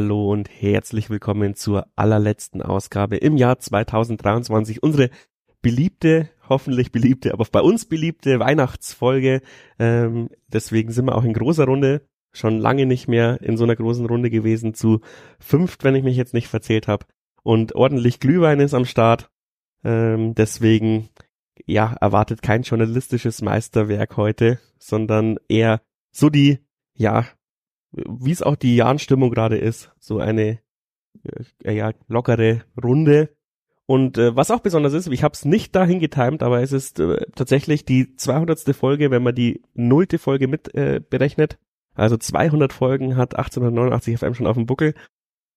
Hallo und herzlich willkommen zur allerletzten Ausgabe im Jahr 2023. Unsere beliebte, hoffentlich beliebte, aber bei uns beliebte Weihnachtsfolge. Ähm, deswegen sind wir auch in großer Runde schon lange nicht mehr in so einer großen Runde gewesen. Zu fünft, wenn ich mich jetzt nicht verzählt habe. Und ordentlich Glühwein ist am Start. Ähm, deswegen, ja, erwartet kein journalistisches Meisterwerk heute, sondern eher so die, ja, wie es auch die Jahrenstimmung gerade ist, so eine äh, ja, lockere Runde. Und äh, was auch besonders ist, ich habe es nicht dahin getimt, aber es ist äh, tatsächlich die 200. Folge, wenn man die nullte Folge mit äh, berechnet. Also 200 Folgen hat 1889 FM schon auf dem Buckel.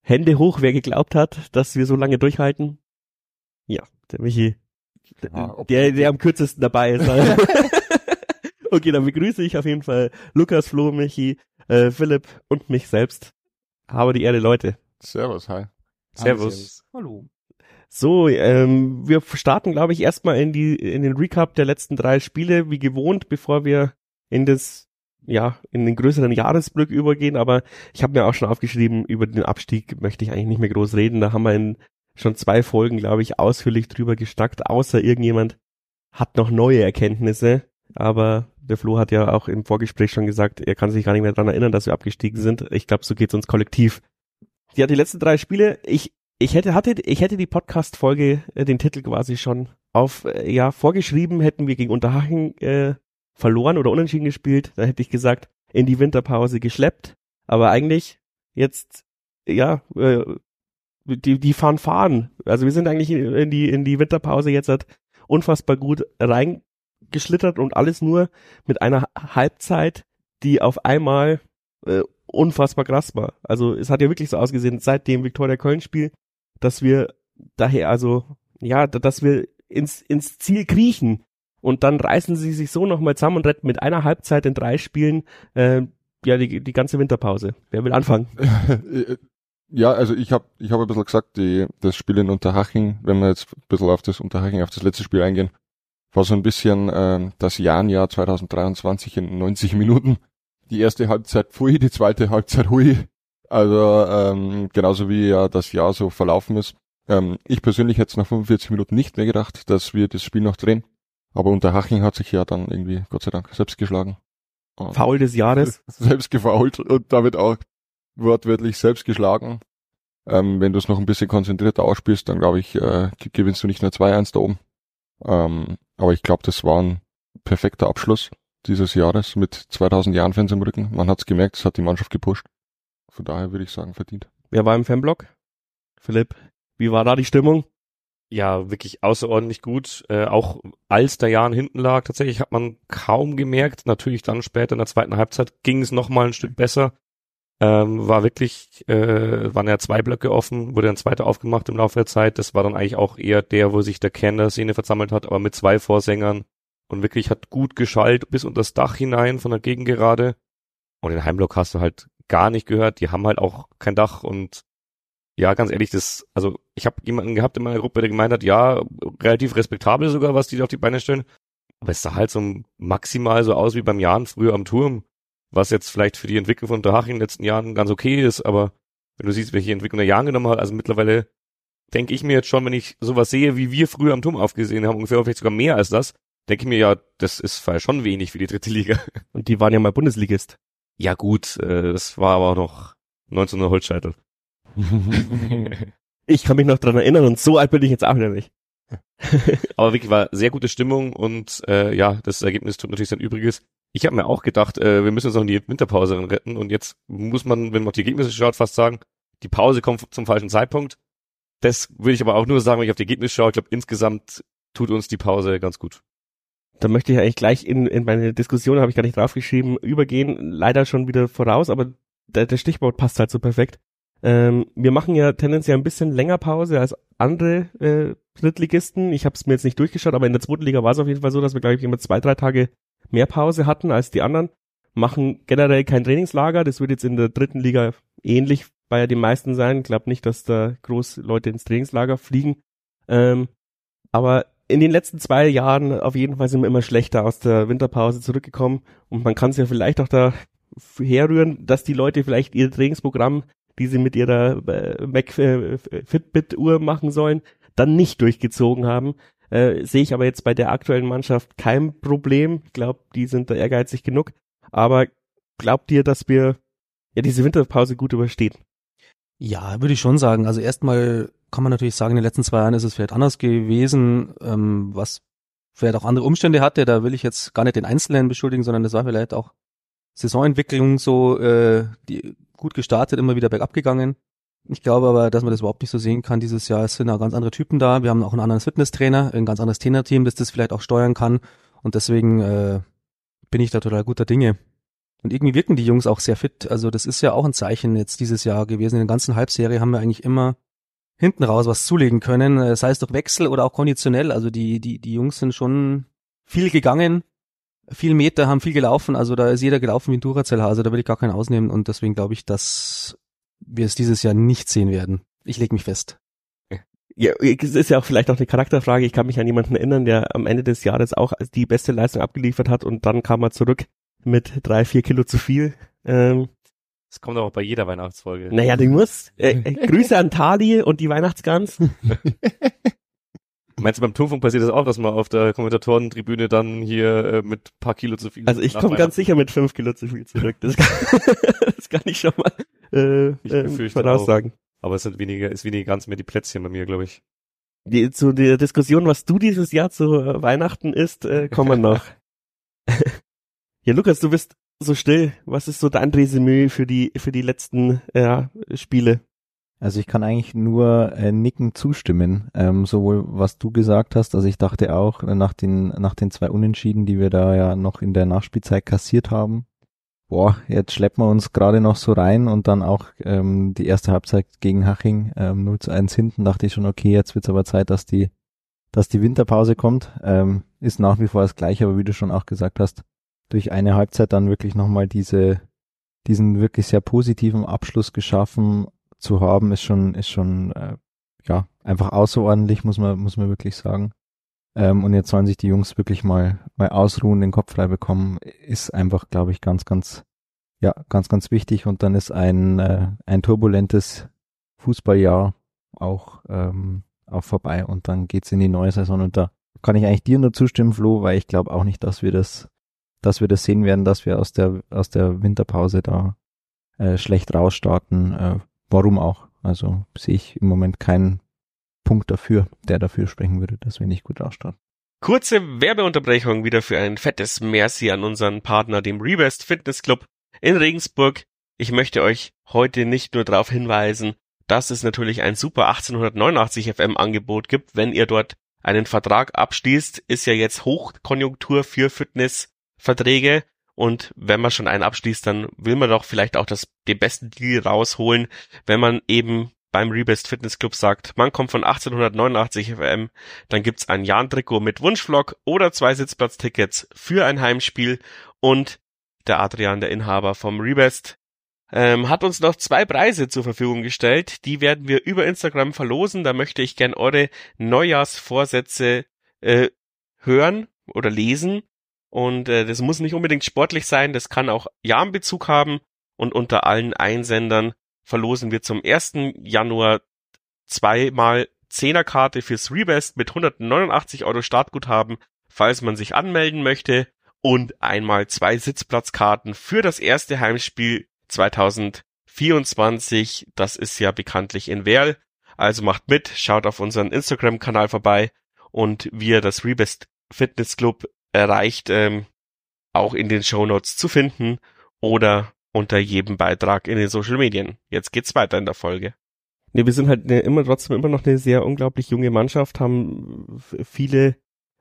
Hände hoch, wer geglaubt hat, dass wir so lange durchhalten. Ja, der Michi, der, der, der am kürzesten dabei ist. okay, dann begrüße ich auf jeden Fall Lukas, Flo, Michi, äh, Philipp und mich selbst. Habe die Erde, Leute. Servus, hi. Servus. Hallo. So, ähm, wir starten, glaube ich, erstmal in die in den Recap der letzten drei Spiele, wie gewohnt, bevor wir in das ja in den größeren Jahresblick übergehen. Aber ich habe mir auch schon aufgeschrieben, über den Abstieg möchte ich eigentlich nicht mehr groß reden. Da haben wir in schon zwei Folgen, glaube ich, ausführlich drüber gestackt. Außer irgendjemand hat noch neue Erkenntnisse. Aber der Flo hat ja auch im Vorgespräch schon gesagt, er kann sich gar nicht mehr dran erinnern, dass wir abgestiegen sind. Ich glaube, so geht's uns kollektiv. Ja, die letzten drei Spiele, ich, ich hätte, hatte, ich hätte die Podcast-Folge, äh, den Titel quasi schon auf, äh, ja, vorgeschrieben, hätten wir gegen Unterhaching äh, verloren oder unentschieden gespielt, da hätte ich gesagt, in die Winterpause geschleppt. Aber eigentlich jetzt, ja, äh, die, die fahren fahren. Also wir sind eigentlich in die, in die Winterpause jetzt halt unfassbar gut rein geschlittert und alles nur mit einer Halbzeit, die auf einmal äh, unfassbar krass war. Also es hat ja wirklich so ausgesehen, seit dem Viktoria Köln Spiel, dass wir daher also ja, dass wir ins ins Ziel kriechen und dann reißen sie sich so nochmal zusammen und retten mit einer Halbzeit in drei Spielen äh, ja die, die ganze Winterpause. Wer will anfangen? Ja, also ich habe ich hab ein bisschen gesagt, die, das Spiel in Unterhaching, wenn wir jetzt ein bisschen auf das Unterhaching, auf das letzte Spiel eingehen, war so ein bisschen äh, das Jahnjahr 2023 in 90 Minuten. Die erste Halbzeit pfui, die zweite Halbzeit hui. Also ähm, genauso wie ja das Jahr so verlaufen ist. Ähm, ich persönlich hätte es nach 45 Minuten nicht mehr gedacht, dass wir das Spiel noch drehen. Aber Unterhaching hat sich ja dann irgendwie, Gott sei Dank, selbst geschlagen. Faul des Jahres. Selbst gefault und damit auch wortwörtlich selbst geschlagen. Ähm, wenn du es noch ein bisschen konzentrierter ausspielst, dann glaube ich, äh, gewinnst du nicht nur 2-1 da oben. Ähm, aber ich glaube, das war ein perfekter Abschluss dieses Jahres mit 2000 Jahren Fans im Rücken. Man hat's gemerkt, es hat die Mannschaft gepusht. Von daher würde ich sagen, verdient. Wer war im Fanblock? Philipp, wie war da die Stimmung? Ja, wirklich außerordentlich gut. Äh, auch als der Jahren hinten lag, tatsächlich hat man kaum gemerkt. Natürlich dann später in der zweiten Halbzeit ging es nochmal ein Stück besser. Ähm, war wirklich, äh, waren ja zwei Blöcke offen, wurde ein zweiter aufgemacht im Laufe der Zeit. Das war dann eigentlich auch eher der, wo sich der Kern der Szene versammelt hat, aber mit zwei Vorsängern und wirklich hat gut geschallt bis unter das Dach hinein von der Gegengerade. Und den Heimblock hast du halt gar nicht gehört. Die haben halt auch kein Dach und ja, ganz ehrlich, das, also ich habe jemanden gehabt in meiner Gruppe, der gemeint hat, ja, relativ respektabel sogar, was die auf die Beine stellen. Aber es sah halt so maximal so aus wie beim Jahren früher am Turm was jetzt vielleicht für die Entwicklung von Unterhaching in den letzten Jahren ganz okay ist, aber wenn du siehst, welche Entwicklung der Jahren genommen hat, also mittlerweile denke ich mir jetzt schon, wenn ich sowas sehe, wie wir früher am Turm aufgesehen haben, ungefähr vielleicht sogar mehr als das, denke ich mir ja, das ist schon wenig für die dritte Liga. Und die waren ja mal Bundesligist. Ja gut, äh, das war aber auch noch 1900 Holzscheitel. ich kann mich noch dran erinnern und so alt bin ich jetzt auch wieder nicht. aber wirklich war sehr gute Stimmung und äh, ja, das Ergebnis tut natürlich sein Übriges. Ich habe mir auch gedacht, äh, wir müssen uns noch in die Winterpause retten und jetzt muss man, wenn man auf die Ergebnisse schaut, fast sagen, die Pause kommt zum falschen Zeitpunkt. Das würde ich aber auch nur sagen, wenn ich auf die Ergebnisse schaue. Ich glaube, insgesamt tut uns die Pause ganz gut. Da möchte ich eigentlich gleich in, in meine Diskussion, habe ich gar nicht draufgeschrieben, übergehen. Leider schon wieder voraus, aber der, der Stichwort passt halt so perfekt. Ähm, wir machen ja tendenziell ein bisschen länger Pause als andere äh, Drittligisten. Ich habe es mir jetzt nicht durchgeschaut, aber in der zweiten Liga war es auf jeden Fall so, dass wir, glaube ich, immer zwei, drei Tage mehr Pause hatten als die anderen, machen generell kein Trainingslager. Das wird jetzt in der dritten Liga ähnlich bei den meisten sein. Ich glaube nicht, dass da groß Leute ins Trainingslager fliegen. Ähm, aber in den letzten zwei Jahren auf jeden Fall sind wir immer schlechter aus der Winterpause zurückgekommen und man kann es ja vielleicht auch da herrühren, dass die Leute vielleicht ihr Trainingsprogramm die sie mit ihrer äh, Mac äh, Fitbit Uhr machen sollen, dann nicht durchgezogen haben. Äh, Sehe ich aber jetzt bei der aktuellen Mannschaft kein Problem. Ich glaube, die sind da ehrgeizig genug. Aber glaubt ihr, dass wir ja diese Winterpause gut überstehen? Ja, würde ich schon sagen. Also erstmal kann man natürlich sagen, in den letzten zwei Jahren ist es vielleicht anders gewesen, ähm, was vielleicht auch andere Umstände hatte. Da will ich jetzt gar nicht den Einzelnen beschuldigen, sondern das war vielleicht auch Saisonentwicklung so äh, die gut gestartet, immer wieder bergab gegangen. Ich glaube aber, dass man das überhaupt nicht so sehen kann dieses Jahr. Es sind auch ganz andere Typen da. Wir haben auch einen anderen Fitnesstrainer, ein ganz anderes Trainerteam, das das vielleicht auch steuern kann. Und deswegen äh, bin ich da total guter Dinge. Und irgendwie wirken die Jungs auch sehr fit. Also das ist ja auch ein Zeichen jetzt dieses Jahr gewesen. In der ganzen Halbserie haben wir eigentlich immer hinten raus was zulegen können, äh, sei es durch Wechsel oder auch konditionell. Also die, die, die Jungs sind schon viel gegangen, viel Meter, haben viel gelaufen. Also da ist jeder gelaufen wie ein Duracell-Hase, da will ich gar keinen ausnehmen. Und deswegen glaube ich, dass wir es dieses Jahr nicht sehen werden. Ich lege mich fest. Ja, es ist ja auch vielleicht auch eine Charakterfrage. Ich kann mich an jemanden erinnern, der am Ende des Jahres auch die beste Leistung abgeliefert hat und dann kam er zurück mit drei, vier Kilo zu viel. Ähm, das kommt auch bei jeder Weihnachtsfolge. Naja, du musst. Äh, äh, Grüße an Tali und die Weihnachtsgans. Meinst du, beim Turmfunk passiert das auch, dass man auf der Kommentatorentribüne dann hier äh, mit paar Kilo zu viel... Also ich komme ganz sicher mit fünf Kilo zu viel zurück. Das kann, das kann ich schon mal äh, äh, voraussagen. Auch. Aber es sind weniger, ist weniger ganz mehr die Plätzchen bei mir, glaube ich. Die, zu der Diskussion, was du dieses Jahr zu äh, Weihnachten isst, äh, kommen wir noch. ja, Lukas, du bist so still? Was ist so dein Resümee für die, für die letzten ja, Spiele? Also ich kann eigentlich nur äh, nicken zustimmen, ähm, sowohl was du gesagt hast, also ich dachte auch äh, nach den nach den zwei Unentschieden, die wir da ja noch in der Nachspielzeit kassiert haben, boah, jetzt schleppen wir uns gerade noch so rein und dann auch ähm, die erste Halbzeit gegen Haching ähm, 0 zu 1 hinten, dachte ich schon, okay, jetzt wird's aber Zeit, dass die dass die Winterpause kommt, ähm, ist nach wie vor das gleiche, aber wie du schon auch gesagt hast, durch eine Halbzeit dann wirklich nochmal diese, diesen wirklich sehr positiven Abschluss geschaffen zu haben, ist schon, ist schon, äh, ja, einfach außerordentlich, muss man, muss man wirklich sagen. Ähm, und jetzt sollen sich die Jungs wirklich mal, mal ausruhen, den Kopf frei bekommen, ist einfach, glaube ich, ganz, ganz, ja, ganz, ganz wichtig. Und dann ist ein, äh, ein turbulentes Fußballjahr auch, ähm, auch vorbei und dann geht's in die neue Saison und da kann ich eigentlich dir nur zustimmen, Flo, weil ich glaube auch nicht, dass wir das dass wir das sehen werden, dass wir aus der, aus der Winterpause da äh, schlecht rausstarten. Äh, warum auch? Also sehe ich im Moment keinen Punkt dafür, der dafür sprechen würde, dass wir nicht gut rausstarten. Kurze Werbeunterbrechung wieder für ein fettes Merci an unseren Partner, dem Rebest Fitness Club in Regensburg. Ich möchte euch heute nicht nur darauf hinweisen, dass es natürlich ein super 1889 FM Angebot gibt, wenn ihr dort einen Vertrag abschließt, ist ja jetzt Hochkonjunktur für Fitness Verträge und wenn man schon einen abschließt, dann will man doch vielleicht auch das, den besten Deal rausholen, wenn man eben beim Rebest Fitness Club sagt, man kommt von 1889 FM, dann gibt's ein Jahn-Trikot mit Wunschvlog oder zwei Sitzplatztickets für ein Heimspiel und der Adrian, der Inhaber vom Rebest, ähm, hat uns noch zwei Preise zur Verfügung gestellt. Die werden wir über Instagram verlosen. Da möchte ich gern eure Neujahrsvorsätze äh, hören oder lesen. Und äh, das muss nicht unbedingt sportlich sein, das kann auch Jahrenbezug haben. Und unter allen Einsendern verlosen wir zum 1. Januar zweimal Zehnerkarte fürs Rebest mit 189 Euro Startguthaben, falls man sich anmelden möchte. Und einmal zwei Sitzplatzkarten für das erste Heimspiel 2024. Das ist ja bekanntlich in Werl. Also macht mit, schaut auf unseren Instagram-Kanal vorbei und wir das Rebest Fitness Club erreicht, ähm, auch in den Show Notes zu finden oder unter jedem Beitrag in den Social Medien. Jetzt geht's weiter in der Folge. Nee, wir sind halt ne, immer trotzdem immer noch eine sehr unglaublich junge Mannschaft, haben viele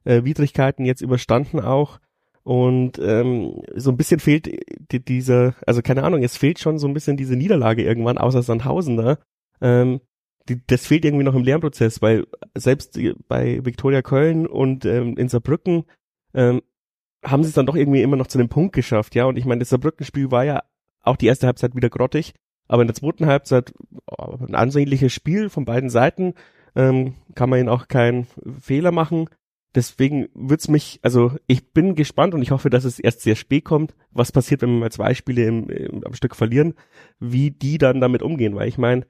äh, Widrigkeiten jetzt überstanden auch. Und ähm, so ein bisschen fehlt die, dieser, also keine Ahnung, es fehlt schon so ein bisschen diese Niederlage irgendwann, außer Sandhausen da. Ähm, die, das fehlt irgendwie noch im Lernprozess, weil selbst bei Viktoria Köln und ähm, in Saarbrücken ähm, haben sie es dann doch irgendwie immer noch zu einem Punkt geschafft, ja. Und ich meine, das Saarbrücken-Spiel war ja auch die erste Halbzeit wieder grottig, aber in der zweiten Halbzeit oh, ein ansehnliches Spiel von beiden Seiten. Ähm, kann man ihnen auch keinen Fehler machen. deswegen wird's mich, also ich bin gespannt und ich hoffe, dass es erst sehr spät kommt, was passiert, wenn wir mal zwei Spiele im, im, am Stück verlieren, wie die dann damit umgehen, weil ich meine,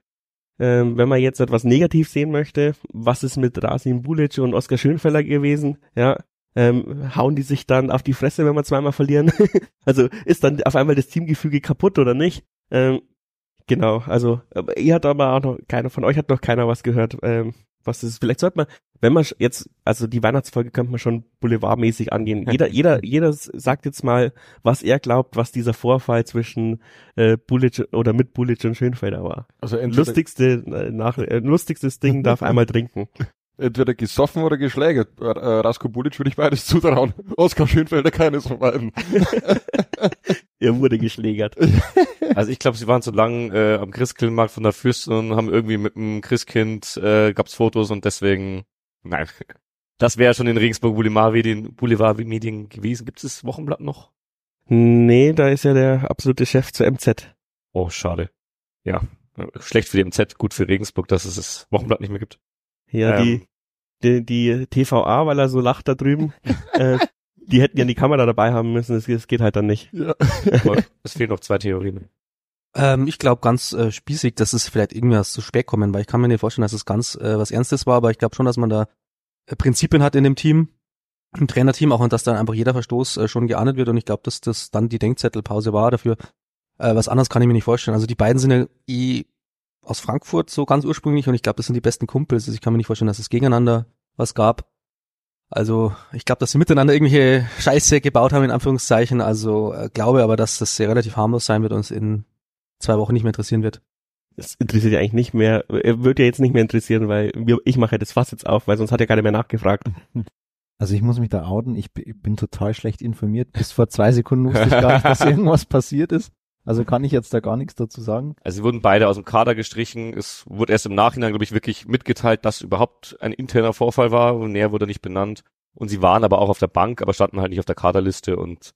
ähm, wenn man jetzt etwas negativ sehen möchte, was ist mit Rasim Bulic und Oskar Schönfeller gewesen, ja, ähm, hauen die sich dann auf die Fresse, wenn wir zweimal verlieren? also ist dann auf einmal das Teamgefüge kaputt oder nicht? Ähm, genau, also ihr hat aber auch noch keiner von euch hat noch keiner was gehört. Ähm, was ist? Vielleicht sollte man, wenn man jetzt, also die Weihnachtsfolge könnte man schon boulevardmäßig angehen. Jeder, jeder, jeder sagt jetzt mal, was er glaubt, was dieser Vorfall zwischen äh, Bullic oder mit Bullic und Schönfelder war. Also entweder, Lustigste äh, nach, äh, lustigstes Ding darf einmal trinken. Entweder gesoffen oder geschlägert. Äh, Rasko Bulic würde ich beides zutrauen. Oskar Schönfelder keines von beiden. Er wurde geschlägert. Also ich glaube, sie waren so lang äh, am Christkindlmarkt von der Fürstin und haben irgendwie mit dem Christkind äh, gab's Fotos und deswegen, nein, das wäre schon in Regensburg Boulevard Medien, Boulevard Medien gewesen. Gibt es das Wochenblatt noch? Nee, da ist ja der absolute Chef zur MZ. Oh, schade. Ja, schlecht für die MZ, gut für Regensburg, dass es das Wochenblatt nicht mehr gibt. Ja, Ähm. die, die, die TVA, weil er so lacht da drüben, äh, die hätten ja die Kamera dabei haben müssen, das, das geht halt dann nicht. Ja. Es fehlen noch zwei Theorien. Ähm, ich glaube ganz äh, spießig, dass es vielleicht irgendwas zu spät kommen, weil ich kann mir nicht vorstellen, dass es ganz äh, was Ernstes war, aber ich glaube schon, dass man da äh, Prinzipien hat in dem Team, im Trainerteam auch und dass dann einfach jeder Verstoß äh, schon geahndet wird und ich glaube, dass das dann die Denkzettelpause war dafür. Äh, was anderes kann ich mir nicht vorstellen. Also die beiden sind ja eh aus Frankfurt so ganz ursprünglich und ich glaube, das sind die besten Kumpels. Also ich kann mir nicht vorstellen, dass es gegeneinander was gab. Also ich glaube, dass sie miteinander irgendwelche Scheiße gebaut haben, in Anführungszeichen. Also äh, glaube aber, dass das sehr relativ harmlos sein wird und uns in zwei Wochen nicht mehr interessieren wird. Das interessiert ja eigentlich nicht mehr, er wird ja jetzt nicht mehr interessieren, weil wir, ich mache ja das Fass jetzt auf, weil sonst hat ja keiner mehr nachgefragt. Also ich muss mich da outen, ich bi- bin total schlecht informiert. Bis vor zwei Sekunden wusste ich gar nicht, dass irgendwas passiert ist. Also kann ich jetzt da gar nichts dazu sagen. Also sie wurden beide aus dem Kader gestrichen. Es wurde erst im Nachhinein, glaube ich, wirklich mitgeteilt, dass überhaupt ein interner Vorfall war. Näher wurde nicht benannt. Und sie waren aber auch auf der Bank, aber standen halt nicht auf der Kaderliste. Und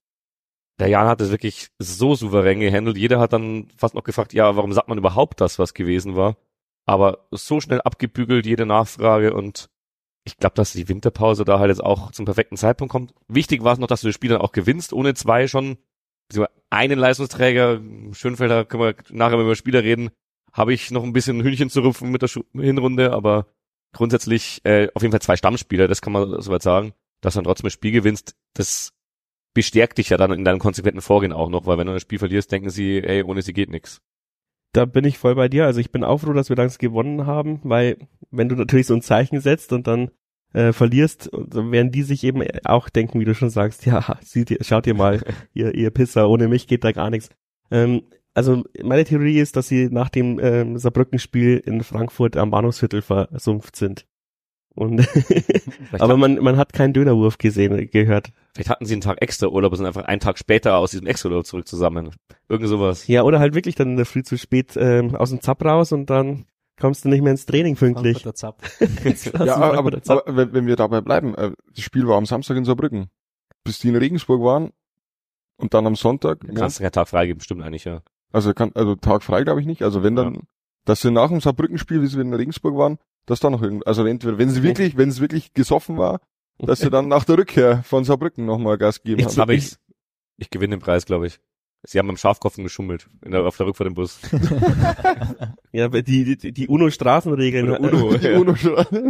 der Jan hat es wirklich so souverän gehandelt. Jeder hat dann fast noch gefragt, ja, warum sagt man überhaupt das, was gewesen war? Aber so schnell abgebügelt, jede Nachfrage. Und ich glaube, dass die Winterpause da halt jetzt auch zum perfekten Zeitpunkt kommt. Wichtig war es noch, dass du das Spiel dann auch gewinnst, ohne zwei schon einen Leistungsträger, Schönfelder, können wir nachher über Spieler reden, habe ich noch ein bisschen Hühnchen zu rupfen mit der Schu Hinrunde, aber grundsätzlich äh, auf jeden Fall zwei Stammspieler, das kann man soweit sagen, dass du dann trotzdem das Spiel gewinnst, das bestärkt dich ja dann in deinem konsequenten Vorgehen auch noch, weil wenn du das Spiel verlierst, denken sie, ey, ohne sie geht nix. Da bin ich voll bei dir. Also ich bin auch froh, dass wir das gewonnen haben, weil wenn du natürlich so ein Zeichen setzt und dann äh, verlierst, dann werden die sich eben auch denken, wie du schon sagst, ja, sieht schaut ihr mal, ihr, ihr Pisser, ohne mich geht da gar nichts. Ähm, also meine Theorie ist, dass sie nach dem ähm, Saarbrücken-Spiel in Frankfurt am Bahnhofsviertel versumpft sind. Und aber man, man hat keinen Dönerwurf gesehen, gehört. vielleicht hatten sie einen Tag extra Urlaub und sind einfach einen Tag später aus diesem Extra-Urlaub zurück zusammen. Irgend sowas. Ja, oder halt wirklich dann in der Früh zu spät ähm, aus dem Zapp raus und dann kommst du nicht mehr ins Training pünktlich. Ja, aber, aber, aber wenn, wenn wir dabei bleiben, äh, das Spiel war am Samstag in Saarbrücken. Bis die in Regensburg waren und dann am Sonntag, Du kannst keinen Tag freigeben, stimmt eigentlich, ja. also kann, also Tag frei glaube ich nicht, also wenn dann, Ja. dass sie nach dem Saarbrückenspiel, wie sie in Regensburg waren, dass da noch irgend, also entweder, wenn sie wirklich, wenn es wirklich gesoffen war, dass sie dann nach der Rückkehr von Saarbrücken nochmal Gas gegeben Jetzt haben. habe ich's. Ich gewinne den Preis, glaube ich. Sie haben beim Schafkopfen geschummelt in der, auf der Rückfahrt im Bus. Ja, die, die, die UNO-Straßenregeln. Oder UNO. Die ja. UNO.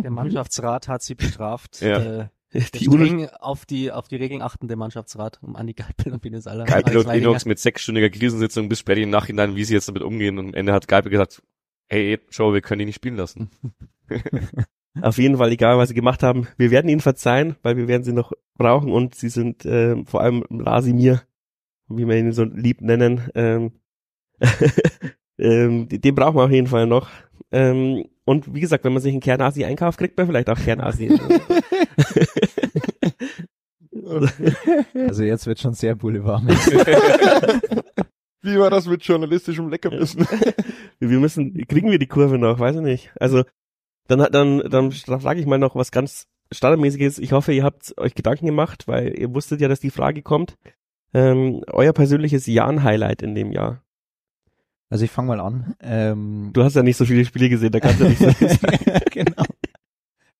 Der Mannschaftsrat hat sie bestraft. Ja. Äh, Die der UNO, auf die, auf die Regeln achtende Mannschaftsrat um Andi Geipel und Bine Salah. Geipel und Linux mit sechsstündiger Krisensitzung bis später im Nachhinein, wie sie jetzt damit umgehen. Und am Ende hat Geipel gesagt, hey, Joe, wir können ihn nicht spielen lassen. auf jeden Fall, egal was sie gemacht haben, wir werden ihnen verzeihen, weil wir werden sie noch brauchen und sie sind äh, vor allem Rasimir, wie wir ihn so lieb nennen, ähm, ähm, den brauchen wir auf jeden Fall noch. Ähm, und wie gesagt, wenn man sich einen Kernasi einkauft, kriegt man vielleicht auch Kernasi. Also jetzt wird schon sehr Boulevard. Wie war das mit journalistischem Leckerbissen? wir müssen, kriegen wir die Kurve noch, weiß ich nicht. Also dann hat dann dann frage ich mal noch was ganz standardmäßiges. Ich hoffe, ihr habt euch Gedanken gemacht, weil ihr wusstet ja, dass die Frage kommt. Ähm, euer persönliches Jan-Highlight in dem Jahr. Also ich fange mal an. Ähm, Du hast ja nicht so viele Spiele gesehen, da kannst du nicht so viel sagen. genau.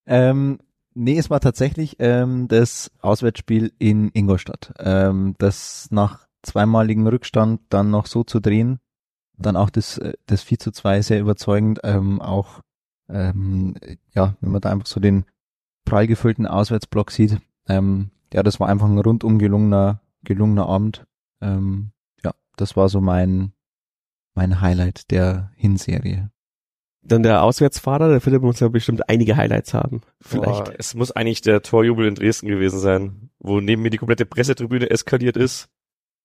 Ähm, Nee, es war tatsächlich ähm, das Auswärtsspiel in Ingolstadt. Ähm, das nach zweimaligem Rückstand dann noch so zu drehen, dann auch das, äh, das 4 zu 2 sehr überzeugend, ähm, auch ähm, ja, wenn man da einfach so den prall gefüllten Auswärtsblock sieht, ähm, ja, das war einfach ein rundum gelungener, gelungener Abend. Ähm, ja, das war so mein, mein Highlight der Hinserie. Dann der Auswärtsfahrer, der Philipp muss ja bestimmt einige Highlights haben. Vielleicht. Boah, es muss eigentlich der Torjubel in Dresden gewesen sein, wo neben mir die komplette Pressetribüne eskaliert ist,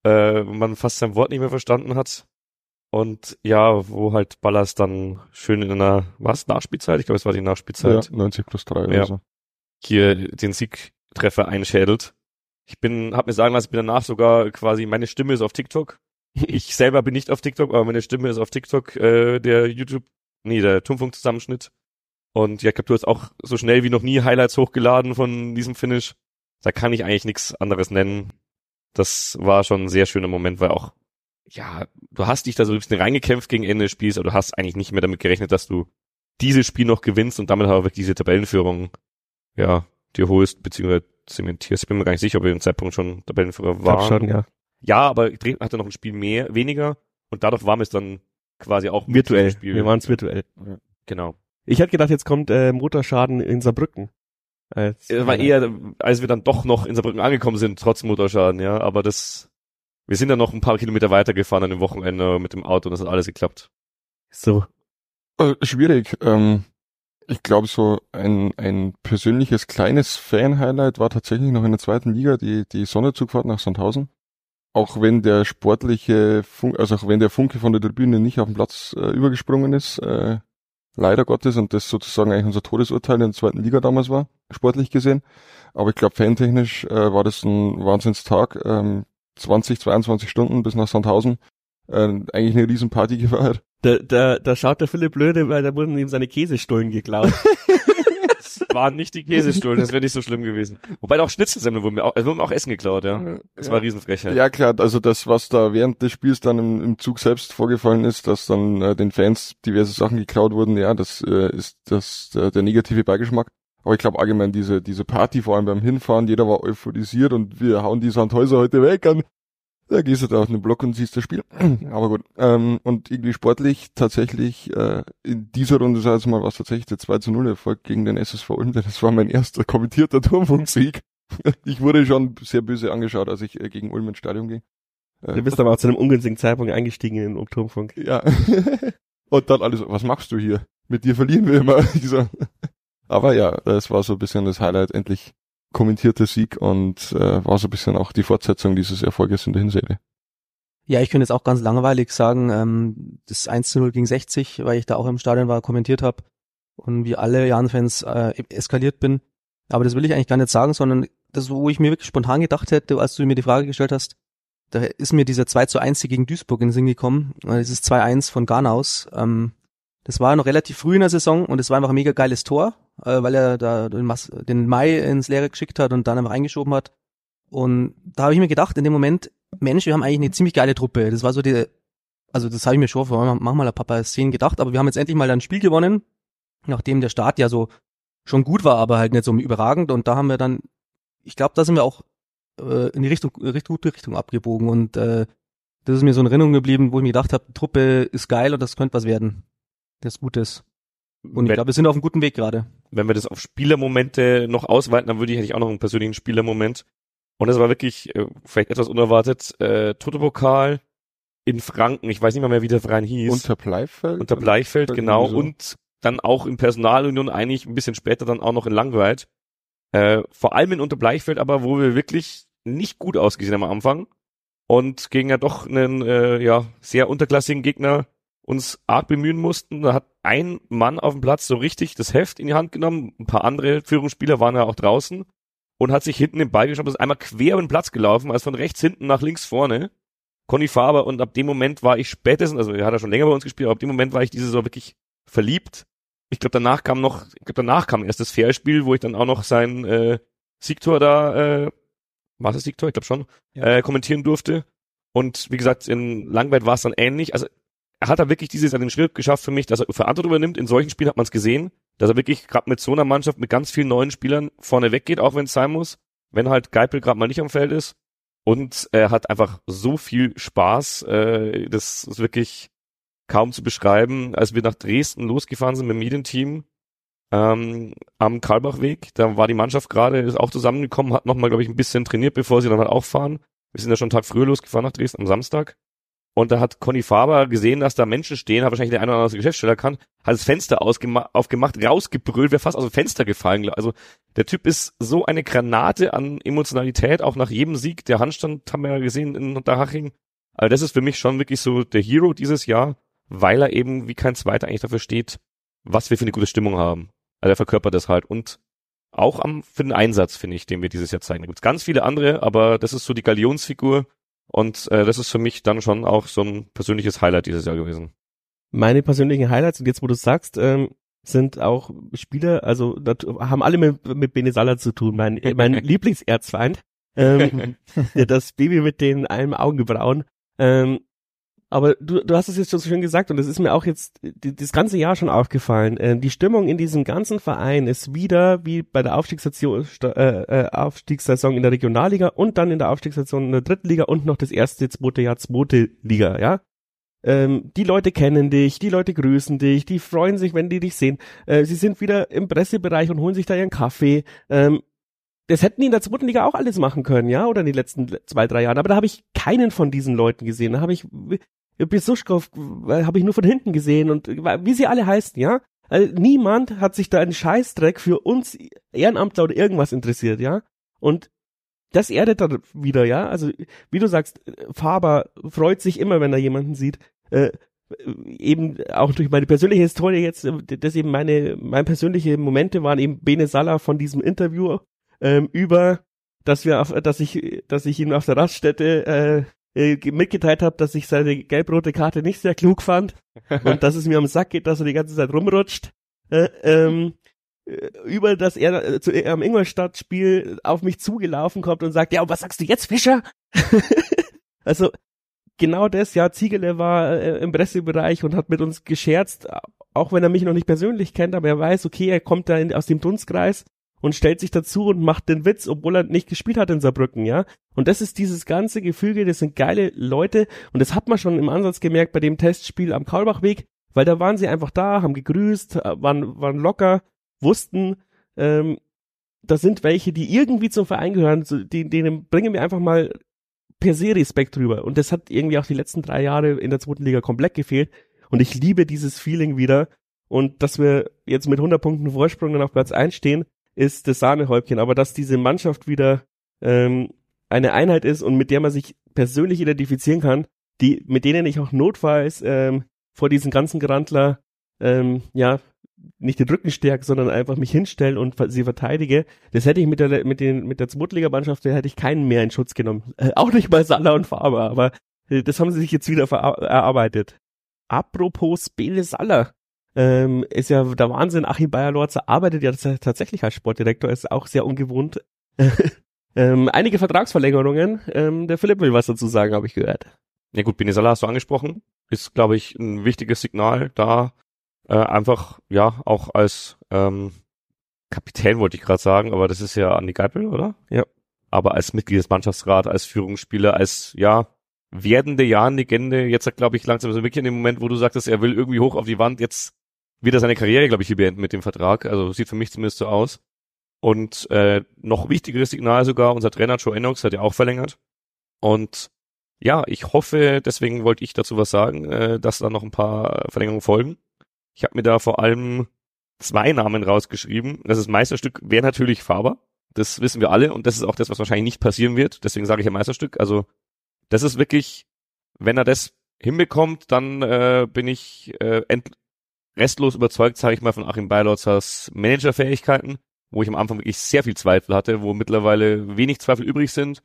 äh, man fast sein Wort nicht mehr verstanden hat. Und ja, wo halt Ballas dann schön in einer, was, Nachspielzeit? Ich glaube, es war die Nachspielzeit. Ja, 90 plus 3 Ja. oder so. Hier den Siegtreffer einschädelt. Ich bin, hab mir sagen lassen, ich bin danach sogar quasi, meine Stimme ist auf TikTok. Ich selber bin nicht auf TikTok, aber meine Stimme ist auf TikTok, äh, der YouTube, nee, der Turmfunk-Zusammenschnitt. Und ja, ich glaube, du hast auch so schnell wie noch nie Highlights hochgeladen von diesem Finish. Da kann ich eigentlich nichts anderes nennen. Das war schon ein sehr schöner Moment, weil auch, ja, du hast dich da so ein bisschen reingekämpft gegen Ende des Spiels, aber du hast eigentlich nicht mehr damit gerechnet, dass du dieses Spiel noch gewinnst und damit auch wirklich diese Tabellenführung, ja, dir holst, beziehungsweise zementierst. Ich bin mir gar nicht sicher, ob wir im Zeitpunkt schon Tabellenführer waren. schon, ja. Ja, aber Dresden hatte noch ein Spiel mehr, weniger und dadurch waren wir es dann quasi auch Virtuell. Wir waren es virtuell. Genau. Ich hätte gedacht, jetzt kommt äh, Motorschaden in Saarbrücken. Als Es war eher, als wir dann doch noch in Saarbrücken angekommen sind, trotz Motorschaden, ja, aber das, wir sind dann noch ein paar Kilometer weitergefahren an dem Wochenende mit dem Auto und das hat alles geklappt. so. Äh, schwierig. Ähm, ich glaube, so ein, ein persönliches kleines Fan-Highlight war tatsächlich noch in der zweiten Liga die, die Sonderzugfahrt nach Sandhausen. Auch wenn der sportliche, Fun also auch wenn der Funke von der Tribüne nicht auf den Platz äh, übergesprungen ist, äh, leider Gottes, und das sozusagen eigentlich unser Todesurteil in der zweiten Liga damals war, sportlich gesehen. Aber ich glaube, fantechnisch äh, war das ein Wahnsinnstag. Ähm, 20, 22 Stunden bis nach Sandhausen. Äh, eigentlich eine riesen Party gefeiert. Da, da, da schaut der Philipp blöde, weil da wurden ihm seine Käsestullen geklaut. Das waren nicht die Käsestullen, das wäre nicht so schlimm gewesen. Wobei auch Schnitzelsemmeln wurden mir auch, also wurden mir auch Essen geklaut, ja. Das war eine Riesenfrechheit. Ja klar, also das, was da während des Spiels dann im, im Zug selbst vorgefallen ist, dass dann äh, den Fans diverse Sachen geklaut wurden, ja, das äh, ist das der, der negative Beigeschmack. Aber ich glaube allgemein diese diese Party, vor allem beim Hinfahren, jeder war euphorisiert und wir hauen die Sandhäuser heute weg an. Da gehst du da auf den Block und siehst das Spiel. Aber gut. Ähm, und irgendwie sportlich tatsächlich äh, in dieser Runde, sag ich mal, war es tatsächlich der 2 zu 0 Erfolg gegen den SSV Ulm. denn Das war mein erster kommentierter Turmfunksieg. Ich wurde schon sehr böse angeschaut, als ich äh, gegen Ulm ins Stadion ging. Äh, Du bist aber auch zu einem ungünstigen Zeitpunkt eingestiegen in den Turmfunk. ja. Und dann alles, was machst du hier? Mit dir verlieren wir immer. Aber ja, das war so ein bisschen das Highlight, endlich kommentierter Sieg und äh, war so ein bisschen auch die Fortsetzung dieses Erfolges in der Hinserie. Ja, ich könnte jetzt auch ganz langweilig sagen, ähm, das 1 zu 0 gegen 60, weil ich da auch im Stadion war, kommentiert habe und wie alle Jan-Fans äh, eskaliert bin. Aber das will ich eigentlich gar nicht sagen, sondern das, wo ich mir wirklich spontan gedacht hätte, als du mir die Frage gestellt hast, da ist mir dieser 2 zu 1 gegen Duisburg in den Sinn gekommen. Äh, Dieses 2-1 von Garnaus. Ähm, das war noch relativ früh in der Saison und es war einfach ein mega geiles Tor, äh, weil er da den, Mas den Mai ins Leere geschickt hat und dann einfach reingeschoben hat. Und da habe ich mir gedacht, in dem Moment, Mensch, wir haben eigentlich eine ziemlich geile Truppe. Das war so die, also das habe ich mir schon vor manchmal ein paar Szenen gedacht, aber wir haben jetzt endlich mal ein Spiel gewonnen, nachdem der Start ja so schon gut war, aber halt nicht so überragend. Und da haben wir dann, ich glaube, da sind wir auch äh, in die Richtung, recht gute Richtung abgebogen. Und äh, das ist mir so in Erinnerung geblieben, wo ich mir gedacht habe, Truppe ist geil und das könnte was werden. Das Gutes. Und ich wenn, glaube, wir sind auf einem guten Weg gerade. wenn wir das auf Spielermomente noch ausweiten, dann würde ich hätte ich auch noch einen persönlichen Spielermoment. Und das war wirklich äh, vielleicht etwas unerwartet. Äh, Toto-Pokal in Franken, ich weiß nicht mal mehr, wie der Verein hieß. Unter Bleifeld? Unter Irgendwie genau. so. Und dann auch in Personalunion eigentlich ein bisschen später dann auch noch in Langweid. Äh, vor allem in Unterbleichfeld, aber wo wir wirklich nicht gut ausgesehen haben am Anfang. Und gegen ja doch einen äh, ja, sehr unterklassigen Gegner uns arg bemühen mussten. Da hat ein Mann auf dem Platz so richtig das Heft in die Hand genommen. Ein paar andere Führungsspieler waren ja auch draußen und hat sich hinten den Ball geschoben, ist einmal quer über den Platz gelaufen, also von rechts hinten nach links vorne. Conny Faber und ab dem Moment war ich spätestens, also er hat ja schon länger bei uns gespielt, aber ab dem Moment war ich diese Saison wirklich verliebt. Ich glaube, danach kam noch, ich glaube, danach kam erst das Fairspiel, wo ich dann auch noch sein äh, Siegtor da, äh, war das Siegtor? Ich glaube schon, Ja. äh, kommentieren durfte. Und wie gesagt, in Langweid war es dann ähnlich. Also hat da wirklich dieses an den Schritt geschafft für mich, dass er Verantwortung übernimmt. In solchen Spielen hat man es gesehen, dass er wirklich gerade mit so einer Mannschaft mit ganz vielen neuen Spielern vorne weggeht, auch wenn es sein muss, wenn halt Geipel gerade mal nicht am Feld ist. Und er hat einfach so viel Spaß, äh, das ist wirklich kaum zu beschreiben. Als wir nach Dresden losgefahren sind mit dem Medienteam ähm, am Karlbachweg, da war die Mannschaft gerade, ist auch zusammengekommen, hat nochmal, glaube ich, ein bisschen trainiert, bevor sie dann halt auch fahren. Wir sind ja schon einen Tag früher losgefahren nach Dresden am Samstag. Und da hat Conny Faber gesehen, dass da Menschen stehen, hat wahrscheinlich der eine oder andere Geschäftssteller kann, hat das Fenster aufgemacht, rausgebrüllt, wäre fast aus dem Fenster gefallen. Also der Typ ist so eine Granate an Emotionalität, auch nach jedem Sieg. Der Handstand haben wir ja gesehen in Unterhaching. Also das ist für mich schon wirklich so der Hero dieses Jahr, weil er eben wie kein zweiter eigentlich dafür steht, was wir für eine gute Stimmung haben. Also er verkörpert das halt und auch am, für den Einsatz, finde ich, den wir dieses Jahr zeigen. Da gibt's ganz viele andere, aber das ist so die Galionsfigur, und äh, das ist für mich dann schon auch so ein persönliches Highlight dieses Jahr gewesen. Meine persönlichen Highlights, und jetzt wo du sagst, ähm, sind auch Spieler, also haben alle mit, mit Benesala zu tun. Mein, mein Lieblingserzfeind, ähm, das Baby mit den einem Augenbrauen. Ähm, aber du, du hast es jetzt schon so schön gesagt und das ist mir auch jetzt die, das ganze Jahr schon aufgefallen. Äh, die Stimmung in diesem ganzen Verein ist wieder wie bei der Aufstiegsstation, äh, äh, Aufstiegssaison in der Regionalliga und dann in der Aufstiegssaison in der dritten Liga und noch das erste, zweite Jahr zweite Liga, ja. Ähm, die Leute kennen dich, die Leute grüßen dich, die freuen sich, wenn die dich sehen. Äh, sie sind wieder im Pressebereich und holen sich da ihren Kaffee. Ähm, das hätten die in der zweiten Liga auch alles machen können, ja, oder in den letzten zwei, drei Jahren. Aber da habe ich keinen von diesen Leuten gesehen. Da habe ich Besuschkow habe ich nur von hinten gesehen und wie sie alle heißen, ja. Also niemand hat sich da einen Scheißdreck für uns Ehrenamtler oder irgendwas interessiert, ja. Und das erdet dann wieder, ja. Also wie du sagst, Faber freut sich immer, wenn er jemanden sieht. Äh, eben auch durch meine persönliche Historie jetzt, das eben meine, meine persönliche Momente waren eben Bene Sala von diesem Interview ähm, über, dass wir, auf, dass ich, dass ich ihn auf der Raststätte äh, äh, mitgeteilt habe, dass ich seine gelb-rote Karte nicht sehr klug fand und dass es mir am Sack geht, dass er die ganze Zeit rumrutscht. Äh, ähm, äh, über dass er äh, zu, äh, am Ingolstadt-Spiel auf mich zugelaufen kommt und sagt, ja, und was sagst du jetzt, Fischer? also genau das, ja, Ziegele war äh, im Pressebereich und hat mit uns gescherzt, auch wenn er mich noch nicht persönlich kennt, aber er weiß, okay, er kommt da in, aus dem Dunstkreis und stellt sich dazu und macht den Witz, obwohl er nicht gespielt hat in Saarbrücken, ja. Und das ist dieses ganze Gefüge, das sind geile Leute und das hat man schon im Ansatz gemerkt bei dem Testspiel am Kaulbachweg, weil da waren sie einfach da, haben gegrüßt, waren, waren locker, wussten, ähm, da sind welche, die irgendwie zum Verein gehören, die, denen bringen wir einfach mal per se Respekt drüber. Und das hat irgendwie auch die letzten drei Jahre in der zweiten Liga komplett gefehlt. Und ich liebe dieses Feeling wieder. Und dass wir jetzt mit 100 Punkten Vorsprung dann auf Platz 1 stehen, ist das Sahnehäubchen, aber dass diese Mannschaft wieder ähm, eine Einheit ist und mit der man sich persönlich identifizieren kann, die, mit denen ich auch notfalls ähm, vor diesen ganzen Gerantler ähm, ja nicht den Rücken stärke, sondern einfach mich hinstellen und sie verteidige. Das hätte ich mit der mit den mit der Zweitliga-Mannschaft, da hätte ich keinen mehr in Schutz genommen. Äh, auch nicht mal Salah und Faber, aber äh, das haben sie sich jetzt wieder erarbeitet. Apropos Bele Salah, ähm, ist ja der Wahnsinn. Achim Bayer-Lorzer arbeitet ja tatsächlich als Sportdirektor, ist auch sehr ungewohnt. ähm, einige Vertragsverlängerungen. Ähm, der Philipp will was dazu sagen, habe ich gehört. Ja gut, Benesala hast du angesprochen. Ist, glaube ich, ein wichtiges Signal, da äh, einfach, ja, auch als ähm, Kapitän wollte ich gerade sagen, aber das ist ja Andi Geipel, oder? Ja. Aber als Mitglied des Mannschaftsrats, als Führungsspieler, als, ja, werdende Jahren-Legende, jetzt glaube ich langsam so wirklich in dem Moment, wo du sagtest, er will irgendwie hoch auf die Wand, jetzt wird er seine Karriere, glaube ich, hier beenden mit dem Vertrag. Also sieht für mich zumindest so aus. Und äh, noch wichtigeres Signal sogar, unser Trainer Joe Enox hat ja auch verlängert. Und ja, ich hoffe, deswegen wollte ich dazu was sagen, äh, dass da noch ein paar Verlängerungen folgen. Ich habe mir da vor allem zwei Namen rausgeschrieben. Das ist Meisterstück wäre natürlich Faber. Das wissen wir alle und das ist auch das, was wahrscheinlich nicht passieren wird. Deswegen sage ich ja Meisterstück. Also das ist wirklich, wenn er das hinbekommt, dann äh, bin ich äh, restlos überzeugt, sage ich mal, von Achim Beilotzers Managerfähigkeiten, wo ich am Anfang wirklich sehr viel Zweifel hatte, wo mittlerweile wenig Zweifel übrig sind.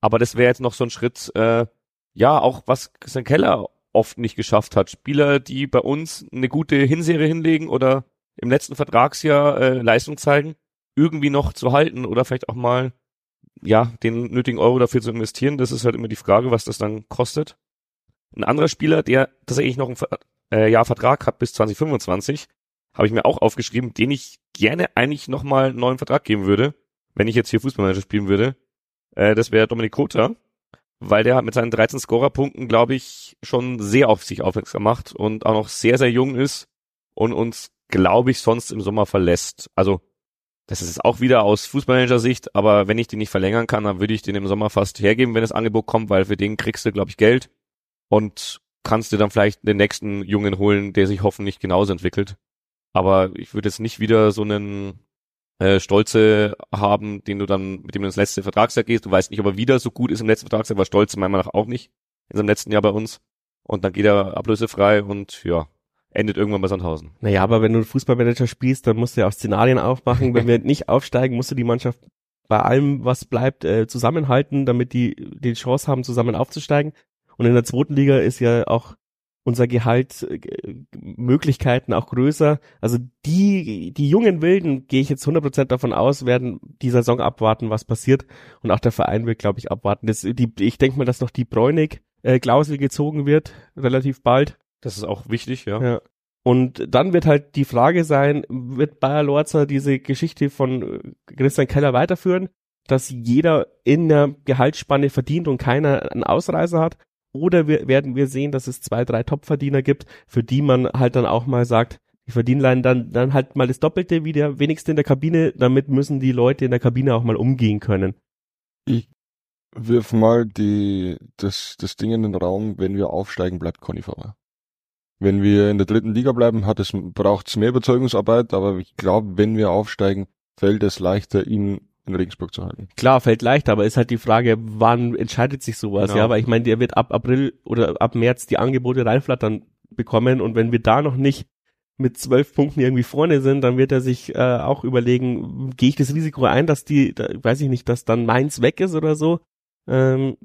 Aber das wäre jetzt noch so ein Schritt, äh, ja, auch was Christian Keller oft nicht geschafft hat. Spieler, die bei uns eine gute Hinserie hinlegen oder im letzten Vertragsjahr äh, Leistung zeigen, irgendwie noch zu halten oder vielleicht auch mal ja den nötigen Euro dafür zu investieren. Das ist halt immer die Frage, was das dann kostet. Ein anderer Spieler, der tatsächlich noch ein äh, Jahr Vertrag hat bis 2025, habe ich mir auch aufgeschrieben, den ich gerne eigentlich nochmal einen neuen Vertrag geben würde, wenn ich jetzt hier Fußballmanager spielen würde. Äh, das wäre Dominik Kota, weil der hat mit seinen 13 Scorerpunkten, glaube ich, schon sehr auf sich aufmerksam gemacht und auch noch sehr, sehr jung ist und uns, glaube ich, sonst im Sommer verlässt. Also das ist auch wieder aus Fußballmanager-Sicht, aber wenn ich den nicht verlängern kann, dann würde ich den im Sommer fast hergeben, wenn das Angebot kommt, weil für den kriegst du, glaube ich, Geld und kannst dir dann vielleicht den nächsten Jungen holen, der sich hoffentlich genauso entwickelt. Aber ich würde jetzt nicht wieder so einen äh, Stolze haben, den du dann, mit dem du ins letzte Vertragsjahr gehst. Du weißt nicht, ob er wieder so gut ist im letzten Vertragsjahr, war Stolze meiner Meinung nach auch nicht in seinem letzten Jahr bei uns. Und dann geht er ablösefrei und ja, endet irgendwann bei Sandhausen. Naja, aber wenn du Fußballmanager spielst, dann musst du ja auch Szenarien aufmachen. wenn wir nicht aufsteigen, musst du die Mannschaft bei allem, was bleibt, äh, zusammenhalten, damit die die Chance haben, zusammen aufzusteigen. Und in der zweiten Liga ist ja auch unser Gehalt äh, Möglichkeiten auch größer. Also die die jungen Wilden, gehe ich jetzt 100% davon aus, werden die Saison abwarten, was passiert. Und auch der Verein wird, glaube ich, abwarten. Das, die, ich denke mal, dass noch die Bräunig äh, gezogen wird, relativ bald. Das ist auch wichtig, ja. Ja. Und dann wird halt die Frage sein, wird Bayer Lorzer diese Geschichte von äh, Christian Keller weiterführen, dass jeder in der Gehaltsspanne verdient und keiner einen Ausreißer hat? Oder wir, werden wir sehen, dass es zwei, drei Topverdiener gibt, für die man halt dann auch mal sagt, die verdienen dann, dann halt mal das Doppelte wie der wenigste in der Kabine, damit müssen die Leute in der Kabine auch mal umgehen können. Ich wirf mal die, das, das Ding in den Raum, wenn wir aufsteigen, bleibt Conny Fahrer. Wenn wir in der dritten Liga bleiben, hat es, braucht es mehr Überzeugungsarbeit, aber ich glaube, wenn wir aufsteigen, fällt es leichter, ihn in Regensburg zu halten. Klar, fällt leichter, aber ist halt die Frage, wann entscheidet sich sowas, Genau. ja, weil ich meine, der wird ab April oder ab März die Angebote reinflattern bekommen und wenn wir da noch nicht mit zwölf Punkten irgendwie vorne sind, dann wird er sich äh, auch überlegen, gehe ich das Risiko ein, dass die, da, weiß ich nicht, dass dann Mainz weg ist oder so. Ähm,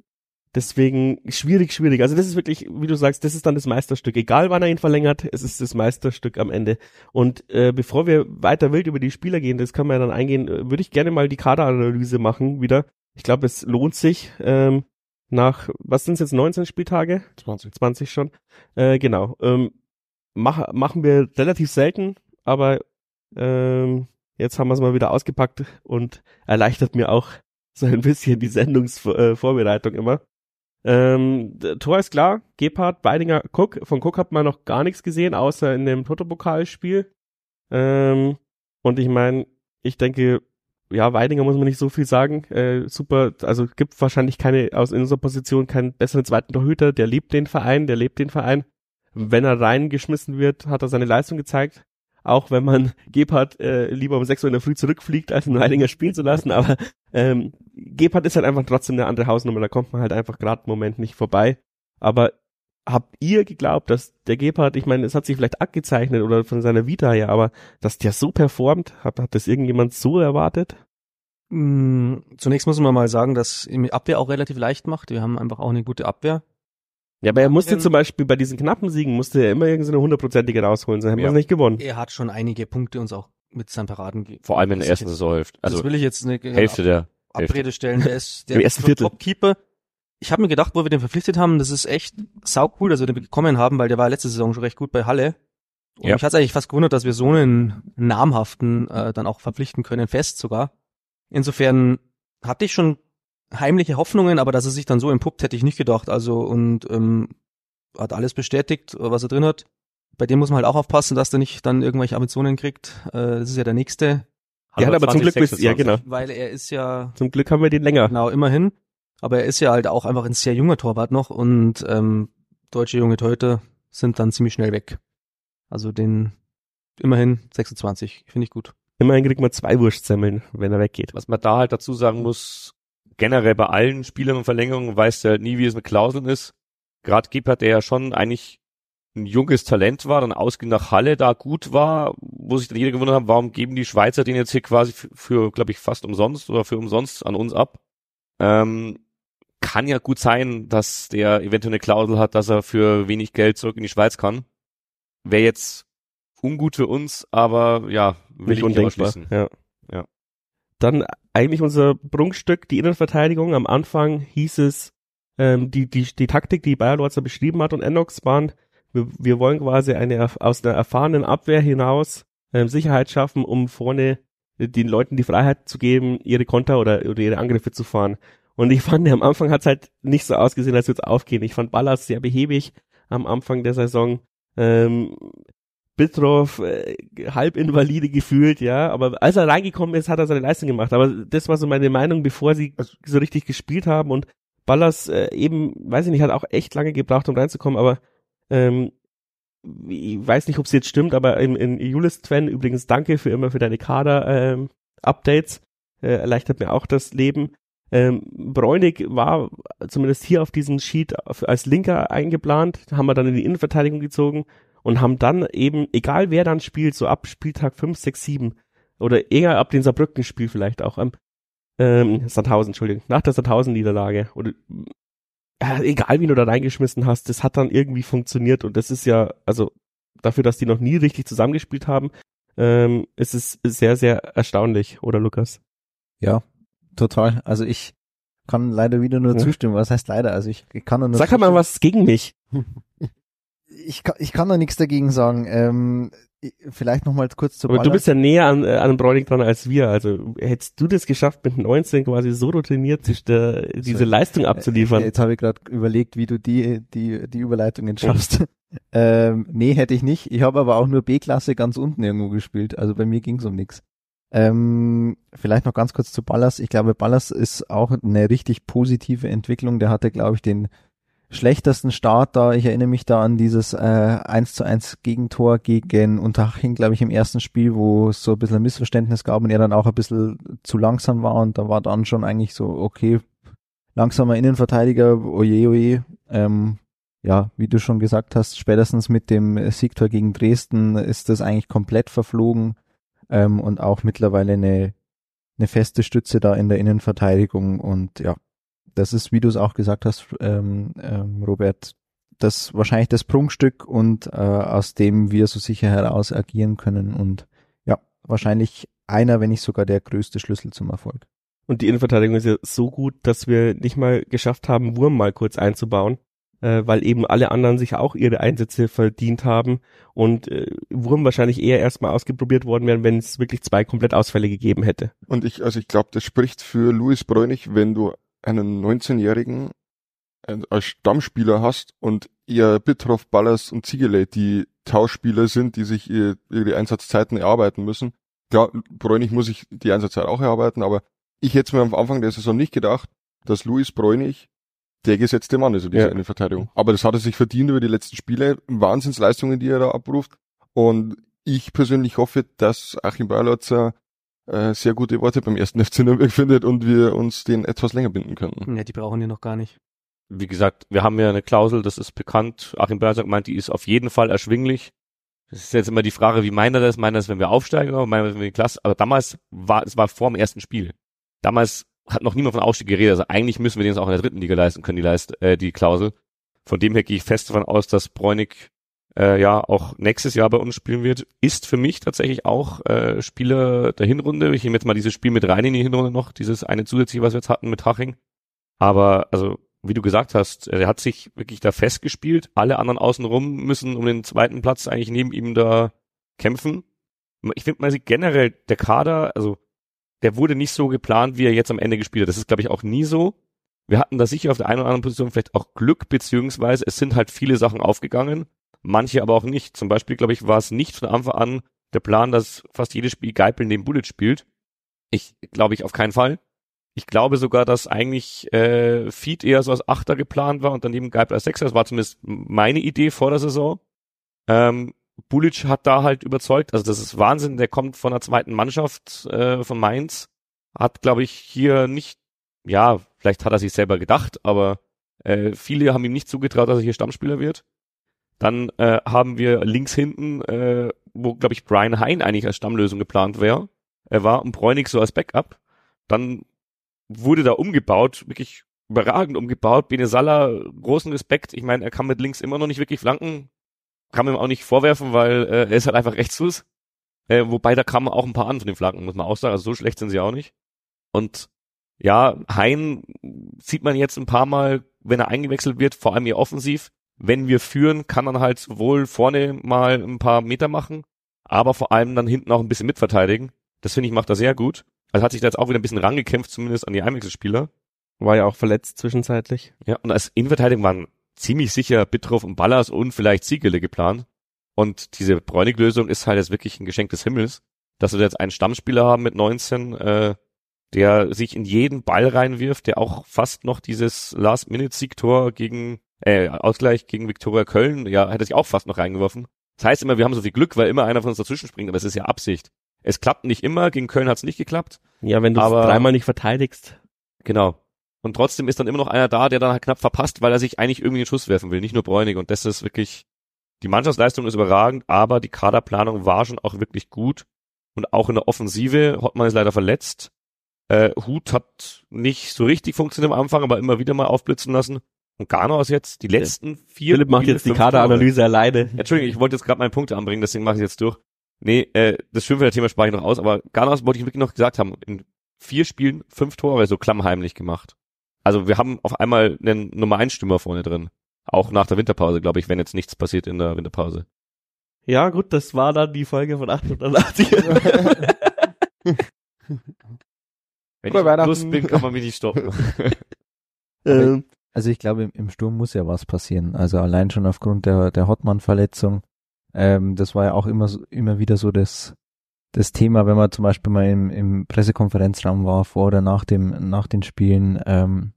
deswegen schwierig, schwierig. Also das ist wirklich, wie du sagst, das ist dann das Meisterstück. Egal wann er ihn verlängert, es ist das Meisterstück am Ende. Und äh, bevor wir weiter wild über die Spieler gehen, das können wir dann eingehen, äh, würde ich gerne mal die Kaderanalyse machen wieder. Ich glaube, es lohnt sich. Ähm, nach, was sind es jetzt, 19 Spieltage? 20. 20 schon. Äh, genau. Ähm, mach, machen wir relativ selten, aber ähm, jetzt haben wir es mal wieder ausgepackt und erleichtert mir auch so ein bisschen die Sendungsvorbereitung immer. Ähm, Tor ist klar, Gebhardt, Beidinger, Cook. Von Cook hat man noch gar nichts gesehen, außer in dem Toto-Pokalspiel. Ähm, und ich meine, ich denke, ja, Weidinger muss man nicht so viel sagen. Äh, super, also gibt wahrscheinlich keine aus in unserer Position keinen besseren zweiten Torhüter. Der liebt den Verein, der lebt den Verein. Wenn er reingeschmissen wird, hat er seine Leistung gezeigt. Auch wenn man Gebhardt äh, lieber um 6 Uhr in der Früh zurückfliegt, als einen Weidinger spielen zu lassen. Aber ähm, Gebhardt ist halt einfach trotzdem eine andere Hausnummer. Da kommt man halt einfach gerade im Moment nicht vorbei. Aber habt ihr geglaubt, dass der Gebhardt, ich meine, es hat sich vielleicht abgezeichnet oder von seiner Vita her, aber dass der so performt, hat, hat das irgendjemand so erwartet? Mm, Zunächst muss man mal sagen, dass ihm Abwehr auch relativ leicht macht. Wir haben einfach auch eine gute Abwehr. Ja, aber er musste zum Beispiel bei diesen knappen Siegen, musste er immer irgendeine hundertprozentige rausholen, sonst hätten wir es nicht gewonnen. Er hat schon einige Punkte uns auch mit seinen Paraden gegeben. Vor allem in der ersten Saisonhälfte. Also das will ich jetzt eine Hälfte der Hälfte. Abrede stellen. Der ist der. Topkeeper. Ich habe mir gedacht, wo wir den verpflichtet haben, das ist echt sau cool, dass wir den bekommen haben, weil der war letzte Saison schon recht gut bei Halle. Und Ja. mich hat eigentlich fast gewundert, dass wir so einen namhaften äh, dann auch verpflichten können, fest sogar. Insofern hatte ich schon heimliche Hoffnungen, aber dass er sich dann so entpuppt, hätte ich nicht gedacht. Also und ähm, hat alles bestätigt, was er drin hat. Bei dem muss man halt auch aufpassen, dass der nicht dann irgendwelche Ambitionen kriegt. Äh, das ist ja der nächste, Der hat aber zum Glück bis, ja 2026. genau. weil er ist ja Zum Glück haben wir den länger. Genau, immerhin. Aber er ist ja halt auch einfach ein sehr junger Torwart noch und ähm, deutsche junge Torhüter sind dann ziemlich schnell weg. Also den immerhin 26, finde ich gut. Immerhin kriegt man zwei Wurstsemmeln, wenn er weggeht. Was man da halt dazu sagen muss, generell bei allen Spielern und Verlängerungen weißt du halt nie, wie es mit Klauseln ist. Gerade Gebhardt, der ja schon eigentlich ein junges Talent war, dann ausging nach Halle da gut war, wo sich dann jeder gewundert hat, warum geben die Schweizer den jetzt hier quasi für, für glaube ich, fast umsonst oder für umsonst an uns ab. Ähm, kann ja gut sein, dass der eventuell eine Klausel hat, dass er für wenig Geld zurück in die Schweiz kann. Wäre jetzt ungut für uns, aber ja, will Nicht ich undenkbar. Ja. Dann eigentlich unser Prunkstück, die Innenverteidigung. Am Anfang hieß es, ähm, die, die, die Taktik, die Bayer Lorzer beschrieben hat und Enox waren, wir, wir wollen quasi eine, aus einer erfahrenen Abwehr hinaus ähm, Sicherheit schaffen, um vorne den Leuten die Freiheit zu geben, ihre Konter oder, oder ihre Angriffe zu fahren. Und ich fand, am Anfang hat es halt nicht so ausgesehen, als würde es aufgehen. Ich fand Ballas sehr behäbig am Anfang der Saison. Ähm, Bitroff äh, halb invalide gefühlt, ja, aber als er reingekommen ist, hat er seine Leistung gemacht. Aber das war so meine Meinung, bevor sie also so richtig gespielt haben und Ballas äh, eben, weiß ich nicht, hat auch echt lange gebraucht, um reinzukommen, aber ähm, ich weiß nicht, ob es jetzt stimmt, aber in, in Julis Twen übrigens danke für immer für deine Kader-Updates. Ähm, äh, erleichtert mir auch das Leben. Ähm, Bräunig war zumindest hier auf diesem Sheet als Linker eingeplant, haben wir dann in die Innenverteidigung gezogen und haben dann eben, egal wer dann spielt, so ab Spieltag 5, 6, 7 oder eher ab dem Saarbrücken-Spiel vielleicht auch, ähm, ähm, Sandhausen, Entschuldigung, nach der Sandhausen-Niederlage oder ja, egal wie du da reingeschmissen hast, das hat dann irgendwie funktioniert und das ist ja, also dafür, dass die noch nie richtig zusammengespielt haben, ähm, ist es sehr, sehr erstaunlich, oder Lukas? Ja, total. Also ich kann leider wieder nur ja. zustimmen. Was heißt leider? Also ich, kann nur Sag halt mal was gegen mich. ich, kann, ich kann da nichts dagegen sagen. Ähm, vielleicht noch mal kurz zu Aber du bist ja näher an, äh, an Bräunig dran als wir. Also hättest du das geschafft, mit 19 quasi so routiniert sich der, diese so, Leistung abzuliefern? Jetzt habe ich gerade überlegt, wie du die, die, die Überleitungen schaffst. ähm, nee, hätte ich nicht. Ich habe aber auch nur B-Klasse ganz unten irgendwo gespielt. Also bei mir ging's um nichts. Ähm, vielleicht noch ganz kurz zu Ballas. Ich glaube, Ballas ist auch eine richtig positive Entwicklung. Der hatte, glaube ich, den schlechtesten Start da. Ich erinnere mich da an dieses äh, 1 zu 1 Gegentor gegen Unterhaching, glaube ich, im ersten Spiel, wo es so ein bisschen ein Missverständnis gab und er dann auch ein bisschen zu langsam war und da war dann schon eigentlich so, okay, langsamer Innenverteidiger, oje, oje. Ähm, ja, wie du schon gesagt hast, spätestens mit dem Siegtor gegen Dresden ist das eigentlich komplett verflogen ähm, und auch mittlerweile eine, eine feste Stütze da in der Innenverteidigung und ja, das ist, wie du es auch gesagt hast, ähm, ähm, Robert, das wahrscheinlich das Prunkstück und äh, aus dem wir so sicher heraus agieren können und ja, wahrscheinlich einer, wenn nicht sogar der größte Schlüssel zum Erfolg. Und die Innenverteidigung ist ja so gut, dass wir nicht mal geschafft haben, Wurm mal kurz einzubauen, äh, weil eben alle anderen sich auch ihre Einsätze verdient haben und äh, Wurm wahrscheinlich eher erstmal ausgeprobiert worden wären, wenn es wirklich zwei Komplettausfälle gegeben hätte. Und ich, also ich glaube, das spricht für Louis Bräunig, wenn du einen 19-Jährigen äh, als Stammspieler hast und eher Bitroff, Ballas und Ziegele die Tauschspieler sind, die sich ihre, Einsatzzeiten erarbeiten müssen. Klar, Bräunig muss sich die Einsatzzeit auch erarbeiten, aber ich hätte mir am Anfang der Saison nicht gedacht, dass Luis Bräunig der gesetzte Mann ist in dieser ja. Verteidigung. Aber das hat er sich verdient über die letzten Spiele. Wahnsinnsleistungen, die er da abruft. Und ich persönlich hoffe, dass Achim Bayerlotzer äh, sehr gute Worte beim ersten FC Nürnberg findet und wir uns den etwas länger binden können. Ja, die brauchen wir noch gar nicht. Wie gesagt, wir haben ja eine Klausel, das ist bekannt. Achim Bersak meint, die ist auf jeden Fall erschwinglich. Das ist jetzt immer die Frage, wie meint er das? Meint er das, wenn wir aufsteigen oder meint er das, wenn wir die Klasse? Aber damals war, es war vor dem ersten Spiel. Damals hat noch niemand von Aufstieg geredet. Also eigentlich müssen wir den jetzt auch in der dritten Liga leisten können, die, Leist, äh, die Klausel. Von dem her gehe ich fest davon aus, dass Bräunig äh, ja auch nächstes Jahr bei uns spielen wird, ist für mich tatsächlich auch äh, Spieler der Hinrunde. Ich nehme jetzt mal dieses Spiel mit rein in die Hinrunde noch, dieses eine zusätzliche, was wir jetzt hatten mit Haching. Aber also, wie du gesagt hast, er hat sich wirklich da festgespielt. Alle anderen außenrum müssen um den zweiten Platz eigentlich neben ihm da kämpfen. Ich finde mal generell der Kader, also der wurde nicht so geplant, wie er jetzt am Ende gespielt hat. Das ist, glaube ich, auch nie so. Wir hatten da sicher auf der einen oder anderen Position vielleicht auch Glück, beziehungsweise es sind halt viele Sachen aufgegangen manche aber auch nicht. Zum Beispiel, glaube ich, war es nicht von Anfang an der Plan, dass fast jedes Spiel Geipel neben Bullet spielt. Ich glaube ich auf keinen Fall. Ich glaube sogar, dass eigentlich äh, Feed eher so als Achter geplant war und daneben Geipel als Sechser. Das war zumindest meine Idee vor der Saison. Ähm, Bulic hat da halt überzeugt. Also das ist Wahnsinn. Der kommt von der zweiten Mannschaft äh, von Mainz. Hat, glaube ich, hier nicht, ja, vielleicht hat er sich selber gedacht, aber äh, viele haben ihm nicht zugetraut, dass er hier Stammspieler wird. Dann äh, haben wir links hinten, äh, wo, glaube ich, Brian Hein eigentlich als Stammlösung geplant wäre. Er war und Bräunig so als Backup. Dann wurde da umgebaut, wirklich überragend umgebaut. Bene Salah, großen Respekt. Ich meine, er kann mit links immer noch nicht wirklich flanken. Kann man ihm auch nicht vorwerfen, weil äh, er ist halt einfach Rechtsfuß. Äh, wobei da kamen auch ein paar an von den Flanken, muss man auch sagen. Also so schlecht sind sie auch nicht. Und ja, Hein sieht man jetzt ein paar Mal, wenn er eingewechselt wird, vor allem hier offensiv, wenn wir führen, kann man halt sowohl vorne mal ein paar Meter machen, aber vor allem dann hinten auch ein bisschen mitverteidigen. Das finde ich macht er sehr gut. Also hat sich da jetzt auch wieder ein bisschen rangekämpft, zumindest an die Einwechselspieler. War ja auch verletzt zwischenzeitlich. Ja, und als Innenverteidigung waren ziemlich sicher Bittroff und Ballas und vielleicht Siegele geplant. Und diese Bräunig-Lösung ist halt jetzt wirklich ein Geschenk des Himmels, dass wir jetzt einen Stammspieler haben mit 19, äh, der sich in jeden Ball reinwirft, der auch fast noch dieses Last-Minute-Siegtor gegen, äh, Ausgleich gegen Viktoria Köln, ja, hätte sich auch fast noch reingeworfen. Das heißt immer, wir haben so viel Glück, weil immer einer von uns dazwischen springt, aber es ist ja Absicht. Es klappt nicht immer, gegen Köln hat es nicht geklappt. Ja, wenn du Aber- dreimal nicht verteidigst. Genau. Und trotzdem ist dann immer noch einer da, der dann halt knapp verpasst, weil er sich eigentlich irgendwie den Schuss werfen will, nicht nur Bräunig. Und das ist wirklich, die Mannschaftsleistung ist überragend, aber die Kaderplanung war schon auch wirklich gut. Und auch in der Offensive, Hottmann ist leider verletzt. Äh, Hut hat nicht so richtig funktioniert am Anfang, aber immer wieder mal aufblitzen lassen. Und Garnaus jetzt, die letzten vier. Philipp macht Spiele, jetzt die. Kaderanalyse alleine. Entschuldigung, ich wollte jetzt gerade meine Punkte anbringen, deswegen mache ich jetzt durch. Nee, äh, das Schönfelder-Thema spare ich noch aus, aber Garnas wollte ich wirklich noch gesagt haben, in vier Spielen fünf Tore so klammheimlich gemacht. Also wir haben auf einmal einen Nummer 1 Stürmer vorne drin. Auch nach der Winterpause, glaube ich, wenn jetzt nichts passiert in der Winterpause. Ja, gut, das war dann die Folge von 88. Wenn ich. Lust bin, kann man mich nicht stoppen. ähm, Also ich glaube, im, Sturm muss ja was passieren. Also allein schon aufgrund der, der Hottmann-Verletzung. Ähm, das war ja auch immer, immer wieder so das, das Thema, wenn man zum Beispiel mal im, im Pressekonferenzraum war, vor oder nach dem, nach den Spielen. Ähm,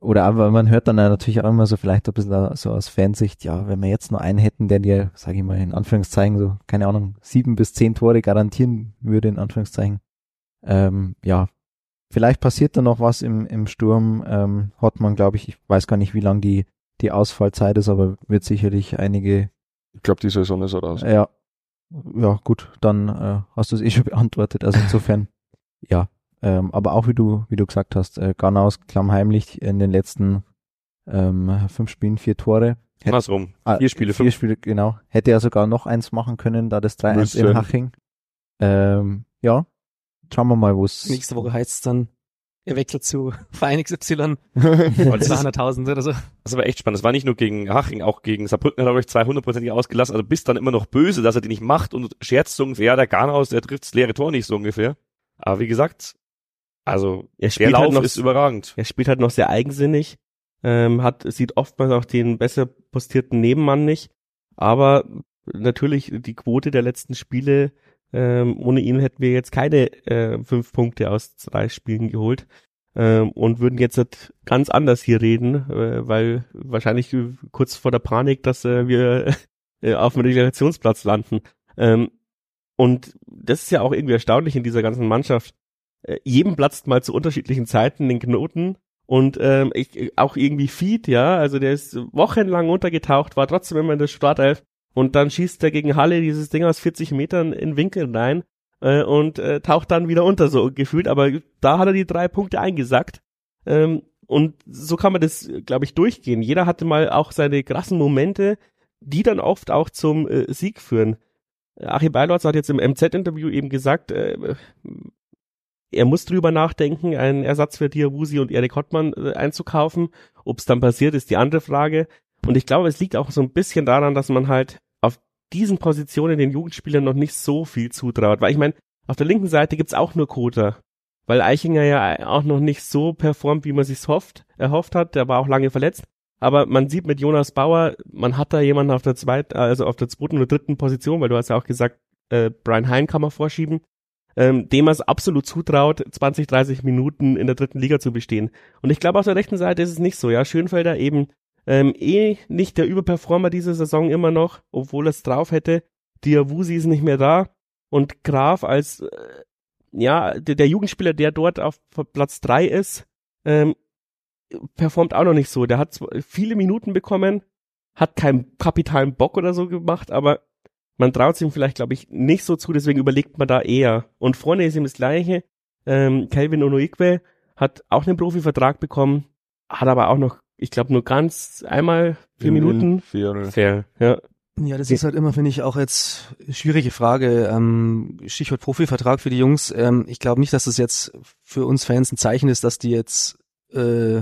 oder aber man hört dann natürlich auch immer so vielleicht ein bisschen so aus Fansicht, ja, wenn wir jetzt nur einen hätten, der dir, sage ich mal in Anführungszeichen, so, keine Ahnung, sieben bis zehn Tore garantieren würde, in Anführungszeichen. Ähm, ja, Vielleicht passiert da noch was im, im Sturm. Ähm, Hottmann, glaube ich, ich weiß gar nicht, wie lang die, die Ausfallzeit ist, aber wird sicherlich einige, Ich glaube, die Saison ist er raus. ja, ja, gut, dann äh, hast du es eh schon beantwortet. Also insofern, ja. Ähm, aber auch wie du, wie du gesagt hast, äh, Garnaus klammheimlich in den letzten ähm, fünf Spielen vier Tore. Hätt- Andersrum. Ah, Vier Spiele, vier fünf. Spiele, genau. Hätte er sogar noch eins machen können, da das 3-1 Müssen. in Haching. Ähm, ja, schauen wir mal, wo es Nächste Woche heißt es dann, er wechselt zu Verein XY, ist, 200.000 oder so. das war echt spannend. Das war nicht nur gegen Haching, auch gegen Saarbrücken hat er euch 200% ausgelassen. Also bist dann immer noch böse, dass er die nicht macht und scherzt so ungefähr, ja, der Garnaus, der trifft das leere Tor nicht so ungefähr. Aber wie gesagt, also er der spielt Lauf halt noch, ist überragend. er spielt halt noch sehr eigensinnig, ähm, hat, sieht oftmals auch den besser postierten Nebenmann nicht, aber natürlich die Quote der letzten Spiele, ähm, ohne ihn hätten wir jetzt keine äh, fünf Punkte aus drei Spielen geholt ähm, und würden jetzt ganz anders hier reden, äh, weil wahrscheinlich kurz vor der Panik, dass äh, wir äh, auf dem Relegationsplatz landen. Ähm, und das ist ja auch irgendwie erstaunlich in dieser ganzen Mannschaft. Äh, jedem platzt mal zu unterschiedlichen Zeiten den Knoten und ähm, ich, auch irgendwie Feed, ja, also der ist wochenlang untergetaucht, war trotzdem immer in der Startelf und dann schießt er gegen Halle dieses Ding aus 40 Metern in Winkel rein äh, und äh, taucht dann wieder unter, so gefühlt, aber da hat er die drei Punkte eingesackt ähm, und so kann man das, glaube ich, durchgehen. Jeder hatte mal auch seine krassen Momente, die dann oft auch zum äh, Sieg führen. Achim Beilorz hat jetzt im MZ-Interview eben gesagt, äh, er muss drüber nachdenken, einen Ersatz für Diawusi und Erik Hottmann äh, einzukaufen. Ob es dann passiert, ist die andere Frage. Und ich glaube, es liegt auch so ein bisschen daran, dass man halt auf diesen Positionen den Jugendspielern noch nicht so viel zutraut. Weil ich meine, auf der linken Seite gibt's auch nur Kota. Weil Eichinger ja auch noch nicht so performt, wie man sich's hofft, erhofft hat. Der war auch lange verletzt. Aber man sieht mit Jonas Bauer, man hat da jemanden auf der zweiten, also auf der zweiten oder dritten Position, weil du hast ja auch gesagt, äh, Brian Hein kann man vorschieben, ähm, dem man es absolut zutraut, 20, 30 Minuten in der dritten Liga zu bestehen. Und ich glaube, auf der rechten Seite ist es nicht so. Ja, Schönfelder eben ähm, eh nicht der Überperformer diese Saison immer noch, obwohl es drauf hätte. Diawusi ist nicht mehr da. Und Graf als, äh, ja, der, der Jugendspieler, der dort auf Platz drei ist, ähm, performt auch noch nicht so. Der hat viele Minuten bekommen, hat keinen kapitalen Bock oder so gemacht, aber man traut es ihm vielleicht, glaube ich, nicht so zu, deswegen überlegt man da eher. Und vorne ist ihm das Gleiche. Ähm, Calvin Onoikwe hat auch einen Profivertrag bekommen, hat aber auch noch, ich glaube, nur ganz einmal vier In- in Minuten. Vier, Fair. Ja, Ja, das ist halt immer, finde ich, auch jetzt schwierige Frage. Ähm, Stichwort Profivertrag für die Jungs. Ähm, ich glaube nicht, dass das jetzt für uns Fans ein Zeichen ist, dass die jetzt äh,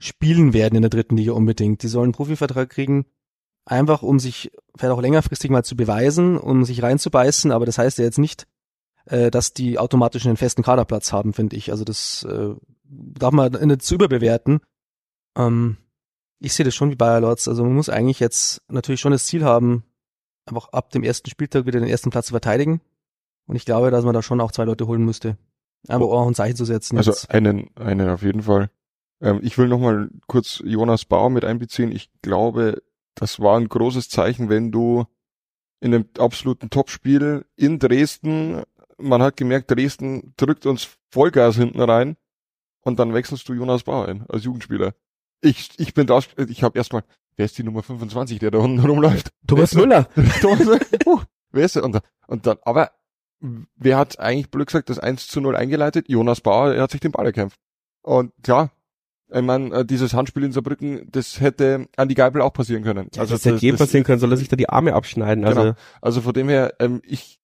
spielen werden in der dritten Liga unbedingt. Die sollen einen Profivertrag kriegen, einfach um sich vielleicht auch längerfristig mal zu beweisen, um sich reinzubeißen, aber das heißt ja jetzt nicht, äh, dass die automatisch einen festen Kaderplatz haben, finde ich. Also das äh, darf man nicht zu überbewerten. Ähm, ich sehe das schon wie Bayer Lords. Also man muss eigentlich jetzt natürlich schon das Ziel haben, einfach ab dem ersten Spieltag wieder den ersten Platz zu verteidigen. Und ich glaube, dass man da schon auch zwei Leute holen müsste. Aber auch ein Zeichen zu setzen. Also jetzt. einen, einen auf jeden Fall. Ähm, ich will nochmal kurz Jonas Bauer mit einbeziehen. Ich glaube, das war ein großes Zeichen, wenn du in einem absoluten Topspiel in Dresden, man hat gemerkt, Dresden drückt uns Vollgas hinten rein und dann wechselst du Jonas Bauer ein als Jugendspieler. Ich, ich bin da, ich habe erstmal, wer ist die Nummer 25, der da unten rumläuft? Thomas Müller. Thomas Müller. Uh, wer ist der? Und, dann- und dann, aber wer hat eigentlich blöd gesagt das 1 zu 0 eingeleitet? Jonas Bauer, er hat sich den Ball erkämpft. Und ja, ich meine, äh, dieses Handspiel in Saarbrücken, das hätte an die Geibel auch passieren können. Ja, also das hätte jedem passieren können, soll er sich da die Arme abschneiden. Also Genau. also von dem her, ähm, ich,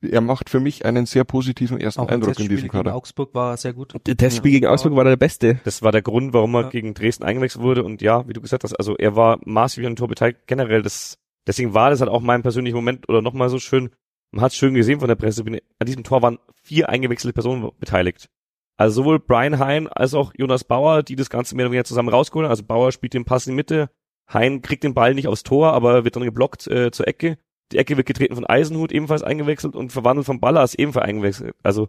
er macht für mich einen sehr positiven ersten auch Eindruck in Testspiel diesem gegen Kader. Augsburg war sehr gut. das Spiel gegen Augsburg war der beste. Das war der Grund, warum er Ja. gegen Dresden eingewechselt wurde. Und ja, wie du gesagt hast, also er war maßgeblich an dem Tor beteiligt. Generell, das, deswegen war das halt auch mein persönlicher Moment oder nochmal so schön. Man hat schön gesehen von der Presse. An diesem Tor waren vier eingewechselte Personen beteiligt. Also sowohl Brian Hein als auch Jonas Bauer, die das Ganze mehr oder weniger zusammen rausgeholt haben. Also Bauer spielt den Pass in die Mitte. Hein kriegt den Ball nicht aufs Tor, aber wird dann geblockt äh, zur Ecke. Die Ecke wird getreten von Eisenhut, ebenfalls eingewechselt und verwandelt von Ballas, ebenfalls eingewechselt. Also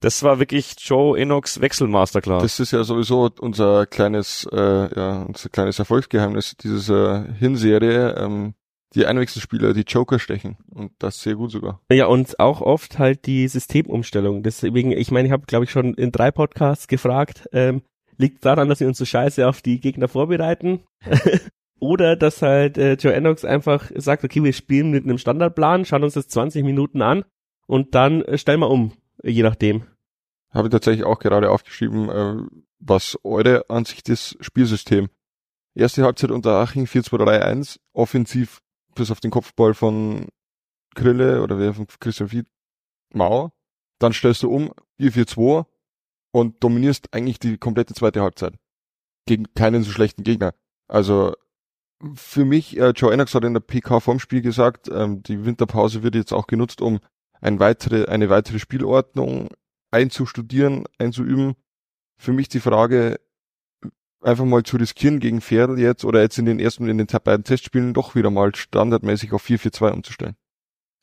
das war wirklich Joe Enochs Wechselmasterclass. Das ist ja sowieso unser kleines, äh, ja, unser kleines Erfolgsgeheimnis dieser Hinserie, ähm, die Einwechselspieler, die Joker stechen. Und das sehr gut sogar. Ja, und auch oft halt die Systemumstellung. Deswegen, ich meine, ich habe, glaube ich, schon in drei Podcasts gefragt, ähm, liegt daran, dass wir uns so scheiße auf die Gegner vorbereiten? Oder dass halt äh, Joe Enox einfach sagt, okay, wir spielen mit einem Standardplan, schauen uns das 20 Minuten an und dann äh, stellen wir um, je nachdem. Habe ich tatsächlich auch gerade aufgeschrieben, äh, was eure Ansicht ist, Spielsystem. Erste Halbzeit unter Aching 4-2-3-1, offensiv bis auf den Kopfball von Krille oder wer von Christian Fied, Mauer. Dann stellst du um, 4-4-2 und dominierst eigentlich die komplette zweite Halbzeit. Gegen keinen so schlechten Gegner. Also für mich, äh, Joe Ennox hat in der PK vorm Spiel gesagt, ähm, die Winterpause wird jetzt auch genutzt, um ein weitere, eine weitere Spielordnung einzustudieren, einzuüben. Für mich die Frage, einfach mal zu riskieren gegen Ferl jetzt oder jetzt in den ersten, in den beiden Testspielen doch wieder mal standardmäßig auf 4-4-2 umzustellen.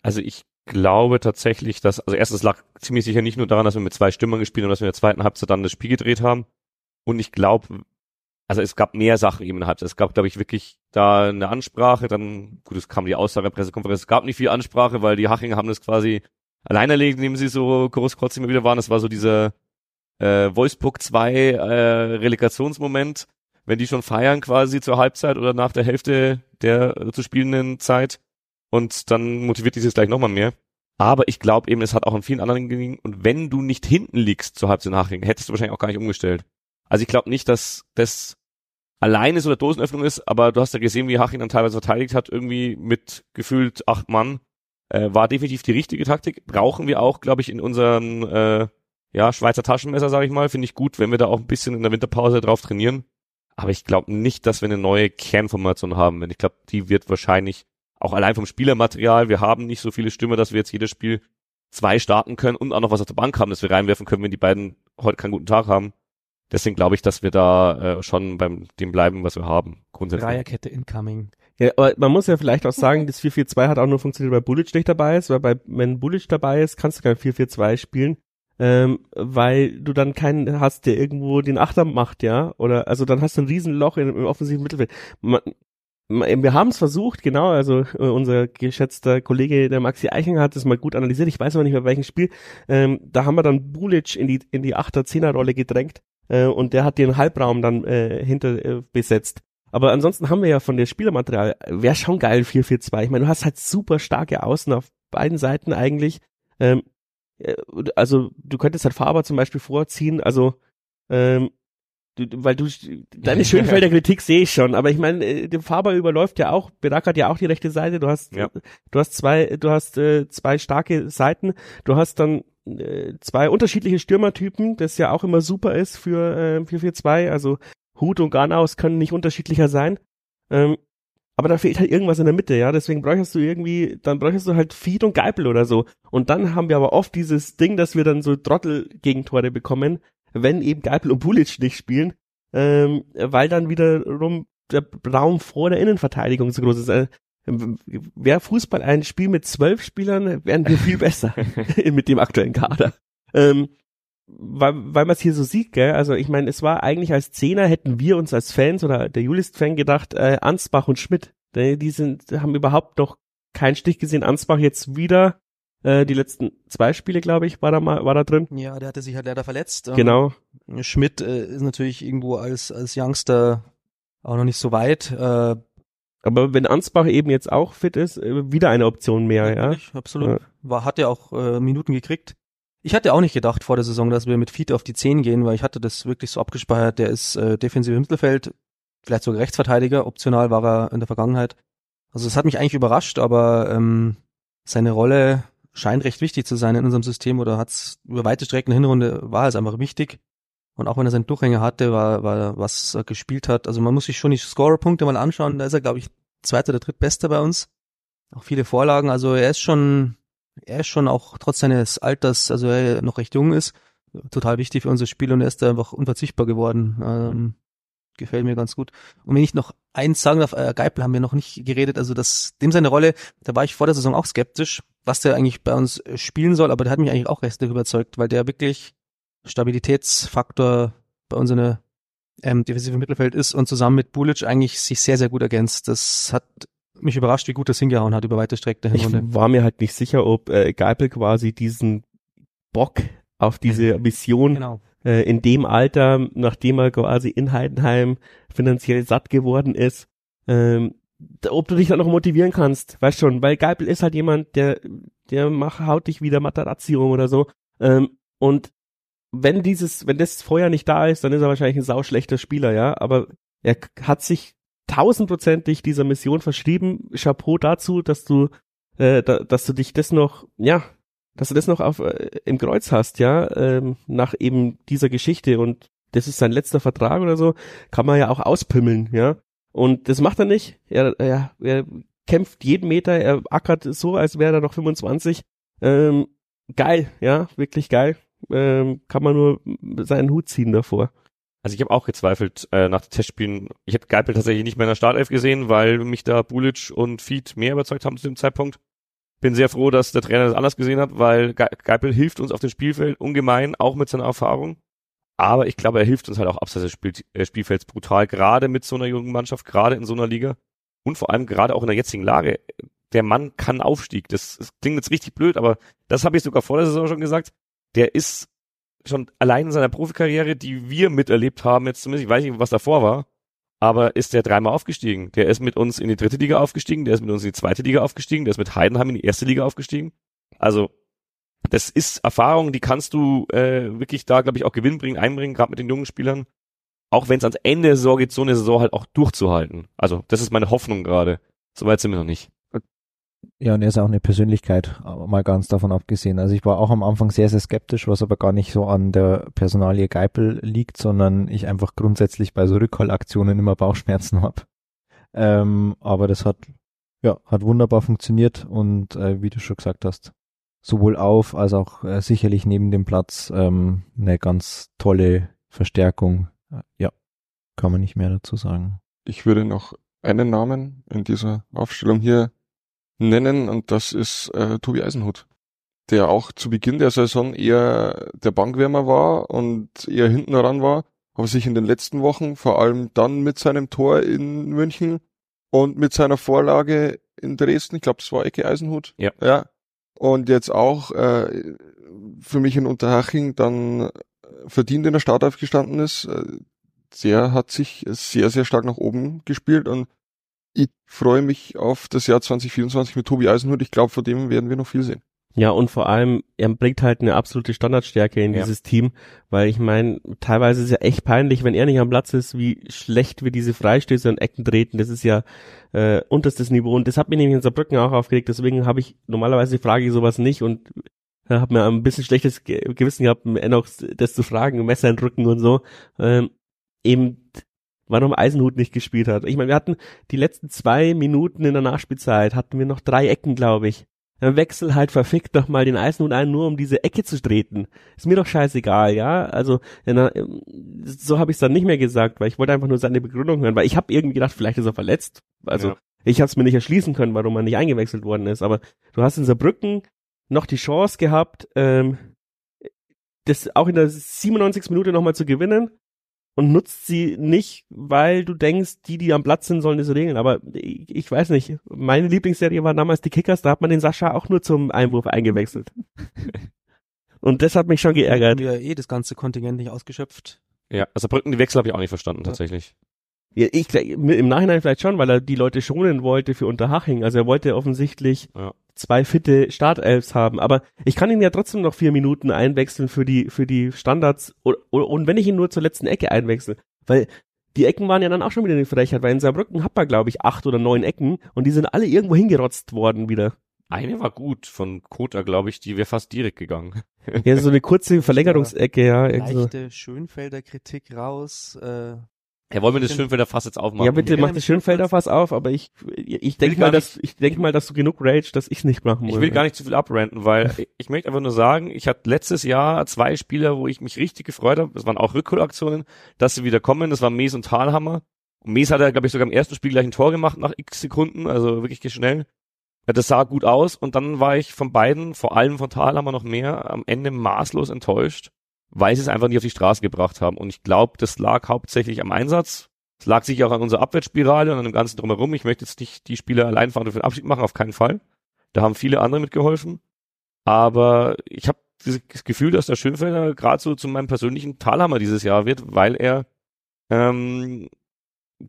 Also ich glaube tatsächlich, dass, also erstens lag ziemlich sicher nicht nur daran, dass wir mit zwei Stimmern gespielt haben, dass wir in der zweiten Halbzeit dann das Spiel gedreht haben. Und ich glaube, also es gab mehr Sachen eben in der Halbzeit. Es gab, glaube ich, wirklich da eine Ansprache, dann, gut, es kam die Aussage der Pressekonferenz, es gab nicht viel Ansprache, weil die Hachinger haben das quasi allein erlegt, indem sie so kurz immer wieder waren. Das war so dieser äh, Wolfsburg 2 äh, Relegationsmoment, wenn die schon feiern quasi zur Halbzeit oder nach der Hälfte der äh, zu spielenden Zeit und dann motiviert dieses gleich nochmal mehr. Aber ich glaube eben, es hat auch an vielen anderen gelingen und wenn du nicht hinten liegst zur Halbzeit nachher, hättest du wahrscheinlich auch gar nicht umgestellt. Also ich glaube nicht, dass das alleine so eine Dosenöffnung ist, aber du hast ja gesehen, wie Haching dann teilweise verteidigt hat, irgendwie mit gefühlt acht Mann. Äh, war definitiv die richtige Taktik. Brauchen wir auch, glaube ich, in unserem äh, ja, Schweizer Taschenmesser, sage ich mal. Finde ich gut, wenn wir da auch ein bisschen in der Winterpause drauf trainieren. Aber ich glaube nicht, dass wir eine neue Kernformation haben werden. Ich glaube, die wird wahrscheinlich auch allein vom Spielermaterial, wir haben nicht so viele Stürmer, dass wir jetzt jedes Spiel zwei starten können und auch noch was auf der Bank haben, dass wir reinwerfen können, wenn die beiden heute keinen guten Tag haben. Deswegen glaube ich, dass wir da äh, schon beim dem bleiben, was wir haben. Grundsätzlich. Dreierkette incoming. Ja, aber man muss ja vielleicht auch sagen, das 4-4-2 hat auch nur funktioniert, weil Bulic nicht dabei ist, weil bei, wenn Bulic dabei ist, kannst du kein 4-4-2 spielen, ähm, weil du dann keinen hast, der irgendwo den Achter macht, ja, oder, also dann hast du ein Riesenloch im, im offensiven Mittelfeld. Man, man, wir haben es versucht, genau, also äh, unser geschätzter Kollege, der Maxi Eichinger, hat das mal gut analysiert, ich weiß aber nicht mehr, welchen Spiel, ähm, da haben wir dann Bulic in die, in die Achter-Zehner-Rolle gedrängt, äh, und der hat den Halbraum dann äh, hinter äh, besetzt. Aber ansonsten haben wir ja von der Spielermaterial, wäre schon geil 4-4-2. Ich meine, du hast halt super starke Außen auf beiden Seiten eigentlich. Ähm, äh, also du könntest halt Faber zum Beispiel vorziehen, also ähm, du, weil du deine Schönfelder Kritik sehe ich schon, aber ich meine, äh, der Faber überläuft ja auch, Berak hat ja auch die rechte Seite, du hast Ja. du hast zwei du hast äh, zwei starke Seiten, du hast dann äh, zwei unterschiedliche Stürmertypen, das ja auch immer super ist für äh, 4-4-2, also Hut und Garnaus können nicht unterschiedlicher sein. Ähm, aber da fehlt halt irgendwas in der Mitte, ja, deswegen bräuchtest du irgendwie, dann bräuchtest du halt Feed und Geipel oder so. Und dann haben wir aber oft dieses Ding, dass wir dann so Trottel-Gegentore bekommen, wenn eben Geipel und Pulic nicht spielen, ähm, weil dann wiederum der Raum vor der Innenverteidigung so groß ist. Wäre Fußball ein Spiel mit zwölf Spielern, wären wir viel besser mit dem aktuellen Kader. Ähm, weil, weil man es hier so sieht, gell? Also ich meine, es war eigentlich als Zehner hätten wir uns als Fans oder der Julist-Fan gedacht, äh, Ansbach und Schmidt. Die sind, haben überhaupt noch keinen Stich gesehen. Ansbach jetzt wieder äh, die letzten zwei Spiele, glaube ich, war da mal, war da drin. Ja, der hatte sich halt leider verletzt. Ähm, Genau. Schmidt äh, ist natürlich irgendwo als, als Youngster auch noch nicht so weit. Äh, Aber wenn Ansbach eben jetzt auch fit ist, äh, wieder eine Option mehr, ja. absolut. War, hat ja auch äh, Minuten gekriegt. Ich hatte auch nicht gedacht vor der Saison, dass wir mit Feed auf die 10 gehen, weil ich hatte das wirklich so abgespeichert. Der ist äh, defensiv im Mittelfeld, vielleicht sogar Rechtsverteidiger, optional war er in der Vergangenheit. Also es hat mich eigentlich überrascht, aber ähm, seine Rolle scheint recht wichtig zu sein in unserem System oder hat's über weite Strecken Hinrunde war es einfach wichtig. Und auch wenn er seinen Durchhänger hatte, war, war was er gespielt hat. Also man muss sich schon die Scorer-Punkte mal anschauen. Da ist er, glaube ich, zweiter oder drittbester bei uns. Auch viele Vorlagen. Also er ist schon, er ist schon auch trotz seines Alters, also er noch recht jung ist, total wichtig für unser Spiel und er ist da einfach unverzichtbar geworden. Ähm, gefällt mir ganz gut. Und wenn ich noch eins sagen darf, äh, Geipel haben wir noch nicht geredet, also das, dem seine Rolle, da war ich vor der Saison auch skeptisch, was der eigentlich bei uns spielen soll, aber der hat mich eigentlich auch recht überzeugt, weil der wirklich Stabilitätsfaktor bei uns in der ähm, defensiven Mittelfeld ist und zusammen mit Bulic eigentlich sich sehr, sehr gut ergänzt. Das hat mich überrascht, wie gut das hingehauen hat über weite Strecken der Ich Hinrunde. war mir halt nicht sicher, ob äh, Geipel quasi diesen Bock auf diese Mission Genau. äh, in dem Alter, nachdem er quasi in Heidenheim finanziell satt geworden ist, ähm, ob du dich dann noch motivieren kannst, weißt schon, weil Geipel ist halt jemand, der, der macht, haut dich wieder Materazzi um oder so, ähm, und wenn dieses, wenn das Feuer nicht da ist, dann ist er wahrscheinlich ein sauschlechter Spieler, ja, aber er hat sich tausendprozentig dieser Mission verschrieben, Chapeau dazu, dass du, äh, da, dass du dich das noch, ja, dass du das noch auf äh, im Kreuz hast, ja, ähm, nach eben dieser Geschichte und das ist sein letzter Vertrag oder so, kann man ja auch auspümmeln, ja. Und das macht er nicht. Er, er, er kämpft jeden Meter, er ackert so, als wäre er noch 25. Ähm, geil, ja, wirklich geil. Ähm, kann man nur seinen Hut ziehen davor. Also ich habe auch gezweifelt äh, nach den Testspielen. Ich hätte Geipel tatsächlich nicht mehr in der Startelf gesehen, weil mich da Bulic und Feed mehr überzeugt haben zu dem Zeitpunkt. Bin sehr froh, dass der Trainer das anders gesehen hat, weil Ge Geipel hilft uns auf dem Spielfeld ungemein, auch mit seiner Erfahrung. Aber ich glaube, er hilft uns halt auch abseits des Spiel äh, Spielfelds brutal, gerade mit so einer jungen Mannschaft, gerade in so einer Liga und vor allem gerade auch in der jetzigen Lage. Der Mann kann Aufstieg. Das, das klingt jetzt richtig blöd, aber das habe ich sogar vor der Saison schon gesagt. Der ist schon allein in seiner Profikarriere, die wir miterlebt haben, jetzt zumindest, ich weiß nicht, was davor war, aber ist der dreimal aufgestiegen. Der ist mit uns in die dritte Liga aufgestiegen, der ist mit uns in die zweite Liga aufgestiegen, der ist mit Heidenheim in die erste Liga aufgestiegen. Also das ist Erfahrung, die kannst du äh, wirklich da, glaube ich, auch Gewinn bringen, einbringen, gerade mit den jungen Spielern. Auch wenn es ans Ende der Saison geht, so eine Saison halt auch durchzuhalten. Also das ist meine Hoffnung gerade. Soweit sind wir noch nicht. Ja, und er ist auch eine Persönlichkeit, mal ganz davon abgesehen. Also ich war auch am Anfang sehr, sehr skeptisch, was aber gar nicht so an der Personalie Geipel liegt, sondern ich einfach grundsätzlich bei so Rückholaktionen immer Bauchschmerzen habe. Ähm, aber das hat, ja, hat wunderbar funktioniert und äh, wie du schon gesagt hast, sowohl auf als auch äh, sicherlich neben dem Platz ähm, eine ganz tolle Verstärkung. Ja, kann man nicht mehr dazu sagen. Ich würde noch einen Namen in dieser Aufstellung hier nennen und das ist äh, Tobi Eisenhut, der auch zu Beginn der Saison eher der Bankwärmer war und eher hinten ran war, aber sich in den letzten Wochen, vor allem dann mit seinem Tor in München und mit seiner Vorlage in Dresden, ich glaube, das war Ecke Eisenhut, Ja. ja, und jetzt auch äh, für mich in Unterhaching dann verdient in der Startelf gestanden ist, äh, der hat sich sehr, sehr stark nach oben gespielt und ich freue mich auf das Jahr 2024 mit Tobi Eisenhut. Ich glaube, von dem werden wir noch viel sehen. Ja, und vor allem, er bringt halt eine absolute Standardstärke in Ja. dieses Team, weil ich meine, teilweise ist es ja echt peinlich, wenn er nicht am Platz ist, wie schlecht wir diese Freistöße und Ecken treten. Das ist ja äh, unterstes Niveau und das hat mich nämlich in Saarbrücken auch aufgeregt. Deswegen habe ich normalerweise frage ich sowas nicht und äh, habe mir ein bisschen schlechtes Ge Gewissen gehabt, noch das zu fragen, Messer in den Rücken und so. Ähm, eben warum Eisenhut nicht gespielt hat. Ich meine, wir hatten die letzten zwei Minuten in der Nachspielzeit, hatten wir noch drei Ecken, glaube ich. Dann wechsel halt verfickt noch mal den Eisenhut ein, nur um diese Ecke zu treten. Ist mir doch scheißegal, ja. Also so habe ich es dann nicht mehr gesagt, weil ich wollte einfach nur seine Begründung hören, weil ich habe irgendwie gedacht, vielleicht ist er verletzt. Also ja. ich habe es mir nicht erschließen können, warum er nicht eingewechselt worden ist. Aber du hast in Saarbrücken noch die Chance gehabt, ähm, das auch in der 97. Minute nochmal zu gewinnen und nutzt sie nicht, weil du denkst, die, die am Platz sind, sollen das regeln. Aber ich, ich weiß nicht. Meine Lieblingsserie war damals die Kickers, da hat man den Sascha auch nur zum Einwurf eingewechselt. und das hat mich schon geärgert. Wir eh das ganze Kontingent nicht ausgeschöpft. Ja, also Brücken, die Wechsel habe ich auch nicht verstanden, tatsächlich. Ja, ich, im Nachhinein vielleicht schon, weil er die Leute schonen wollte für Unterhaching. Also er wollte offensichtlich ja zwei fitte Startelfs haben. Aber ich kann ihn ja trotzdem noch vier Minuten einwechseln für die, für die Standards. Und, und wenn ich ihn nur zur letzten Ecke einwechsel, weil die Ecken waren ja dann auch schon wieder eine Frechheit, weil in Saarbrücken hat man, glaube ich, acht oder neun Ecken und die sind alle irgendwo hingerotzt worden wieder. Eine war gut von Kota, glaube ich, die wäre fast direkt gegangen. Ja, so eine kurze Verlängerungsecke, ja. Leichte Schönfelder Kritik raus. Äh, ja, wollen wir das Schönfelder Fass jetzt aufmachen? Ja, bitte mach das Schönfelder Fass auf, aber ich, ich denke mal, dass, ich denke mal, dass du genug Rage, dass ich nicht machen muss. Ich will gar nicht zu viel abrenten, weil ich möchte einfach nur sagen, ich hatte letztes Jahr zwei Spieler, wo ich mich richtig gefreut habe. Das waren auch Rückholaktionen, dass sie wieder kommen. Das war Mees und Talhammer. Und Mees hat ja, glaube ich, sogar im ersten Spiel gleich ein Tor gemacht nach x Sekunden, also wirklich schnell. Ja, das sah gut aus und dann war ich von beiden, vor allem von Talhammer noch mehr, am Ende maßlos enttäuscht weil sie es einfach nicht auf die Straße gebracht haben. Und ich glaube, das lag hauptsächlich am Einsatz. Es lag sicher auch an unserer Abwärtsspirale und an dem Ganzen drumherum. Ich möchte jetzt nicht die Spieler allein fahren für den Abschied machen, auf keinen Fall. Da haben viele andere mitgeholfen. Aber ich habe das Gefühl, dass der Schönfelder gerade so zu meinem persönlichen Talhammer dieses Jahr wird, weil er ähm,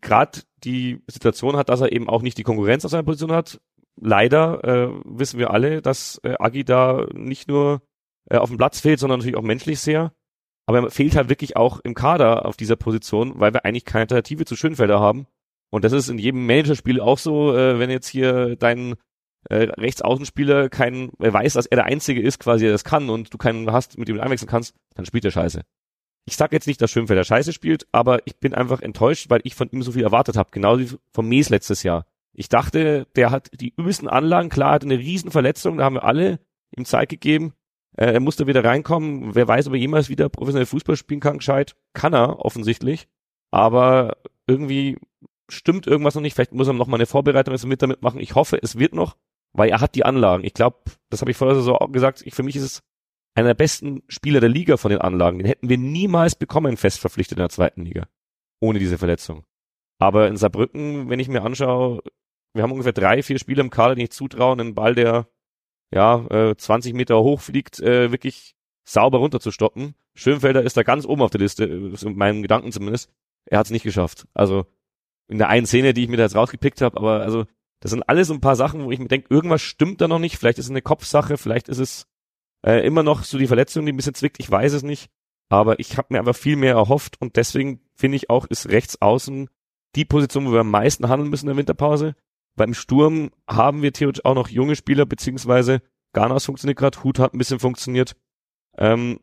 gerade die Situation hat, dass er eben auch nicht die Konkurrenz auf seiner Position hat. Leider äh, wissen wir alle, dass äh, Agi da nicht nur äh, auf dem Platz fehlt, sondern natürlich auch menschlich sehr. Aber er fehlt halt wirklich auch im Kader auf dieser Position, weil wir eigentlich keine Alternative zu Schönfelder haben. Und das ist in jedem Managerspiel auch so, äh, wenn jetzt hier dein äh, Rechtsaußenspieler kein, er weiß, dass er der Einzige ist, quasi, der das kann und du keinen hast, mit dem du einwechseln kannst, dann spielt er scheiße. Ich sag jetzt nicht, dass Schönfelder scheiße spielt, aber ich bin einfach enttäuscht, weil ich von ihm so viel erwartet habe, genauso wie vom Mees letztes Jahr. Ich dachte, der hat die übelsten Anlagen, klar, hat eine riesen Verletzung, da haben wir alle ihm Zeit gegeben. Äh, er musste wieder reinkommen. Wer weiß, ob er jemals wieder professionell Fußball spielen kann, gescheit. Kann er, offensichtlich. Aber irgendwie stimmt irgendwas noch nicht. Vielleicht muss er noch mal eine Vorbereitung mit damit machen. Ich hoffe, es wird noch, weil er hat die Anlagen. Ich glaube, das habe ich vorher so auch gesagt. Ich, für mich ist es einer der besten Spieler der Liga von den Anlagen. Den hätten wir niemals bekommen, fest verpflichtet in der zweiten Liga. Ohne diese Verletzung. Aber in Saarbrücken, wenn ich mir anschaue, wir haben ungefähr drei, vier Spieler im Kader, die ich zutrauen, einen Ball, der ja, äh, 20 Meter hoch fliegt, äh, wirklich sauber runterzustoppen. Schönfelder ist da ganz oben auf der Liste, äh, in meinen Gedanken zumindest. Er hat es nicht geschafft. Also in der einen Szene, die ich mir da jetzt rausgepickt habe, aber also das sind alles so ein paar Sachen, wo ich mir denke, irgendwas stimmt da noch nicht. Vielleicht ist es eine Kopfsache, vielleicht ist es äh, immer noch so die Verletzung, die ein bisschen zwickt, ich weiß es nicht. Aber ich habe mir einfach viel mehr erhofft und deswegen finde ich auch, ist rechts außen die Position, wo wir am meisten handeln müssen in der Winterpause. Beim Sturm haben wir theoretisch auch noch junge Spieler, beziehungsweise Ganas funktioniert gerade, Hut hat ein bisschen funktioniert. Ähm,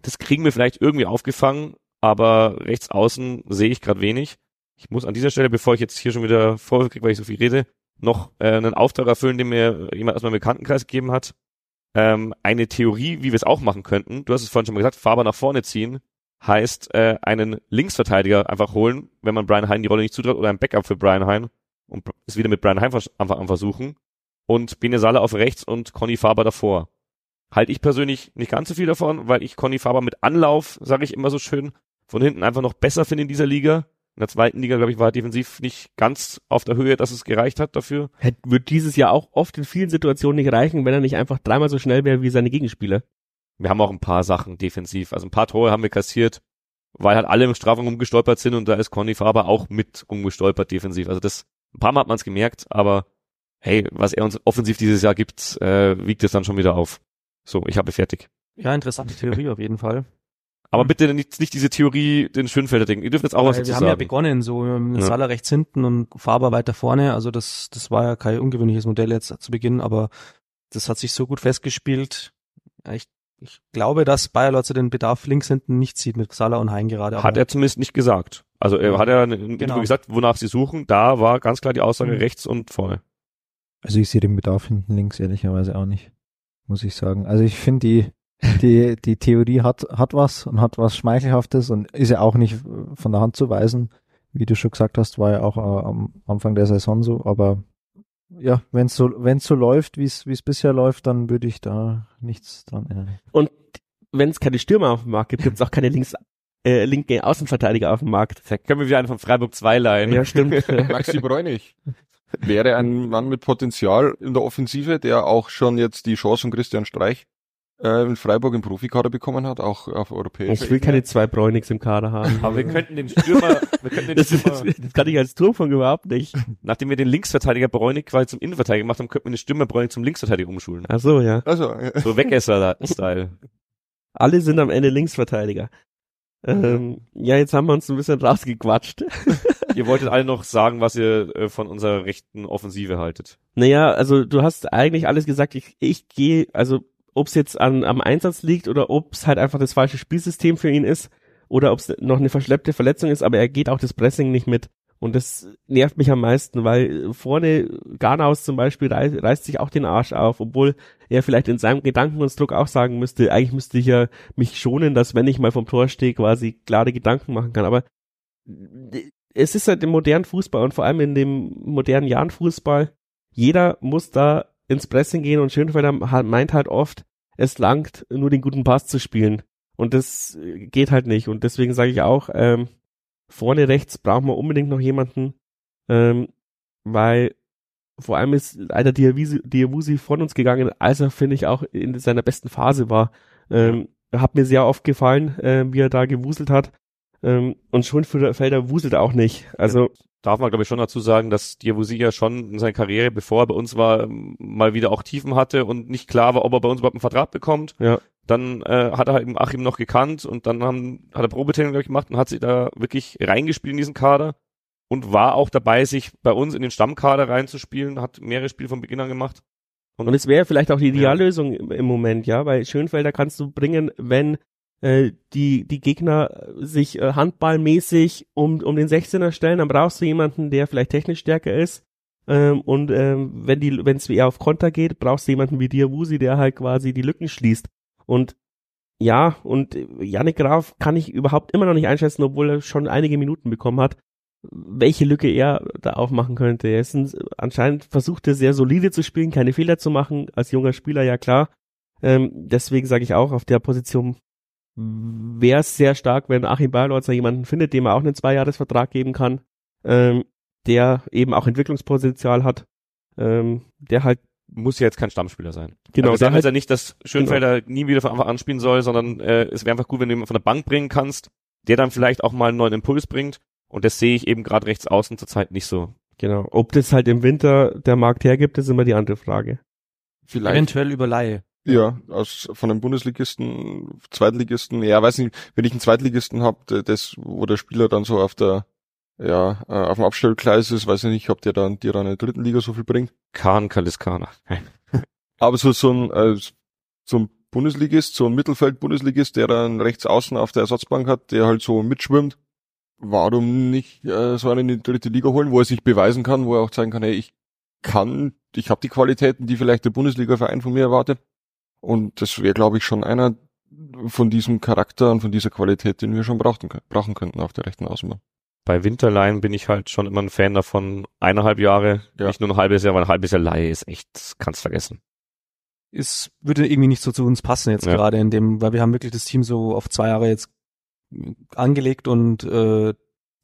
das kriegen wir vielleicht irgendwie aufgefangen, aber rechts außen sehe ich gerade wenig. Ich muss an dieser Stelle, bevor ich jetzt hier schon wieder Vorwürfe kriege, weil ich so viel rede, noch äh, einen Auftrag erfüllen, den mir jemand aus meinem Bekanntenkreis gegeben hat. Ähm, eine Theorie, wie wir es auch machen könnten, du hast es vorhin schon mal gesagt, Faber nach vorne ziehen, heißt äh, einen Linksverteidiger einfach holen, wenn man Brian Hein die Rolle nicht zutraut, oder ein Backup für Brian Hein und es wieder mit Brian Heim einfach am versuchen und Bene Salle auf rechts und Conny Faber davor. Halte ich persönlich nicht ganz so viel davon, weil ich Conny Faber mit Anlauf, sage ich immer so schön, von hinten einfach noch besser finde in dieser Liga. In der zweiten Liga, glaube ich, war er defensiv nicht ganz auf der Höhe, dass es gereicht hat dafür. Hätte, wird dieses Jahr auch oft in vielen Situationen nicht reichen, wenn er nicht einfach dreimal so schnell wäre wie seine Gegenspieler. Wir haben auch ein paar Sachen defensiv. Also ein paar Tore haben wir kassiert, weil halt alle im Strafraum umgestolpert sind und da ist Conny Faber auch mit umgestolpert defensiv. Also das ein paar Mal hat man es gemerkt, aber hey, was er uns offensiv dieses Jahr gibt, äh, wiegt es dann schon wieder auf. So, ich habe fertig. Ja, interessante Theorie auf jeden Fall. Aber bitte nicht, nicht diese Theorie, den Schönfelder denken. Ihr dürft jetzt auch Weil was dazu sagen. Wir haben ja begonnen, so ähm, ja. Salah rechts hinten und Faber weiter vorne. Also das, das war ja kein ungewöhnliches Modell jetzt zu Beginn, aber das hat sich so gut festgespielt. Ich, ich glaube, dass Bayer Lotzer den Bedarf links hinten nicht sieht mit Salah und Hein gerade. Hat er zumindest nicht gesagt. Also er hat ja Genau. Gesagt, wonach sie suchen. Da war ganz klar die Aussage Mhm. rechts und vorne. Also ich sehe den Bedarf hinten links ehrlicherweise auch nicht, muss ich sagen. Also ich finde die, die, die Theorie hat, hat was und hat was Schmeichelhaftes und ist ja auch nicht von der Hand zu weisen. Wie du schon gesagt hast, war ja auch äh, am Anfang der Saison so, aber ja, wenn es so, wenn's so läuft, wie es wie es bisher läuft, dann würde ich da nichts dran ändern. Und wenn es keine Stürmer auf dem Markt gibt, gibt es auch keine links, äh, linke Außenverteidiger auf dem Markt. Da können wir wieder einen von Freiburg 2 leihen. Ja, stimmt. Maxi Bräunig wäre ein Mann mit Potenzial in der Offensive, der auch schon jetzt die Chance von Christian Streich äh, in Freiburg im Profikader bekommen hat, auch auf europäischer ich will Ebene. keine zwei Bräunigs im Kader haben. Aber wir könnten den Stürmer, wir könnten den Das, ist, Stürmer, das kann ich als Turmfang überhaupt nicht. nachdem wir den Linksverteidiger Bräunig quasi zum Innenverteidiger gemacht haben, könnten wir den Stürmer Bräunig zum Linksverteidiger umschulen. Ach so, ja. Also, ja. So Wegesser-Style. Alle sind am Ende Linksverteidiger. Ähm, ja, jetzt haben wir uns ein bisschen rausgequatscht. Ihr wolltet alle noch sagen, was ihr äh, von unserer rechten Offensive haltet. Naja, also du hast eigentlich alles gesagt. Ich, ich gehe, also ob es jetzt an, am Einsatz liegt oder ob es halt einfach das falsche Spielsystem für ihn ist oder ob es noch eine verschleppte Verletzung ist, aber er geht auch das Pressing nicht mit. Und das nervt mich am meisten, weil vorne Garnaus zum Beispiel reißt, reißt sich auch den Arsch auf, obwohl er vielleicht in seinem Gedankenkonstrukt auch sagen müsste, eigentlich müsste ich ja mich schonen, dass wenn ich mal vom Tor stehe, quasi klare Gedanken machen kann. Aber es ist halt im modernen Fußball und vor allem in dem modernen Jahren Fußball, jeder muss da ins Pressing gehen und Schönfelder meint halt oft, es langt, nur den guten Pass zu spielen. Und das geht halt nicht. Und deswegen sage ich auch, ähm, vorne rechts brauchen wir unbedingt noch jemanden, ähm, weil vor allem ist leider Diawusi, von uns gegangen, als er, finde ich, auch in seiner besten Phase war. Ähm, Hat mir sehr oft gefallen, äh, wie er da gewuselt hat. Ähm, und Schönfelder wuselt auch nicht. Also Darf man, glaube ich, schon dazu sagen, dass Diawusi ja schon in seiner Karriere, bevor er bei uns war, mal wieder auch Tiefen hatte und nicht klar war, ob er bei uns überhaupt einen Vertrag bekommt. Ja. Dann äh, hat er eben Achim noch gekannt und dann haben, hat er Probetraining, ich, gemacht und hat sich da wirklich reingespielt in diesen Kader und war auch dabei, sich bei uns in den Stammkader reinzuspielen, hat mehrere Spiele von Beginn an gemacht. Und es wäre vielleicht auch die Ideallösung im, im Moment, ja, weil Schönfelder kannst du bringen, wenn äh, die, die Gegner sich äh, handballmäßig um, um den 16er stellen, dann brauchst du jemanden, der vielleicht technisch stärker ist. Ähm, und ähm, wenn die, wenn es eher auf Konter geht, brauchst du jemanden wie Diawusi, der halt quasi die Lücken schließt. Und ja, und Yannick Graf kann ich überhaupt immer noch nicht einschätzen, obwohl er schon einige Minuten bekommen hat, welche Lücke er da aufmachen könnte. Er ist ein, anscheinend versucht er sehr solide zu spielen, keine Fehler zu machen, als junger Spieler, ja klar. Ähm, deswegen sage ich auch, auf der Position wäre es sehr stark, wenn Achim Bayerlotzer jemanden findet, dem er auch einen Zweijahresvertrag geben kann, ähm, der eben auch Entwicklungspotenzial hat, ähm, der halt Muss ja jetzt kein Stammspieler sein. genau, also wir der sagen halt, ja nicht, dass Schönfelder nie wieder von Anfang an spielen soll, sondern äh, es wäre einfach gut, wenn du jemanden von der Bank bringen kannst, der dann vielleicht auch mal einen neuen Impuls bringt. Und das sehe ich eben gerade rechts außen zurzeit nicht so. genau, ob das halt im Winter der Markt hergibt, ist immer die andere Frage. Vielleicht, Eventuell über Laie. ja, aus, von einem Bundesligisten, Zweitligisten, ja, weiß nicht, wenn ich einen Zweitligisten habe, das, wo der Spieler dann so auf der, ja, äh, auf dem Abstellgleis ist, weiß ich nicht, ob der dann dir dann in der dritten Liga so viel bringt. Kahn Kaliskana. Aber so, so ein, äh, so ein Bundesligist, so ein Mittelfeld-Bundesligist, der dann rechts außen auf der Ersatzbank hat, der halt so mitschwimmt, warum nicht äh, so einen in die dritte Liga holen, wo er sich beweisen kann, wo er auch zeigen kann, hey, ich kann, ich habe die Qualitäten, die vielleicht der Bundesliga-Verein von mir erwartet. Und das wäre, glaube ich, schon einer von diesem Charakter und von dieser Qualität, den wir schon brauchten, brauchen könnten auf der rechten Außenbahn. Bei Winterleihen bin ich halt schon immer ein Fan davon. Eineinhalb Jahre, Ja. nicht nur ein halbes Jahr, weil ein halbes Jahr Laie ist echt, kannst vergessen. Es würde irgendwie nicht so zu uns passen jetzt Ja. gerade in dem, weil wir haben wirklich das Team so auf zwei Jahre jetzt angelegt und äh,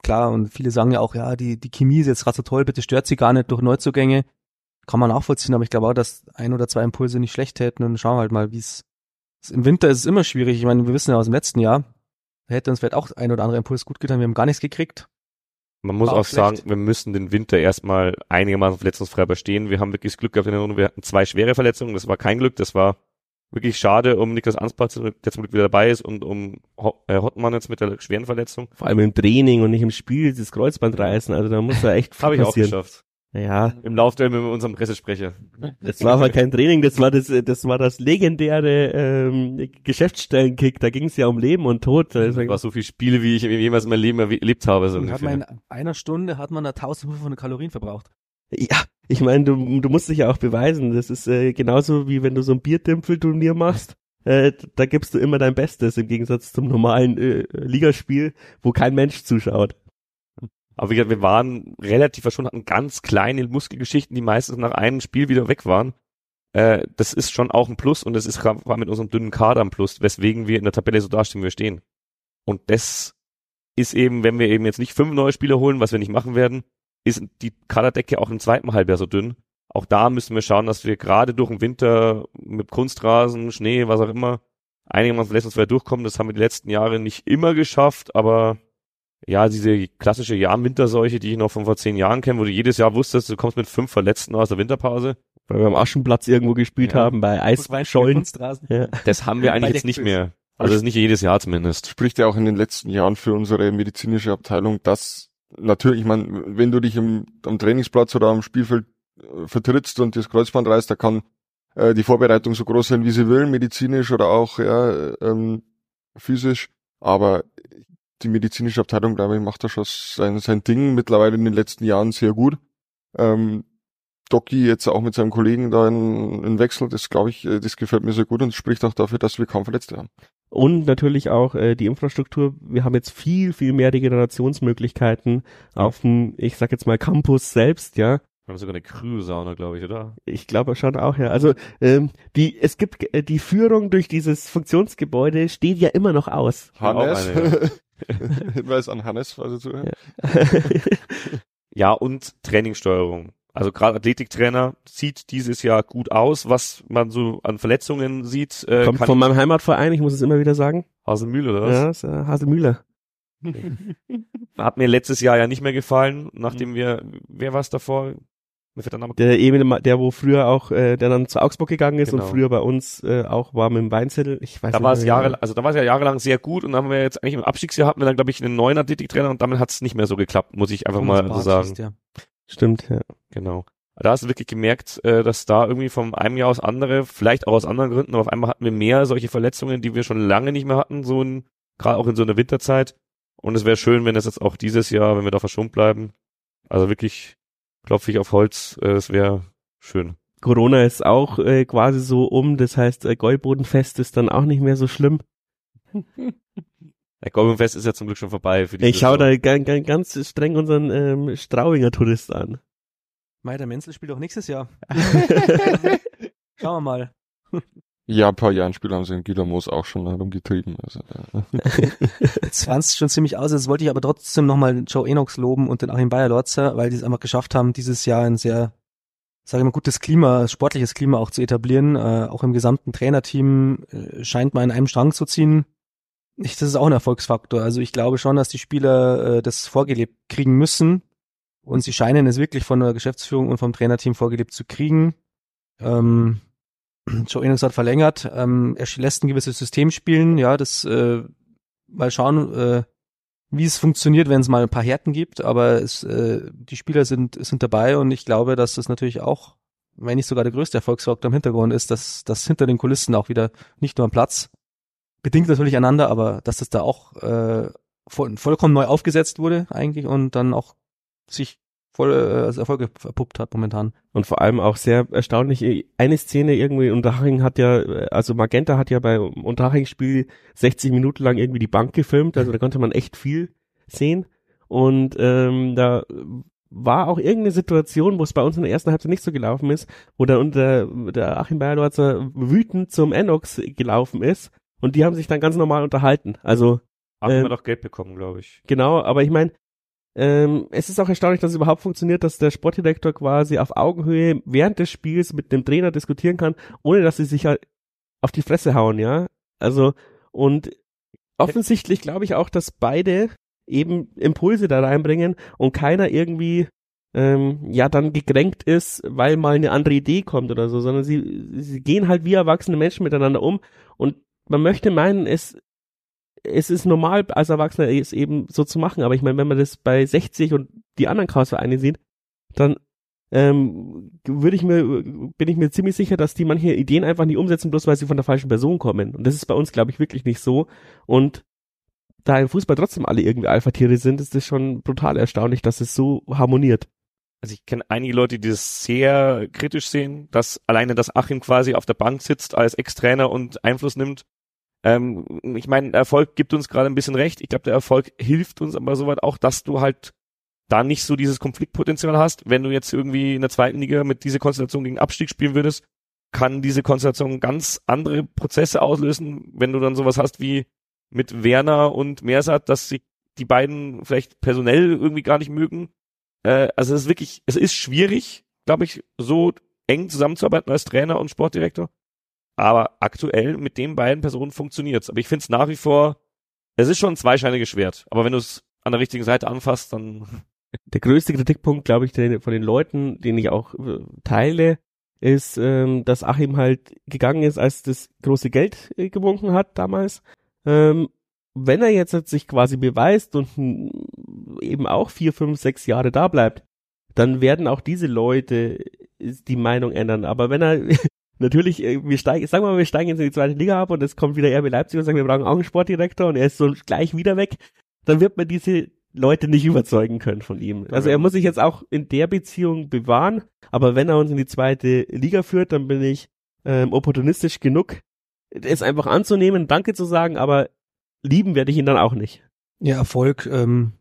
klar, und viele sagen ja auch, ja, die, die Chemie ist jetzt gerade so toll, bitte stört sie gar nicht durch Neuzugänge. Kann man nachvollziehen, aber ich glaube auch, dass ein oder zwei Impulse nicht schlecht hätten und schauen wir halt mal, wie es im Winter ist es immer schwierig. Ich meine, wir wissen ja aus dem letzten Jahr, hätte uns vielleicht auch ein oder andere Impuls gut getan, wir haben gar nichts gekriegt. Man muss auch auch sagen, wir müssen den Winter erstmal einigermaßen verletzungsfrei überstehen. Wir haben wirklich das Glück gehabt in der Runde. Wir hatten zwei schwere Verletzungen. Das war kein Glück. Das war wirklich schade um Niklas Anspatz, der zum Glück wieder dabei ist und um äh, Hottmann jetzt mit der schweren Verletzung. Vor allem im Training und nicht im Spiel, das Kreuzband reißen, also da muss da echt viel Habe ich auch geschafft. Ja, Im Laufduell mit unserem Pressesprecher. das war aber kein Training, das war das, das war das legendäre ähm, Geschäftsstellenkick. Da ging es ja um Leben und Tod. Das war so viele Spiele, wie ich jemals in meinem Leben erlebt habe. So Und hat man ungefähr. in einer Stunde hat man da 1500 Kalorien verbraucht. Ja, ich meine, du, du musst dich ja auch beweisen. Das ist äh, genauso wie wenn du so ein Bierdimpfelturnier machst. Äh, da gibst du immer dein Bestes im Gegensatz zum normalen äh, Ligaspiel, wo kein Mensch zuschaut. Aber wie gesagt, wir waren relativ schon hatten ganz kleine Muskelgeschichten, die meistens nach einem Spiel wieder weg waren. Äh, das ist schon auch ein Plus und das ist war mit unserem dünnen Kader ein Plus, weswegen wir in der Tabelle so dastehen, wie wir stehen. Und das ist eben, wenn wir eben jetzt nicht fünf neue Spieler holen, was wir nicht machen werden, ist die Kaderdecke auch im zweiten Halbjahr so dünn. Auch da müssen wir schauen, dass wir gerade durch den Winter mit Kunstrasen, Schnee, was auch immer, einigermaßen verletzungsfrei durchkommen. Das haben wir die letzten Jahre nicht immer geschafft, aber ja, diese klassische Jahr-Winterseuche, die ich noch von vor zehn Jahren kenne, wo du jedes Jahr wusstest, du kommst mit fünf Verletzten aus der Winterpause. Weil wir am Aschenplatz irgendwo gespielt Ja. haben, bei Eisschollen. Ja. Das haben wir eigentlich jetzt nicht mehr. Also das ist nicht jedes Jahr zumindest. Spricht ja auch in den letzten Jahren für unsere medizinische Abteilung, dass natürlich, ich meine, wenn du dich im, am Trainingsplatz oder am Spielfeld äh, vertrittst und das Kreuzband reißt, da kann äh, die Vorbereitung so groß sein, wie sie will, medizinisch oder auch ja, ähm, physisch. Aber die medizinische Abteilung, glaube ich, macht da schon sein, sein Ding mittlerweile in den letzten Jahren sehr gut. Ähm, Doki jetzt auch mit seinem Kollegen da in, in Wechsel, das glaube ich, äh, das gefällt mir sehr gut und spricht auch dafür, dass wir kaum Verletzte haben. Und natürlich auch äh, die Infrastruktur. Wir haben jetzt viel, viel mehr Regenerationsmöglichkeiten auf dem, ich sag jetzt mal, Campus selbst, ja. Wir haben sogar eine Kryosauna, glaube ich, oder? Ich glaube schon auch, ja. Also ähm, die, es gibt äh, die Führung durch dieses Funktionsgebäude steht ja immer noch aus. Hannes. Eine, Hinweis an Hannes, falls er zuhört. Ja, und Trainingssteuerung. Also gerade Athletiktrainer sieht dieses Jahr gut aus, was man so an Verletzungen sieht. Äh, Kommt von meinem Heimatverein, ich muss es immer wieder sagen. Hasenmühl oder was? Ja, ist, äh, Hasemühle. Hat mir letztes Jahr ja nicht mehr gefallen, Mhm. nachdem wir, wer war es davor? Mir fällt der Name Der Emil, der wo früher auch, äh, der dann zu Augsburg gegangen ist Genau. und früher bei uns äh, auch war mit dem Weinzettel. Ich weiß da nicht war mehr es genau. Jahre, also da war es ja jahrelang sehr gut und dann haben wir jetzt eigentlich im Abstiegsjahr hatten wir dann glaube ich einen neuen Athletiktrainer und damit hat es nicht mehr so geklappt, muss ich einfach Thomas mal so sagen. hieß der. Stimmt, ja. Genau. Da hast du wirklich gemerkt, äh, dass da irgendwie vom einem Jahr aus andere, vielleicht auch aus anderen Gründen, aber auf einmal hatten wir mehr solche Verletzungen, die wir schon lange nicht mehr hatten, so in, gerade auch in so einer Winterzeit. Und es wäre schön, wenn es jetzt auch dieses Jahr, wenn wir da verschont bleiben. Also wirklich klopfe ich auf Holz, äh, es wäre schön. Corona ist auch äh, quasi so um, das heißt, äh, Gäubodenfest ist dann auch nicht mehr so schlimm. Der Goldmanfest ist ja zum Glück schon vorbei. Für die Ich schaue da ga- ga- ganz streng unseren ähm, Straubinger Tourist an. Mei, der Menzel spielt auch nächstes Jahr. Schauen wir mal. Ja, ein paar Jahrenspiele haben sie in Gilamos auch schon herumgetrieben. Also, äh, Jetzt fand's schon ziemlich aus. Jetzt wollte ich aber trotzdem nochmal Joe Enox loben und den Achim Bayer-Lorzer, weil die es einfach geschafft haben, dieses Jahr ein sehr, sage ich mal, gutes Klima, sportliches Klima auch zu etablieren. Äh, auch im gesamten Trainerteam äh, scheint man in einem Strang zu ziehen. Ich, das ist auch ein Erfolgsfaktor. Also ich glaube schon, dass die Spieler äh, das vorgelebt kriegen müssen. Und sie scheinen es wirklich von der Geschäftsführung und vom Trainerteam vorgelebt zu kriegen. Ähm, Joe Enox hat verlängert. Ähm, er lässt ein gewisses System spielen. Ja, das äh, mal schauen, äh, wie es funktioniert, wenn es mal ein paar Härten gibt. Aber es, äh, die Spieler sind sind dabei und ich glaube, dass das natürlich auch, wenn nicht sogar der größte Erfolgsfaktor im Hintergrund ist, dass das hinter den Kulissen auch wieder nicht nur am Platz bedingt natürlich einander, aber dass das da auch äh, voll, vollkommen neu aufgesetzt wurde eigentlich und dann auch sich voll äh, als Erfolg verpuppt hat momentan. Und vor allem auch sehr erstaunlich, eine Szene irgendwie, Unterhaching hat ja, also Magenta hat ja bei Unterhaching-Spiel 60 Minuten lang irgendwie die Bank gefilmt, also da konnte man echt viel sehen. Und ähm, da war auch irgendeine Situation, wo es bei uns in der ersten Halbzeit nicht so gelaufen ist, wo dann unter der Achim Bayerlorzer wütend zum Enox gelaufen ist und die haben sich dann ganz normal unterhalten. Also Haben ähm, wir doch Geld bekommen, glaube ich. Genau, aber ich meine, ähm, es ist auch erstaunlich, dass es überhaupt funktioniert, dass der Sportdirektor quasi auf Augenhöhe während des Spiels mit dem Trainer diskutieren kann, ohne dass sie sich halt auf die Fresse hauen, ja. Also, und offensichtlich glaube ich auch, dass beide eben Impulse da reinbringen und keiner irgendwie ähm, ja dann gekränkt ist, weil mal eine andere Idee kommt oder so, sondern sie, sie gehen halt wie erwachsene Menschen miteinander um und man möchte meinen, es es ist normal als Erwachsener es eben so zu machen, aber ich meine, wenn man das bei 60 und die anderen Chaosvereine sieht, dann ähm, würde ich mir, bin ich mir ziemlich sicher, dass die manche Ideen einfach nicht umsetzen, bloß weil sie von der falschen Person kommen. Und das ist bei uns, glaube ich, wirklich nicht so. Und da im Fußball trotzdem alle irgendwie Alpha-Tiere sind, ist das schon brutal erstaunlich, dass es so harmoniert. Also ich kenne einige Leute, die das sehr kritisch sehen, dass alleine, dass Achim quasi auf der Bank sitzt als Ex-Trainer und Einfluss nimmt. Ähm, ich meine, Erfolg gibt uns gerade ein bisschen recht. Ich glaube, der Erfolg hilft uns aber soweit auch, dass du halt da nicht so dieses Konfliktpotenzial hast. Wenn du jetzt irgendwie in der zweiten Liga mit dieser Konstellation gegen Abstieg spielen würdest, kann diese Konstellation ganz andere Prozesse auslösen, wenn du dann sowas hast wie mit Werner und Mersat, dass sich die beiden vielleicht personell irgendwie gar nicht mögen. Äh, also es ist wirklich, es ist schwierig, glaube ich, so eng zusammenzuarbeiten als Trainer und Sportdirektor. Aber aktuell mit den beiden Personen funktioniert's. Aber ich finde es nach wie vor, es ist schon ein zweischneidiges Schwert. Aber wenn du es an der richtigen Seite anfasst, dann der größte Kritikpunkt, glaube ich, den, von den Leuten, den ich auch äh, teile, ist, ähm, dass Achim halt gegangen ist, als das große Geld äh, gewunken hat damals. Ähm, wenn er jetzt sich quasi beweist und eben auch vier, fünf, sechs Jahre da bleibt, dann werden auch diese Leute äh, die Meinung ändern. Aber wenn er natürlich, äh, wir steigen, sagen wir mal, wir steigen jetzt in die zweite Liga ab und es kommt wieder RB Leipzig und sagt, wir brauchen auch einen Sportdirektor und er ist so gleich wieder weg, dann wird man diese Leute nicht überzeugen können von ihm. Also er muss sich jetzt auch in der Beziehung bewahren, aber wenn er uns in die zweite Liga führt, dann bin ich ähm, opportunistisch genug, es einfach anzunehmen, Danke zu sagen, aber lieben werde ich ihn dann auch nicht. Ja, Erfolg ähm,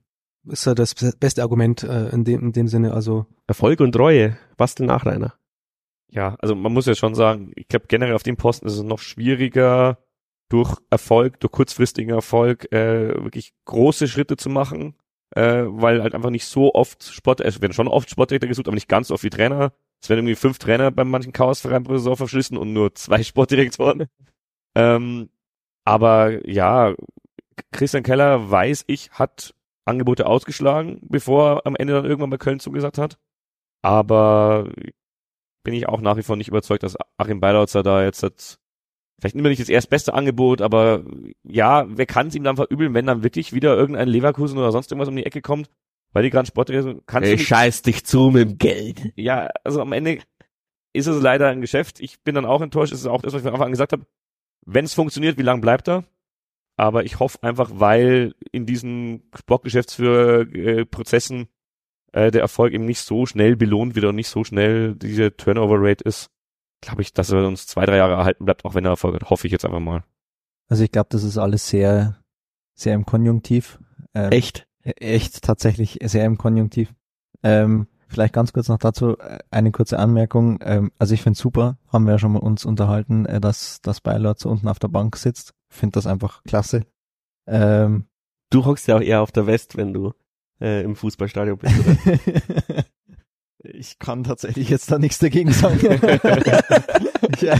ist ja das beste Argument äh, in, dem, in dem Sinne. Also Erfolg und Treue, Bastel Nachreiner. Ja, also man muss ja schon sagen, ich glaube generell auf dem Posten ist es noch schwieriger, durch Erfolg, durch kurzfristigen Erfolg äh, wirklich große Schritte zu machen, äh, weil halt einfach nicht so oft Sport, es werden schon oft Sportdirektor gesucht, aber nicht ganz so oft wie Trainer. Es werden irgendwie fünf Trainer bei manchen Chaosvereinen pro verschlissen und nur zwei Sportdirektoren. ähm, aber ja, Christian Keller, weiß ich, hat Angebote ausgeschlagen, bevor er am Ende dann irgendwann bei Köln zugesagt hat. Aber bin ich auch nach wie vor nicht überzeugt, dass Achim Beilautzer da jetzt hat, vielleicht immer nicht das erstbeste Angebot, aber ja, wer kann es ihm dann verübeln, wenn dann wirklich wieder irgendein Leverkusen oder sonst irgendwas um die Ecke kommt, weil die gerade Sportler sind, kannst ich scheiß dich zu mit dem Geld. Ja, also am Ende ist es leider ein Geschäft. Ich bin dann auch enttäuscht, das ist auch das, was ich von Anfang an gesagt habe. Wenn es funktioniert, wie lange bleibt er? Aber ich hoffe einfach, weil in diesen Sportgeschäftsführerprozessen äh, der Erfolg eben nicht so schnell belohnt wird und nicht so schnell diese Turnover-Rate ist, glaube ich, dass er uns zwei, drei Jahre erhalten bleibt, auch wenn er Erfolg hat. Hoffe ich jetzt einfach mal. Also ich glaube, das ist alles sehr, sehr im Konjunktiv. Ähm, echt? E-, echt, tatsächlich sehr im Konjunktiv. Ähm, vielleicht ganz kurz noch dazu äh, eine kurze Anmerkung. Ähm, also ich finde super, haben wir ja schon mal uns unterhalten, äh, dass das Beilert so unten auf der Bank sitzt. Finde das einfach klasse. Ähm, du hockst ja auch eher auf der West, wenn du äh, im Fußballstadion bist. Oder? Ich kann tatsächlich jetzt da nichts dagegen sagen. ja.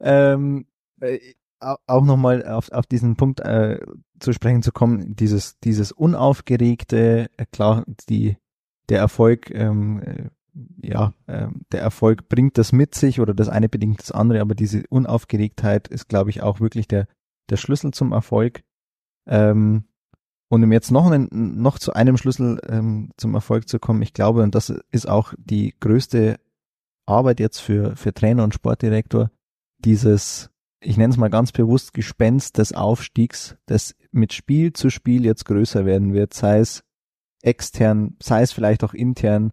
ähm, äh, auch nochmal auf, auf diesen Punkt äh, zu sprechen zu kommen, dieses, dieses unaufgeregte, äh, klar, die, der Erfolg, ähm, äh, ja, äh, der Erfolg bringt das mit sich oder das eine bedingt das andere, aber diese Unaufgeregtheit ist, glaube ich, auch wirklich der, der Schlüssel zum Erfolg. Ähm, und um jetzt noch, einen, noch zu einem Schlüssel ähm, zum Erfolg zu kommen, ich glaube, und das ist auch die größte Arbeit jetzt für, für Trainer und Sportdirektor, dieses, ich nenne es mal ganz bewusst, Gespenst des Aufstiegs, das mit Spiel zu Spiel jetzt größer werden wird, sei es extern, sei es vielleicht auch intern.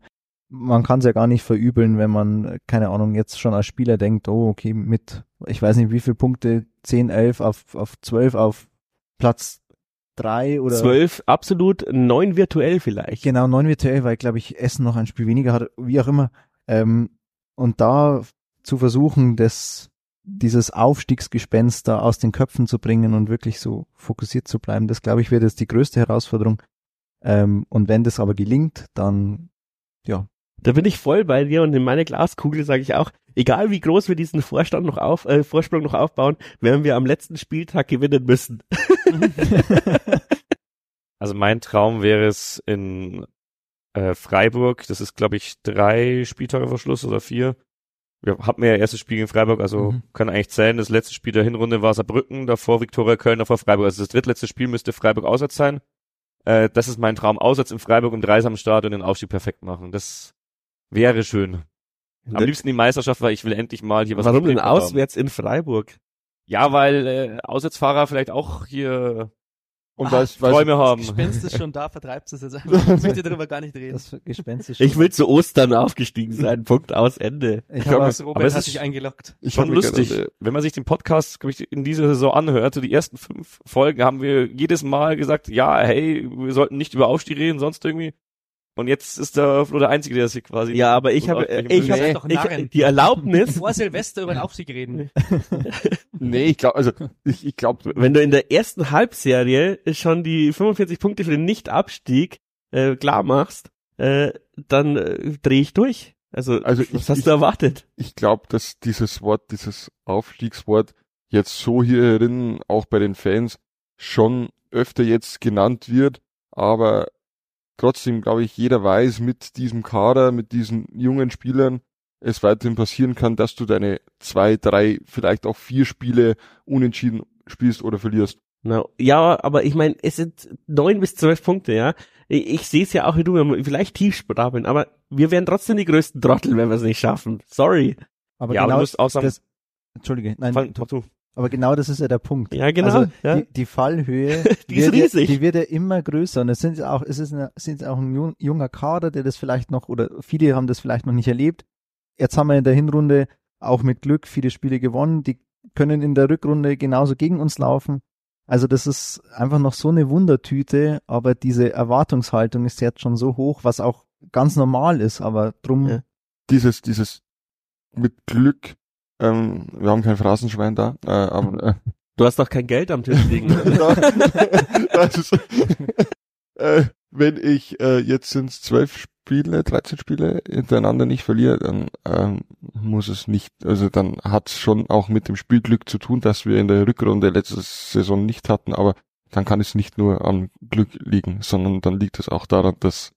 Man kann es ja gar nicht verübeln, wenn man, keine Ahnung, jetzt schon als Spieler denkt, oh, okay, mit, ich weiß nicht, wie viele Punkte, 10, 11 auf, auf 12 auf Platz drei oder zwölf absolut, neun virtuell vielleicht. Genau, neun virtuell, weil glaube ich Essen noch ein Spiel weniger hat, wie auch immer. Ähm, und da zu versuchen, das dieses Aufstiegsgespenst da aus den Köpfen zu bringen und wirklich so fokussiert zu bleiben, das glaube ich wird jetzt die größte Herausforderung. Ähm, und wenn das aber gelingt, dann ja, da bin ich voll bei dir und in meine Glaskugel sage ich auch, egal wie groß wir diesen Vorstand noch auf, äh, Vorsprung noch aufbauen, werden wir am letzten Spieltag gewinnen müssen. also mein Traum wäre es in äh, Freiburg, das ist glaube ich drei Spieltage vor Schluss oder vier. Wir hatten ja erstes Spiel in Freiburg, also mhm. kann eigentlich zählen. Das letzte Spiel der Hinrunde war Saarbrücken, davor Viktoria Köln, davor Freiburg. Also das drittletzte Spiel müsste Freiburg auswärts sein. Äh, das ist mein Traum. Auswärts in Freiburg im und den Aufstieg perfekt machen. Das Wäre schön. Am liebsten die Meisterschaft, weil ich will endlich mal hier was Warum denn gespielt haben. auswärts in Freiburg? Ja, weil äh, Auswärtsfahrer vielleicht auch hier Und Ah, weiß, weiß, Träume haben. Das Gespenst ist schon da, vertreibt es jetzt einfach. Ich möchte darüber gar nicht reden. Das Gespenst ist Ich schon- will zu Ostern aufgestiegen sein. Punkt aus Ende. Ich glaub, habe aber Robert es hat sich eingeloggt. ich schon lustig. gerade- Wenn man sich den Podcast glaub ich, in dieser Saison anhört, so die ersten fünf Folgen haben wir jedes Mal gesagt, ja, hey, wir sollten nicht über Aufstieg reden, sonst irgendwie. Und jetzt ist der Flo der Einzige, der sich quasi... Ja, aber ich habe, ich habe, doch ich, die Erlaubnis, Vor Silvester über den Aufstieg reden. Nee, ich glaube, also ich, ich glaube, wenn du in der ersten Halbserie schon die 45 Punkte für den Nicht-Abstieg äh, klar machst, äh, dann äh, drehe ich durch. Also, Also was ich- hast ich- du erwartet? ich glaube, dass dieses Wort, dieses Aufstiegswort jetzt so hierin auch bei den Fans schon öfter jetzt genannt wird, aber trotzdem glaube ich, jeder weiß mit diesem Kader, mit diesen jungen Spielern, es weiterhin passieren kann, dass du deine zwei, drei, vielleicht auch vier Spiele unentschieden spielst oder verlierst. Na, ja, aber ich meine, es sind neun bis zwölf Punkte, ja. Ich, ich sehe es ja auch wie du, wir vielleicht tief stapeln, aber wir werden trotzdem die größten Trottel, wenn wir es nicht schaffen. Sorry. aber ja, aber genau du musst auch sagen, das, Entschuldige, nein, fang du. Aber genau das ist ja der Punkt. Ja, genau. Also ja. die, die Fallhöhe, Die ist wird riesig. Ja, die wird ja immer größer und es sind ja auch, es ist eine, sind auch ein jung- junger Kader, der das vielleicht noch oder viele haben das vielleicht noch nicht erlebt. Jetzt haben wir in der Hinrunde auch mit Glück viele Spiele gewonnen, die können in der Rückrunde genauso gegen uns laufen. Also das ist einfach noch so eine Wundertüte, aber diese Erwartungshaltung ist jetzt schon so hoch, was auch ganz normal ist, aber drum Ja. Dieses, dieses mit Glück, ähm, wir haben kein Phrasenschwein da, äh, aber äh, Du hast doch kein Geld am Tisch liegen. das ist, äh, wenn ich äh, jetzt sind zwölf Spiele, 13 Spiele hintereinander nicht verliere, dann ähm, muss es nicht, also dann hat es schon auch mit dem Spielglück zu tun, dass wir in der Rückrunde letzte Saison nicht hatten, aber dann kann es nicht nur am Glück liegen, sondern dann liegt es auch daran, dass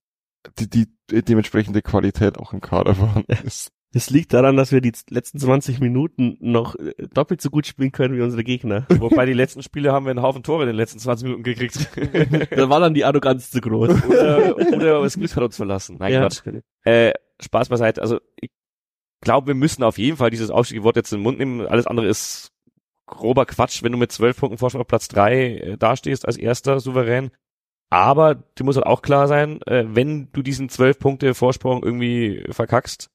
die, die dementsprechende Qualität auch im Kader vorhanden ist. Es liegt daran, dass wir die letzten 20 Minuten noch äh, doppelt so gut spielen können wie unsere Gegner. Wobei die letzten Spiele haben wir einen Haufen Tore in den letzten 20 Minuten gekriegt. Da war dann die Arroganz zu groß. oder, oder das Glück hat uns verlassen. Nein, Ja. Quatsch. Äh, Spaß beiseite. Also ich glaube, wir müssen auf jeden Fall dieses Aufstiegwort jetzt in den Mund nehmen. Alles andere ist grober Quatsch, wenn du mit zwölf Punkten Vorsprung auf Platz drei äh, dastehst als erster souverän. Aber dir muss halt auch klar sein, äh, wenn du diesen zwölf Punkte Vorsprung irgendwie verkackst,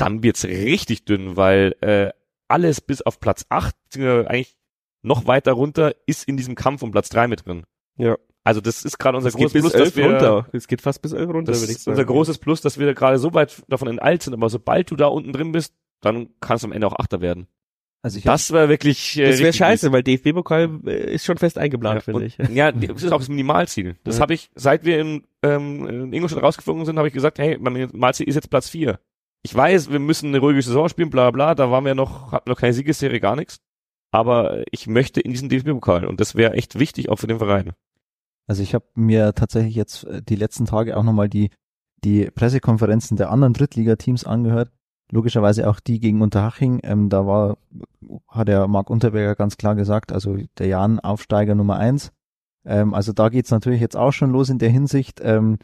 dann wird's richtig dünn, weil äh, alles bis auf Platz acht, äh, eigentlich noch weiter runter, ist in diesem Kampf um Platz drei mit drin. Ja. Also das ist gerade unser geht großes Plus, dass wir runter. Es geht fast bis elf runter, das ist unser großes Plus, dass wir gerade so weit davon enteilt sind, aber sobald du da unten drin bist, dann kannst du am Ende auch Achter werden. also ich Das wäre wirklich äh, Das wäre scheiße, weil DFB-Pokal äh, ist schon fest eingeplant, Ja, finde ich. Ja, das ist auch das Minimalziel. Das Ja. habe ich, seit wir in, ähm, in Ingolstadt rausgeflogen sind, habe ich gesagt, hey, mein Minimalziel ist jetzt Platz vier. Ich weiß, wir müssen eine ruhige Saison spielen, bla bla, da waren wir noch, hatten noch keine Siegesserie, gar nichts. Aber ich möchte in diesen DFB-Pokal und das wäre echt wichtig, auch für den Verein. Also ich habe mir tatsächlich jetzt äh, die letzten Tage auch nochmal die, die Pressekonferenzen der anderen Drittligateams angehört. Logischerweise auch die gegen Unterhaching. Ähm, da war, hat der Marc Unterberger ganz klar gesagt, also der Jan Aufsteiger Nummer eins. Ähm, also da geht's natürlich jetzt auch schon los in der Hinsicht. Ähm,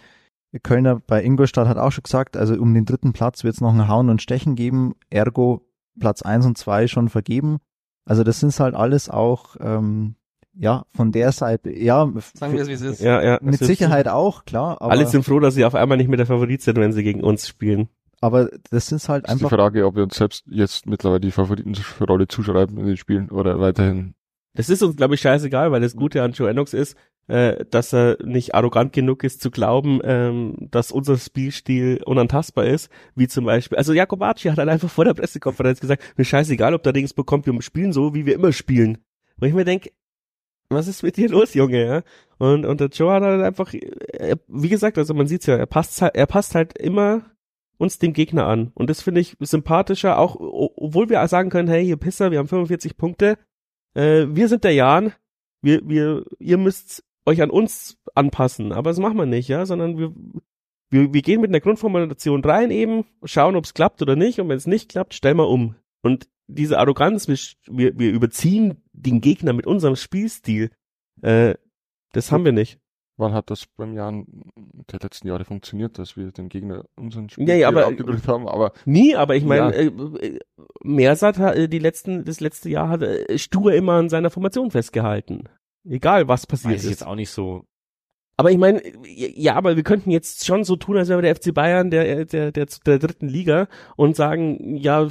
Kölner bei Ingolstadt hat auch schon gesagt, also um den dritten Platz wird's noch ein Hauen und Stechen geben. Ergo Platz eins und zwei schon vergeben. Also das sind halt alles auch, ähm, ja, von der Seite, ja, Sagen wir es, wie es ist. Ja, ja. mit es ist- Sicherheit auch, klar, aber, Alle sind froh, dass sie auf einmal nicht mehr der Favorit sind, wenn sie gegen uns spielen. aber das ist halt ist die einfach, Frage, ob wir uns selbst jetzt mittlerweile die Favoritenrolle zuschreiben in den Spielen oder weiterhin. Das ist uns, glaube ich, scheißegal, weil das Gute an Joe Ennox ist, äh, dass er nicht arrogant genug ist zu glauben, ähm, dass unser Spielstil unantastbar ist, wie zum Beispiel, also Jakobacci hat dann einfach vor der Pressekonferenz gesagt, mir scheißegal, ob der Dings bekommt, wir spielen so, wie wir immer spielen. Wo ich mir denke, was ist mit dir los, Junge, ja? Und, und der Joe hat halt einfach, er, wie gesagt, also man sieht's ja, er passt halt, er passt halt immer uns dem Gegner an. Und das finde ich sympathischer, auch, obwohl wir sagen können, hey, ihr Pisser, wir haben 45 Punkte, äh, wir sind der Jan, wir, wir, ihr müsst euch an uns anpassen, aber das machen wir nicht, ja, sondern wir, wir, wir gehen mit einer Grundformulation rein eben, schauen, ob es klappt oder nicht, und wenn es nicht klappt, stellen wir um. Und diese Arroganz, wir, wir, überziehen den Gegner mit unserem Spielstil, äh, das haben wir nicht. Wann hat das beim Jahren der letzten Jahre funktioniert, dass wir den Gegner unseren Spiel Ja, ja, aber- abgedrückt haben? Aber Nie, aber ich meine, Ja. äh, äh, Mersat hat äh, die letzten, das letzte Jahr hat äh, stur immer an seiner Formation festgehalten. Egal was passiert Weiß ich ist. jetzt auch nicht so. Aber ich meine, ja, aber wir könnten jetzt schon so tun, als wäre der FC Bayern der, der, der, der dritten Liga und sagen, ja,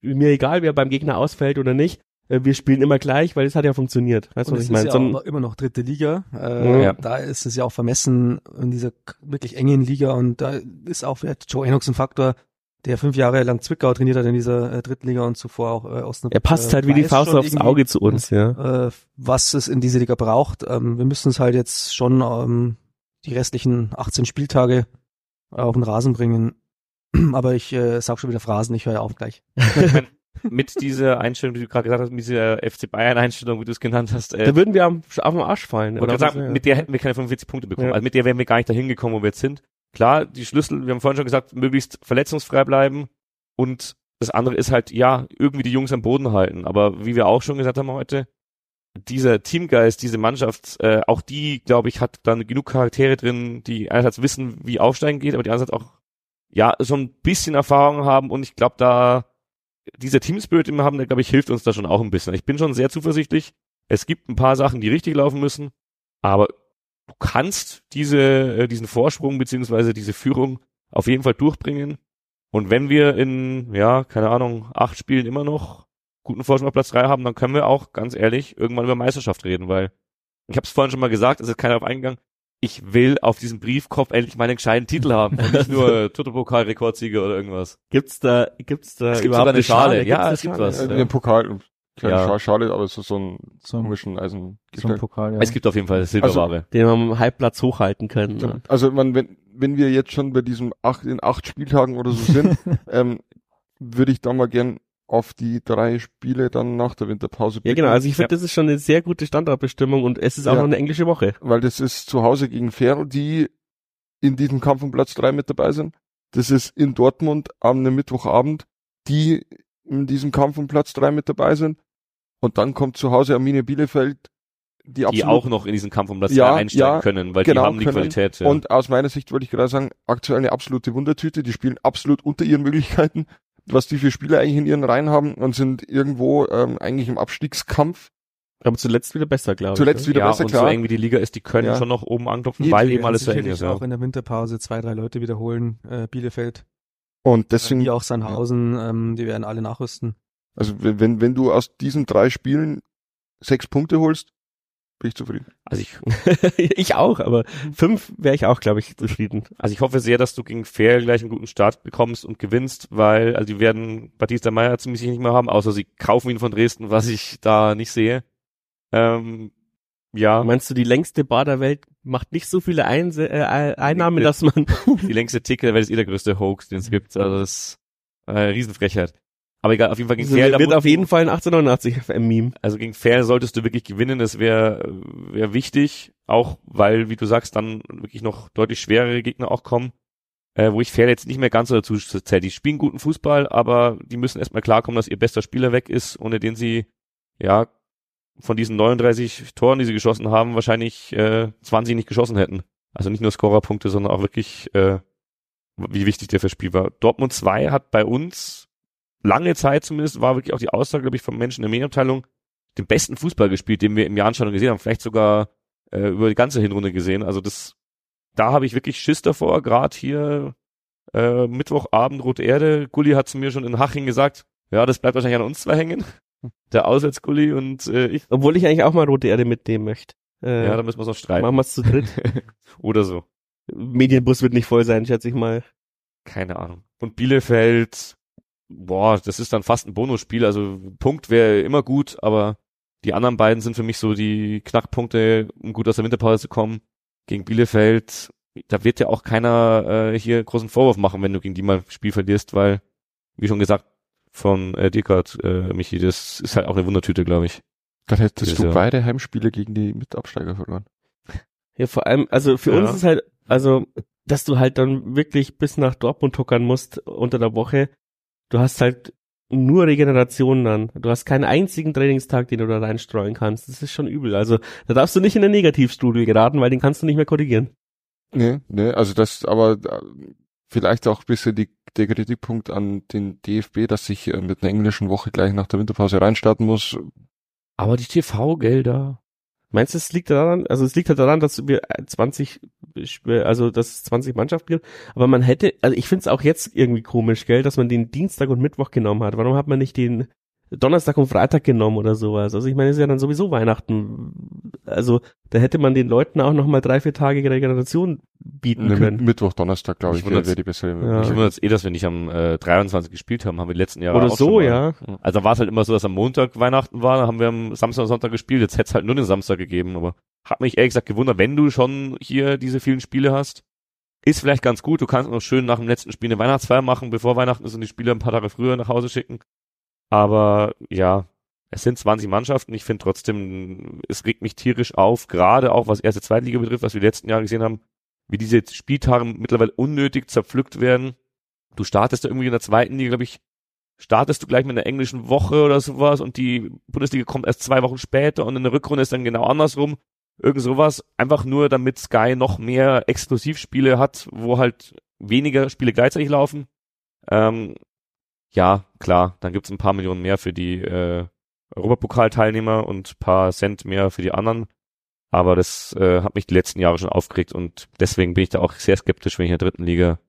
mir egal, wer beim Gegner ausfällt oder nicht, äh, wir spielen immer gleich, weil es hat ja funktioniert. Weißt du, Und was es ich meine? ist So ja auch immer noch dritte Liga. Äh, Ja. Da ist es ja auch vermessen in dieser wirklich engen Liga und da ist auch vielleicht Joe Enox ein Faktor, der fünf Jahre lang Zwickau trainiert hat in dieser äh, dritten Liga und zuvor auch äh, Osnabrück. er passt äh, halt wie die Faust aufs Auge zu uns, ja. Äh, was es in dieser Liga braucht. Ähm, wir müssen es halt jetzt schon ähm, die restlichen 18 Spieltage auf den Rasen bringen. Aber ich äh, sag schon wieder Phrasen, ich höre ja auf gleich. Mit dieser Einstellung, die du gerade gesagt hast, mit dieser FC Bayern Einstellung, wie du es genannt hast, äh, Da würden wir am, auf den Arsch fallen. oder sagen, ja. mit der hätten wir keine 45 Punkte bekommen. Ja. Also mit der wären wir gar nicht dahin gekommen, wo wir jetzt sind. Klar, die Schlüssel, wir haben vorhin schon gesagt, möglichst verletzungsfrei bleiben und das andere ist halt, ja, irgendwie die Jungs am Boden halten. Aber wie wir auch schon gesagt haben heute, dieser Teamgeist, diese Mannschaft, äh, auch die, glaube ich, hat dann genug Charaktere drin, die einerseits wissen, wie Aufsteigen geht, aber die andererseits auch, ja, so ein bisschen Erfahrung haben und ich glaube, da, dieser Teamspirit, den wir haben, der, glaube ich, hilft uns da schon auch ein bisschen. Ich bin schon sehr zuversichtlich. Es gibt ein paar Sachen, die richtig laufen müssen, aber du kannst diese, äh, diesen Vorsprung beziehungsweise diese Führung auf jeden Fall durchbringen. Und wenn wir in, ja, keine Ahnung, acht Spielen immer noch guten Vorsprung auf Platz drei haben, dann können wir auch, ganz ehrlich, irgendwann über Meisterschaft reden, weil ich habe es vorhin schon mal gesagt, es ist keiner auf eingegangen. Ich will auf diesem Briefkopf endlich meinen entscheidenden Titel haben und nicht nur Toto-Pokal-Rekordsieger oder irgendwas. Gibt's da, gibt's da Es gibt überhaupt eine Schale. Gibt's Ja, eine es gibt Schale? was. äh, Ja. Pokal, kleine Ja. Scha- Schale, aber so, so einen So ein, komischen Eisen. so ein Pokal, ja. Es gibt auf jeden Fall Silberware. Den wir am Halbplatz hochhalten können. Ne? Also man, wenn, wenn wir jetzt schon bei diesem acht, in acht Spieltagen oder so sind, ähm, würde ich da mal gern auf die drei Spiele dann nach der Winterpause Ja, blicken, genau. Also ich finde, das ist schon eine sehr gute Standortbestimmung und es ist auch Ja. noch eine englische Woche. weil das ist zu Hause gegen Ferl, die in diesem Kampf um Platz drei mit dabei sind. Das ist in Dortmund am Mittwochabend, die in diesem Kampf um Platz drei mit dabei sind. Und dann kommt zu Hause Arminia Bielefeld, die, Die auch noch in diesen Kampf um Platz Ja, drei einsteigen ja, können, weil genau, die haben die können. Qualität. Ja. Und aus meiner Sicht wollte ich gerade sagen, aktuell eine absolute Wundertüte. Die spielen absolut unter ihren Möglichkeiten, was die für Spieler eigentlich in ihren Reihen haben und sind irgendwo ähm, eigentlich im Abstiegskampf. Aber zuletzt wieder besser, glaube ich. Zuletzt wieder ja, besser, und klar. so eng wie die Liga ist, die können Ja. schon noch oben anklopfen, Die weil eben alles so eng ist. Ja. auch in der Winterpause zwei, drei Leute wiederholen, äh, Bielefeld. Und deswegen, Wie auch Sandhausen, ähm, die werden alle nachrüsten. also wenn, wenn du aus diesen drei Spielen sechs Punkte holst, bin ich zufrieden. Also ich, ich auch, aber fünf wäre ich auch, glaube ich, zufrieden. also ich hoffe sehr, dass du gegen Fair gleich einen guten Start bekommst und gewinnst, weil also die werden Batista Meyer ziemlich sicher nicht mehr haben, außer sie kaufen ihn von Dresden, was ich da nicht sehe. Ähm, ja, Meinst du, die längste Bar der Welt macht nicht so viele Einse äh, Einnahmen, dass man die längste Ticke der Welt ist eh der größte Hoax, den es gibt. Also das ist äh, Riesenfrechheit. Aber egal, auf jeden Fall gegen Also, Fair. wird auf jeden Fall ein 1889 FM-Meme. Also gegen Fair solltest du wirklich gewinnen, das wäre wär wichtig, auch weil, wie du sagst, dann wirklich noch deutlich schwerere Gegner auch kommen, äh, wo ich Fair jetzt nicht mehr ganz so dazu zähle. Die spielen guten Fußball, aber die müssen erstmal klarkommen, dass ihr bester Spieler weg ist, ohne den sie, ja, von diesen 39 Toren, die sie geschossen haben, wahrscheinlich äh, 20 nicht geschossen hätten. Also nicht nur Scorerpunkte, sondern auch wirklich, äh, wie wichtig der fürs Spiel war. Dortmund 2 hat bei uns lange Zeit zumindest, war wirklich auch die Aussage, glaube ich, vom Menschen in der Medienabteilung, den besten Fußball gespielt, den wir im Jahr Anschauung gesehen haben, vielleicht sogar äh, über die ganze Hinrunde gesehen. Also das, da habe ich wirklich Schiss davor, gerade hier äh, Mittwochabend Rote Erde. Gulli hat zu mir schon in Haching gesagt, ja, das bleibt wahrscheinlich an uns zwei hängen. Der Auswärtsgulli und äh, ich. Obwohl ich eigentlich auch mal Rote Erde mitnehmen möchte. Äh, Ja, da müssen wir es noch streiten. machen wir es zu dritt. Oder so. Medienbus wird nicht voll sein, schätze ich mal. Keine Ahnung. Und Bielefeld, boah, das ist dann fast ein Bonusspiel. Also Punkt wäre immer gut, aber die anderen beiden sind für mich so die Knackpunkte, um gut aus der Winterpause zu kommen. Gegen Bielefeld, da wird ja auch keiner äh, hier großen Vorwurf machen, wenn du gegen die mal ein Spiel verlierst, weil, wie schon gesagt, von äh, Dickert, äh, Michi, das ist halt auch eine Wundertüte, glaube ich. Dann hättest Das du ja- beide Heimspiele gegen die Mitabsteiger verloren. Ja, vor allem, also für Ja. uns ist halt, also, dass du halt dann wirklich bis nach Dortmund tuckern musst unter der Woche. Du hast halt nur Regeneration dann. Du hast keinen einzigen Trainingstag, den du da reinstreuen kannst. Das ist schon übel. Also da darfst du nicht in eine Negativstudie geraten, weil den kannst du nicht mehr korrigieren. Nee, nee, also das, aber äh, vielleicht auch ein bisschen die, der Kritikpunkt an den DFB, dass sich äh, mit einer englischen Woche gleich nach der Winterpause reinstarten muss. Aber die TV-Gelder. Meinst du, es liegt daran, also es liegt halt daran, dass wir 20, also dass es 20 Mannschaften gibt, aber man hätte, also ich finde es auch jetzt irgendwie komisch, gell, dass man den Dienstag und Mittwoch genommen hat. Warum hat man nicht den Donnerstag und Freitag genommen oder sowas? Also ich meine, es ist ja dann sowieso Weihnachten. Also da hätte man den Leuten auch nochmal drei, vier Tage Regeneration bieten Ne, können. Mit, Mittwoch, Donnerstag, glaube Ich ich, wäre wär die bessere. Ja. Ich wundere jetzt eh, dass wir nicht am äh, 23 gespielt haben, haben wir die letzten Jahre Oder auch so, schon mal. ja. Also da war es halt immer so, dass am Montag Weihnachten war, dann haben wir am Samstag und Sonntag gespielt. Jetzt hätte es halt nur den Samstag gegeben, aber hat mich ehrlich gesagt gewundert, wenn du schon hier diese vielen Spiele hast. Ist vielleicht ganz gut, du kannst noch schön nach dem letzten Spiel eine Weihnachtsfeier machen, bevor Weihnachten ist und die Spieler ein paar Tage früher nach Hause schicken. Aber ja, es sind 20 Mannschaften. Ich finde trotzdem, es regt mich tierisch auf, gerade auch was erste Zweitliga betrifft, was wir die letzten Jahre gesehen haben, wie diese Spieltage mittlerweile unnötig zerpflückt werden. Du startest da irgendwie in der zweiten Liga, glaube ich, startest du gleich mit einer englischen Woche oder sowas und die Bundesliga kommt erst zwei Wochen später und in der Rückrunde ist dann genau andersrum. Irgend sowas. Einfach nur, damit Sky noch mehr Exklusivspiele hat, wo halt weniger Spiele gleichzeitig laufen. Ähm, ja, klar, dann gibt's ein paar Millionen mehr für die äh, Europapokalteilnehmer und paar Cent mehr für die anderen. Aber das äh, hat mich die letzten Jahre schon aufgeregt und deswegen bin ich da auch sehr skeptisch, wenn ich in der dritten Liga,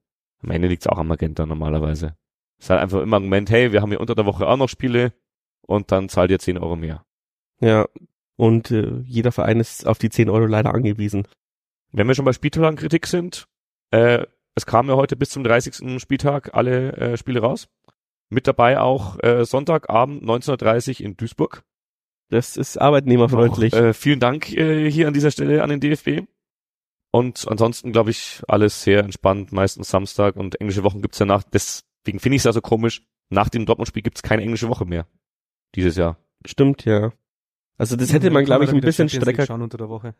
am Ende liegt's auch am Magenta normalerweise. Es ist halt einfach immer ein Moment, hey, wir haben hier unter der Woche auch noch Spiele und dann zahlt ihr 10 Euro mehr. Ja. Und äh, jeder Verein ist auf die 10 Euro leider angewiesen. Wenn wir schon bei Spieltagkritik sind, äh, es kamen ja heute bis zum 30. Spieltag alle äh, Spiele raus. Mit dabei auch äh, Sonntagabend 19.30 in Duisburg. Das ist arbeitnehmerfreundlich. Auch, äh, vielen Dank äh, hier an dieser Stelle an den DFB. Und ansonsten glaube ich alles sehr entspannt, meistens Samstag und englische Wochen gibt's danach. Deswegen finde ich es also komisch. Nach dem Dortmund-Spiel gibt's keine englische Woche mehr. Dieses Jahr. Stimmt, ja. Also das hätte man, glaube ich, ein bisschen strecker schauen unter der Woche.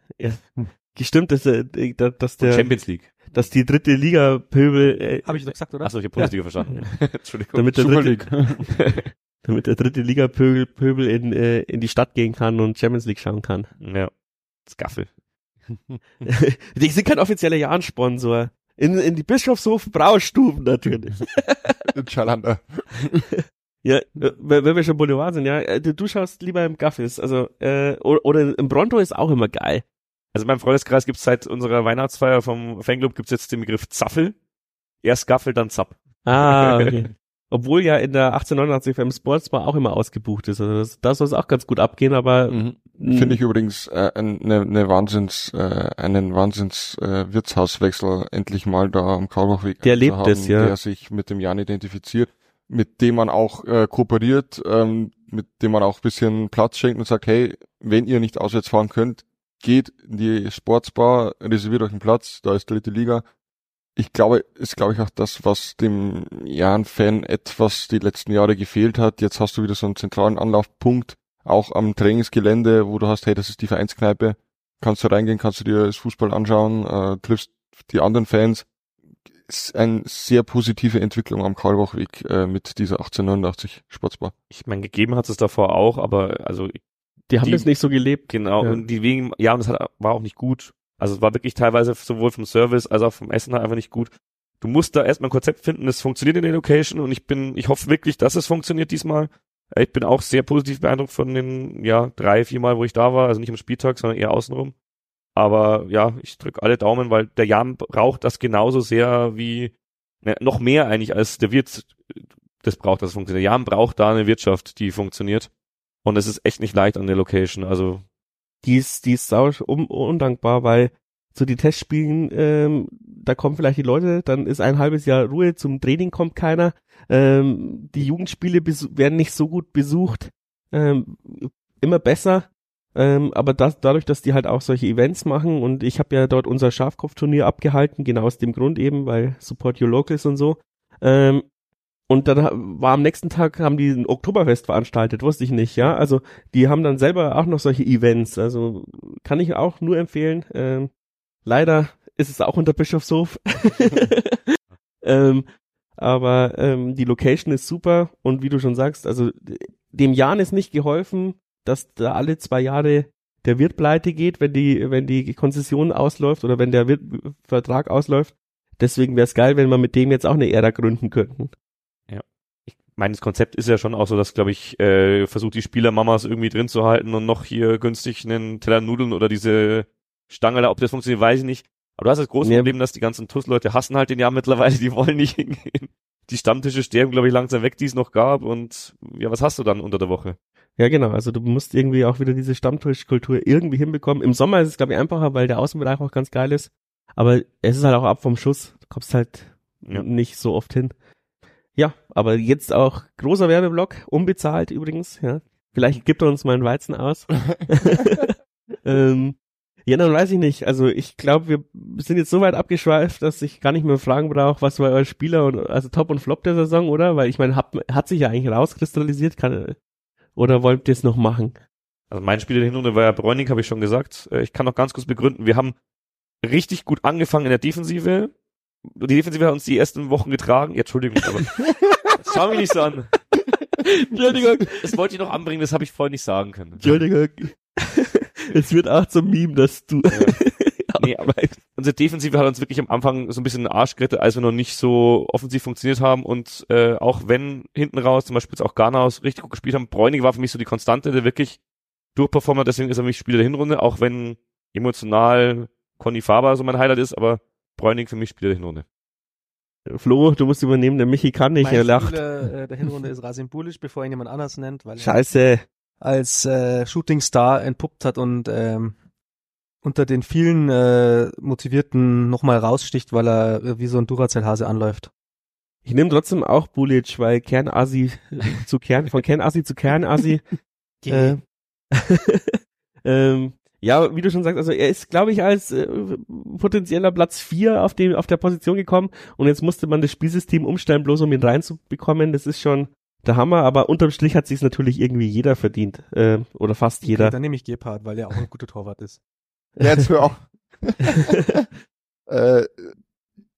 gestimmt, dass, äh, dass Und der, Champions League. dass die dritte Liga Pöbel, äh, Habe ich doch gesagt, oder? Achso, ich habe Bundesliga verstanden. Entschuldigung. damit der dritte. damit der dritte Liga Pöbel, in, äh, in die Stadt gehen kann und Champions League schauen kann. ja. Skaffel. die sind kein offizieller Jahrensponsor. In, in die Bischofshof Braustuben natürlich. Chalander. Ja, äh, wenn wir schon Boulevard sind, ja, äh, du, du schaust lieber im Gaffis, also äh, oder, oder im Bronto ist auch immer geil. Also beim Freundeskreis gibt's seit unserer Weihnachtsfeier vom Fanclub gibt's jetzt den Begriff Zaffel. Erst Gaffel, dann Zapp. Ah, okay. Obwohl ja in der 1889 FM Sports Bar auch immer ausgebucht ist. Also das, da soll es auch ganz gut abgehen, aber Mhm. Finde ich übrigens äh, eine, eine Wahnsinns, äh, einen Wahnsinns äh, Wirtshauswechsel endlich mal da am Karlbachweg Der lebt haben, es, ja. der sich mit dem Jan identifiziert, mit dem man auch äh, kooperiert, ähm, mit dem man auch ein bisschen Platz schenkt und sagt, hey, wenn ihr nicht auswärts fahren könnt, geht in die Sportsbar, reserviert euch einen Platz, da ist dritte Liga. Ich glaube, ist glaube ich auch das, was dem Jan-Fan etwas die letzten Jahre gefehlt hat. Jetzt hast du wieder so einen zentralen Anlaufpunkt, auch am Trainingsgelände, wo du hast, hey, das ist die Vereinskneipe, kannst du reingehen, kannst du dir das Fußball anschauen, äh, triffst die anderen Fans. Ist eine sehr positive Entwicklung am Karlbachweg äh, mit dieser 1889 Sportsbar. Ich meine, gegeben hat es davor auch, aber also die haben die- das nicht so gelebt. genau, Ja. und die wegen, ja, und das hat, war auch nicht gut. Also es war wirklich teilweise sowohl vom Service als auch vom Essen halt einfach nicht gut. Du musst da erstmal ein Konzept finden, das funktioniert in der Location und ich bin, ich hoffe wirklich, dass es funktioniert diesmal. Äh, Ich bin auch sehr positiv beeindruckt von den, ja, drei, vier Mal, wo ich da war, also nicht am Spieltag, sondern eher außenrum. Aber ja, ich drücke alle Daumen, weil der Jan braucht das genauso sehr wie, ne, noch mehr eigentlich als der Wirt das braucht, dass es funktioniert. Der Jan braucht da eine Wirtschaft, die funktioniert. Und es ist echt nicht leicht an der Location. Also Die ist, die ist sau un undankbar, weil so die Testspielen, ähm, da kommen vielleicht die Leute, dann ist ein halbes Jahr Ruhe, zum Training kommt keiner, ähm, die Jugendspiele werden nicht so gut besucht, ähm, immer besser, ähm, aber das, dadurch, dass die halt auch solche Events machen und ich habe ja dort unser Schafkopfturnier abgehalten, genau aus dem Grund eben, weil Support Your Locals und so, ähm, und dann war am nächsten Tag, haben die ein Oktoberfest veranstaltet, wusste ich nicht, ja. Also die haben dann selber auch noch solche Events. Also kann ich auch nur empfehlen. Ähm, leider ist es auch unter Bischofshof. ähm, aber ähm, die Location ist super und wie du schon sagst, also dem Jan ist nicht geholfen, dass da alle zwei Jahre der Wirt pleite geht, wenn die, wenn die Konzession ausläuft oder wenn der Wirt Vertrag ausläuft. Deswegen wäre es geil, wenn wir mit dem jetzt auch eine Ära gründen könnten. Ja. Ich meine, das Konzept ist ja schon auch so, dass, glaube ich, äh, versucht die Spielermamas irgendwie drin zu halten und noch hier günstig einen Teller Nudeln oder diese Stange da, ob das funktioniert, weiß ich nicht. Aber du hast das große Nee. Problem, dass die ganzen TUS-Leute hassen halt den Jahr mittlerweile, die wollen nicht hingehen. Die Stammtische sterben, glaube ich, langsam weg, die es noch gab. Und ja, was hast du dann unter der Woche? Ja, genau. Also du musst irgendwie auch wieder diese Stammtischkultur irgendwie hinbekommen. Im Sommer ist es, glaube ich, einfacher, weil der Außenbereich auch ganz geil ist. Aber es ist halt auch ab vom Schuss. Du kommst halt Ja. nicht so oft hin. Ja, aber jetzt auch großer Werbeblock, unbezahlt übrigens, ja. Vielleicht gibt er uns mal einen Weizen aus. ähm, ja, dann weiß ich nicht. Also ich glaube, wir sind jetzt so weit abgeschweift, dass ich gar nicht mehr fragen brauche, was war euer Spieler und also Top und Flop der Saison, oder? Weil ich meine, hat, hat sich ja eigentlich rauskristallisiert, kann, oder wollt ihr es noch machen? Also mein Spiel der Hinrunde war ja Bräuning, habe ich schon gesagt. Äh, Ich kann noch ganz kurz begründen. Wir haben richtig gut angefangen in der Defensive. Die Defensive hat uns die ersten Wochen getragen. Ja, Entschuldigung, aber schau mich nicht so an. Entschuldigung, Das wollte ich noch anbringen, das habe ich vorhin nicht sagen können. Entschuldigung. es wird auch zum Meme, dass du. Nee, aber unsere Defensive hat uns wirklich am Anfang so ein bisschen in den Arsch gerettet, als wir noch nicht so offensiv funktioniert haben und äh, auch wenn hinten raus, zum Beispiel jetzt auch Garnaus richtig gut gespielt haben, Bräunig war für mich so die Konstante, der wirklich durchperformt hat, deswegen ist er für mich Spieler der Hinrunde, auch wenn emotional Conny Faber so mein Highlight ist, aber Bräunig für mich Spieler der Hinrunde. Flo, du musst übernehmen, der Michi kann nicht, mein er lacht. Spieler äh, der Hinrunde ist Rasim Bulic, bevor ihn jemand anders nennt, weil er Scheiße. als äh, Shootingstar entpuppt hat und ähm, unter den vielen äh, Motivierten nochmal raussticht, weil er äh, wie so ein Duracell-Hase anläuft. Ich nehme trotzdem auch Bulic, weil Kernasi zu Kern, von Kernasi zu Kernasi. äh, ähm, ja, wie du schon sagst, also er ist, glaube ich, als äh, potenzieller Platz vier auf dem auf der Position gekommen und jetzt musste man das Spielsystem umstellen, bloß um ihn reinzubekommen. Das ist schon der Hammer, aber unterm Strich hat sich natürlich irgendwie jeder verdient äh, oder fast jeder. Okay, dann nehme ich Gebhardt, weil er auch ein guter Torwart ist. Ja, jetzt hör auf. äh,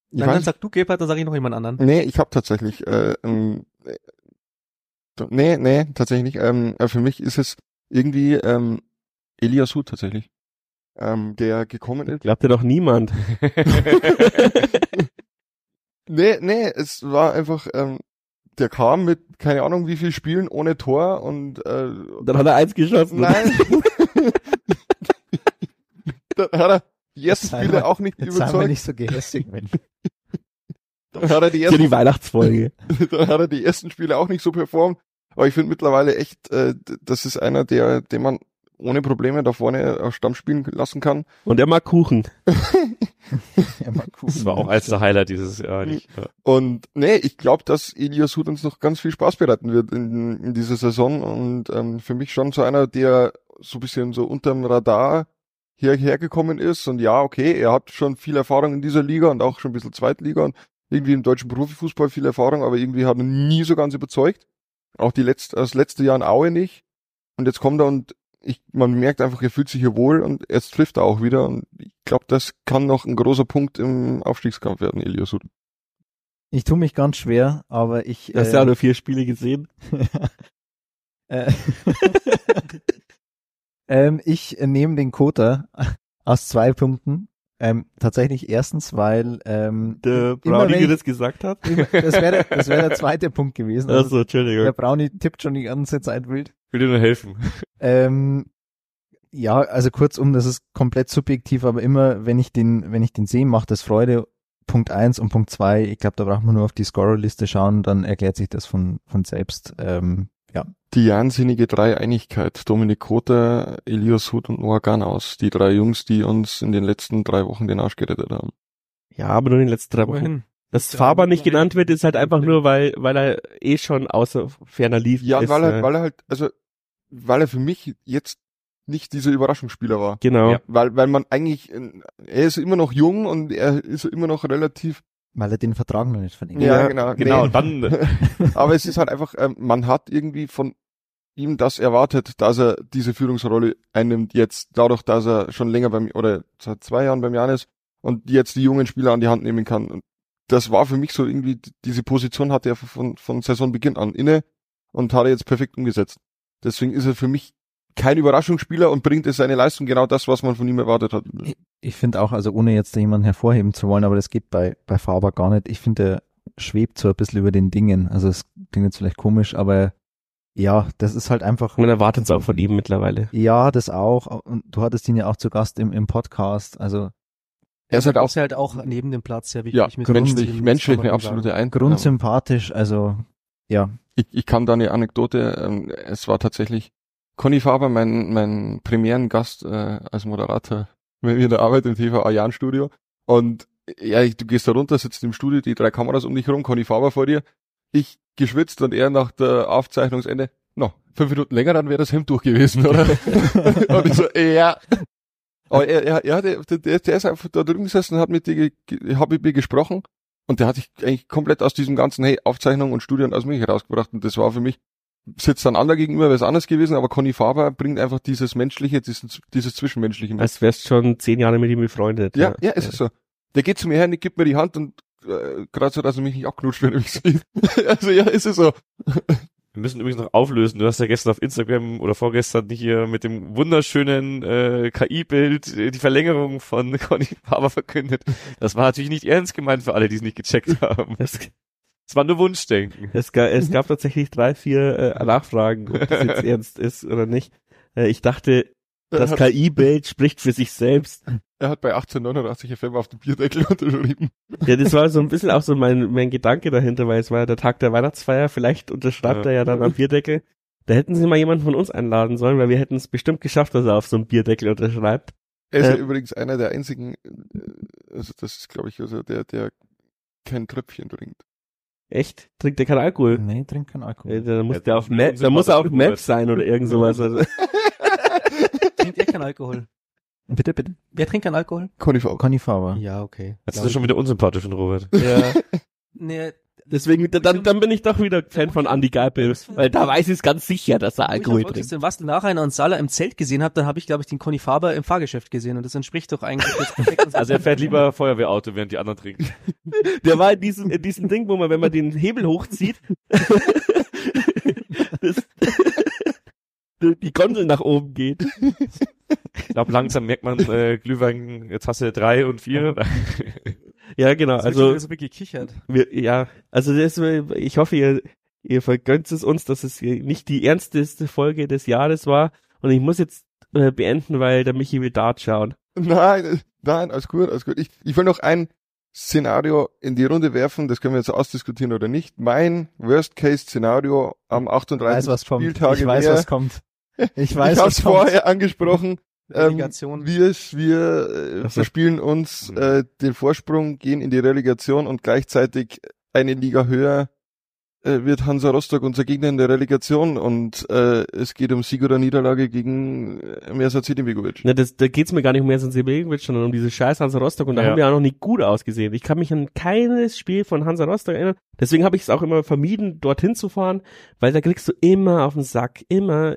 dann weiß, sag du Gebhardt, dann sage ich noch jemand anderen. nee, ich habe tatsächlich, äh, ähm, äh, nee, nee, tatsächlich nicht. Ähm, äh, für mich ist es irgendwie ähm, Elias Hut tatsächlich, ähm, der gekommen ist. Glaubt dir doch niemand. Nee, nee, es war einfach, ähm, der kam mit keine Ahnung wie viel Spielen ohne Tor und äh, Dann hat er eins geschossen. nein. Dann hat er die ersten Sei Spiele auch nicht Jetzt sei mal überzeugt. nicht so gehässig, Mensch. Dann hat er die Für die ersten, Weihnachtsfolge. dann hat er die ersten Spiele auch nicht so performt. Aber ich finde mittlerweile echt, äh, das ist einer, der, den man ohne Probleme da vorne auf Stamm spielen lassen kann. Und er mag Kuchen. Ja, mal gucken. Das war auch eins der Highlight dieses Jahr. Nicht, ja. Und nee, ich glaube, dass Elias Hut uns noch ganz viel Spaß bereiten wird in, in dieser Saison. Und ähm, für mich schon so einer, der so ein bisschen so unterm Radar hierher gekommen ist. Und ja, okay, er hat schon viel Erfahrung in dieser Liga und auch schon ein bisschen Zweitliga und irgendwie im deutschen Profifußball viel Erfahrung, aber irgendwie hat er nie so ganz überzeugt. Auch die letzte, das letzte Jahr in Aue nicht. Und jetzt kommt er und ich, man merkt einfach, er fühlt sich hier wohl und jetzt trifft er auch wieder. Und ich glaube, das kann noch ein großer Punkt im Aufstiegskampf werden, Elias Hut. Ich tue mich ganz schwer, aber ich. Du hast ja auch nur vier Spiele gesehen. Äh, ähm, ich äh, nehme den Kota aus zwei Punkten. Ähm, tatsächlich erstens, weil ähm, Der Brownie, ich- das gesagt hat. immer- das wäre der, das wär der zweite Punkt gewesen. Also, Also, Entschuldigung. der Brownie tippt schon die ganze Zeit wild. Ich will dir nur helfen. Ähm, ja, also kurzum, das ist komplett subjektiv, aber immer, wenn ich den, wenn ich den sehe, macht das Freude. Punkt eins und Punkt zwei, ich glaube, da braucht man nur auf die Scorerliste schauen, dann erklärt sich das von, von selbst. Ähm, ja, Die wahnsinnige Dreieinigkeit. Dominik Kota, Elias Hut und Noah Ganaus. Die drei Jungs, die uns in den letzten drei Wochen den Arsch gerettet haben. Ja, aber nur in den letzten drei Wochen. Wohin? Dass Ja, Faber nicht genannt wird, ist halt einfach nur, weil, weil er eh schon außer ferner lief. Ja, ist, weil er, äh, weil er halt, also, weil er für mich jetzt nicht dieser Überraschungsspieler war. Genau. Ja. Weil, weil man eigentlich, er ist immer noch jung und er ist immer noch relativ, weil er den Vertrag noch nicht verlängert ja, Ja, genau, Genau, nee. dann aber es ist halt einfach, ähm, man hat irgendwie von ihm das erwartet, dass er diese Führungsrolle einnimmt jetzt, dadurch, dass er schon länger beim, oder seit zwei Jahren beim Jan ist und jetzt die jungen Spieler an die Hand nehmen kann. Und das war für mich so irgendwie, diese Position hatte er von, von Saisonbeginn an inne und hat er jetzt perfekt umgesetzt. Deswegen ist er für mich kein Überraschungsspieler und bringt es seine Leistung genau das, was man von ihm erwartet hat. Ich, ich finde auch, also ohne jetzt jemanden hervorheben zu wollen, aber das geht bei, bei Faber gar nicht. Ich finde, er schwebt so ein bisschen über den Dingen. Also es klingt jetzt vielleicht komisch, aber ja, das ist halt einfach. Man erwartet es auch von ihm mittlerweile. Ja, das auch. Und du hattest ihn ja auch zu Gast im, im Podcast. Also Er ist halt auch ist halt auch neben dem Platz sehr wichtig. ja, mit menschlich, Grundsinn, menschlich eine absolute. Ein. grundsympathisch, also ja. Ich, ich kann da eine Anekdote, ähm, es war tatsächlich Conny Faber, mein, mein Premierengast äh, als Moderator mit mir in der Arbeit im TV Ayan Studio. Und ja, ich, du gehst da runter, sitzt im Studio, die drei Kameras um dich rum, Conny Faber vor dir, ich geschwitzt und er nach der Aufzeichnungsende, no, fünf Minuten länger, dann wäre das Hemd durch gewesen, oder? und ich so, ja. Aber er, er, er hatte, der, der ist einfach da drüben gesessen, hat mit dir, hab mit mir gesprochen und der hat sich eigentlich komplett aus diesem ganzen, hey, Aufzeichnung und Studien aus mich herausgebracht und das war für mich, sitzt dann anderer gegenüber, wäre es anders gewesen, aber Conny Faber bringt einfach dieses Menschliche, dieses, dieses Zwischenmenschliche mit. Als wärst schon zehn Jahre mit ihm befreundet. Ja, ja, ist es so. Der geht zu mir her und gibt mir die Hand und äh, gerade so, dass er mich nicht abknutscht, wenn er mich sieht. also ja, ist es so. Wir müssen übrigens noch auflösen. Du hast ja gestern auf Instagram oder vorgestern hier mit dem wunderschönen äh, KI-Bild äh, die Verlängerung von Conny Faber verkündet. Das war natürlich nicht ernst gemeint für alle, die es nicht gecheckt haben. Es, Es war nur Wunschdenken. es, gab, es gab tatsächlich drei, vier äh, Nachfragen, ob das jetzt ernst ist oder nicht. Äh, ich dachte, das KI-Bild spricht für sich selbst. er hat bei 1889 FM auf dem Bierdeckel unterschrieben. Ja, das war so ein bisschen auch so mein, mein Gedanke dahinter, weil es war ja der Tag der Weihnachtsfeier. Vielleicht unterschreibt Ja. er ja dann am Bierdeckel. Da hätten sie mal jemanden von uns einladen sollen, weil wir hätten es bestimmt geschafft, dass er auf so einem Bierdeckel unterschreibt. Er ist ja Äh. übrigens einer der einzigen, äh, also das ist glaube ich, also der, der kein Tröpfchen trinkt. Echt? Trinkt er keinen Alkohol? Nee, trink keinen Alkohol. Da muss Ja, der auf Map, da muss er auf unsympathisch Map sein oder irgend sowas. Also, Trinkt ihr keinen Alkohol? Bitte, bitte. Wer trinkt keinen Alkohol? Conny Faber. Conny Faber. Ja, okay. Jetzt ist er schon wieder unsympathisch von Robert. ja. Nee, Deswegen, dann, dann bin ich doch wieder Fan von Andy Geipel, weil da weiß ich es ganz sicher, dass er Alkohol Als ich trinkt. den Wastel Nachreiner und Sala im Zelt gesehen habe, dann habe ich, glaube ich, den Conny Faber im Fahrgeschäft gesehen und das entspricht doch eigentlich. Also er fährt lieber Feuerwehrauto, während die anderen trinken. Der war in diesem, in diesem Ding, wo man, wenn man den Hebel hochzieht, das, die Gondel nach oben geht. Ich glaube, langsam merkt man äh, Glühwein, jetzt hast du drei und vier. Ja, genau. Also, also wirklich gekichert. wir, ja, also das, ich hoffe, ihr, ihr vergönnt es uns, dass es hier nicht die ernsteste Folge des Jahres war. Und ich muss jetzt äh, beenden, weil der Michi will Dart schauen. Nein, äh, nein, alles gut, alles gut. Ich, ich will noch ein Szenario in die Runde werfen, das können wir jetzt ausdiskutieren oder nicht. Mein Worst-Case-Szenario am Ich 38. weiß, was kommt. Ich weiß, wäre- was kommt. Ich weiß, ich was habe es kommt. vorher angesprochen. Ähm, Relegation. wir wir äh, verspielen uns äh, den Vorsprung, gehen in die Relegation und gleichzeitig eine Liga höher wird Hansa Rostock unser Gegner in der Relegation und äh, es geht um Sieg oder Niederlage gegen äh, Mersat Sedinbegovic. Ne, das, da geht's mir gar nicht um Hansa Sebegovic, sondern um diese scheiß Hansa Rostock und da Ja. haben wir auch noch nicht gut ausgesehen. Ich kann mich an keines Spiel von Hansa Rostock erinnern. Deswegen habe ich es auch immer vermieden, dorthin zu fahren, weil da kriegst du immer auf den Sack, immer.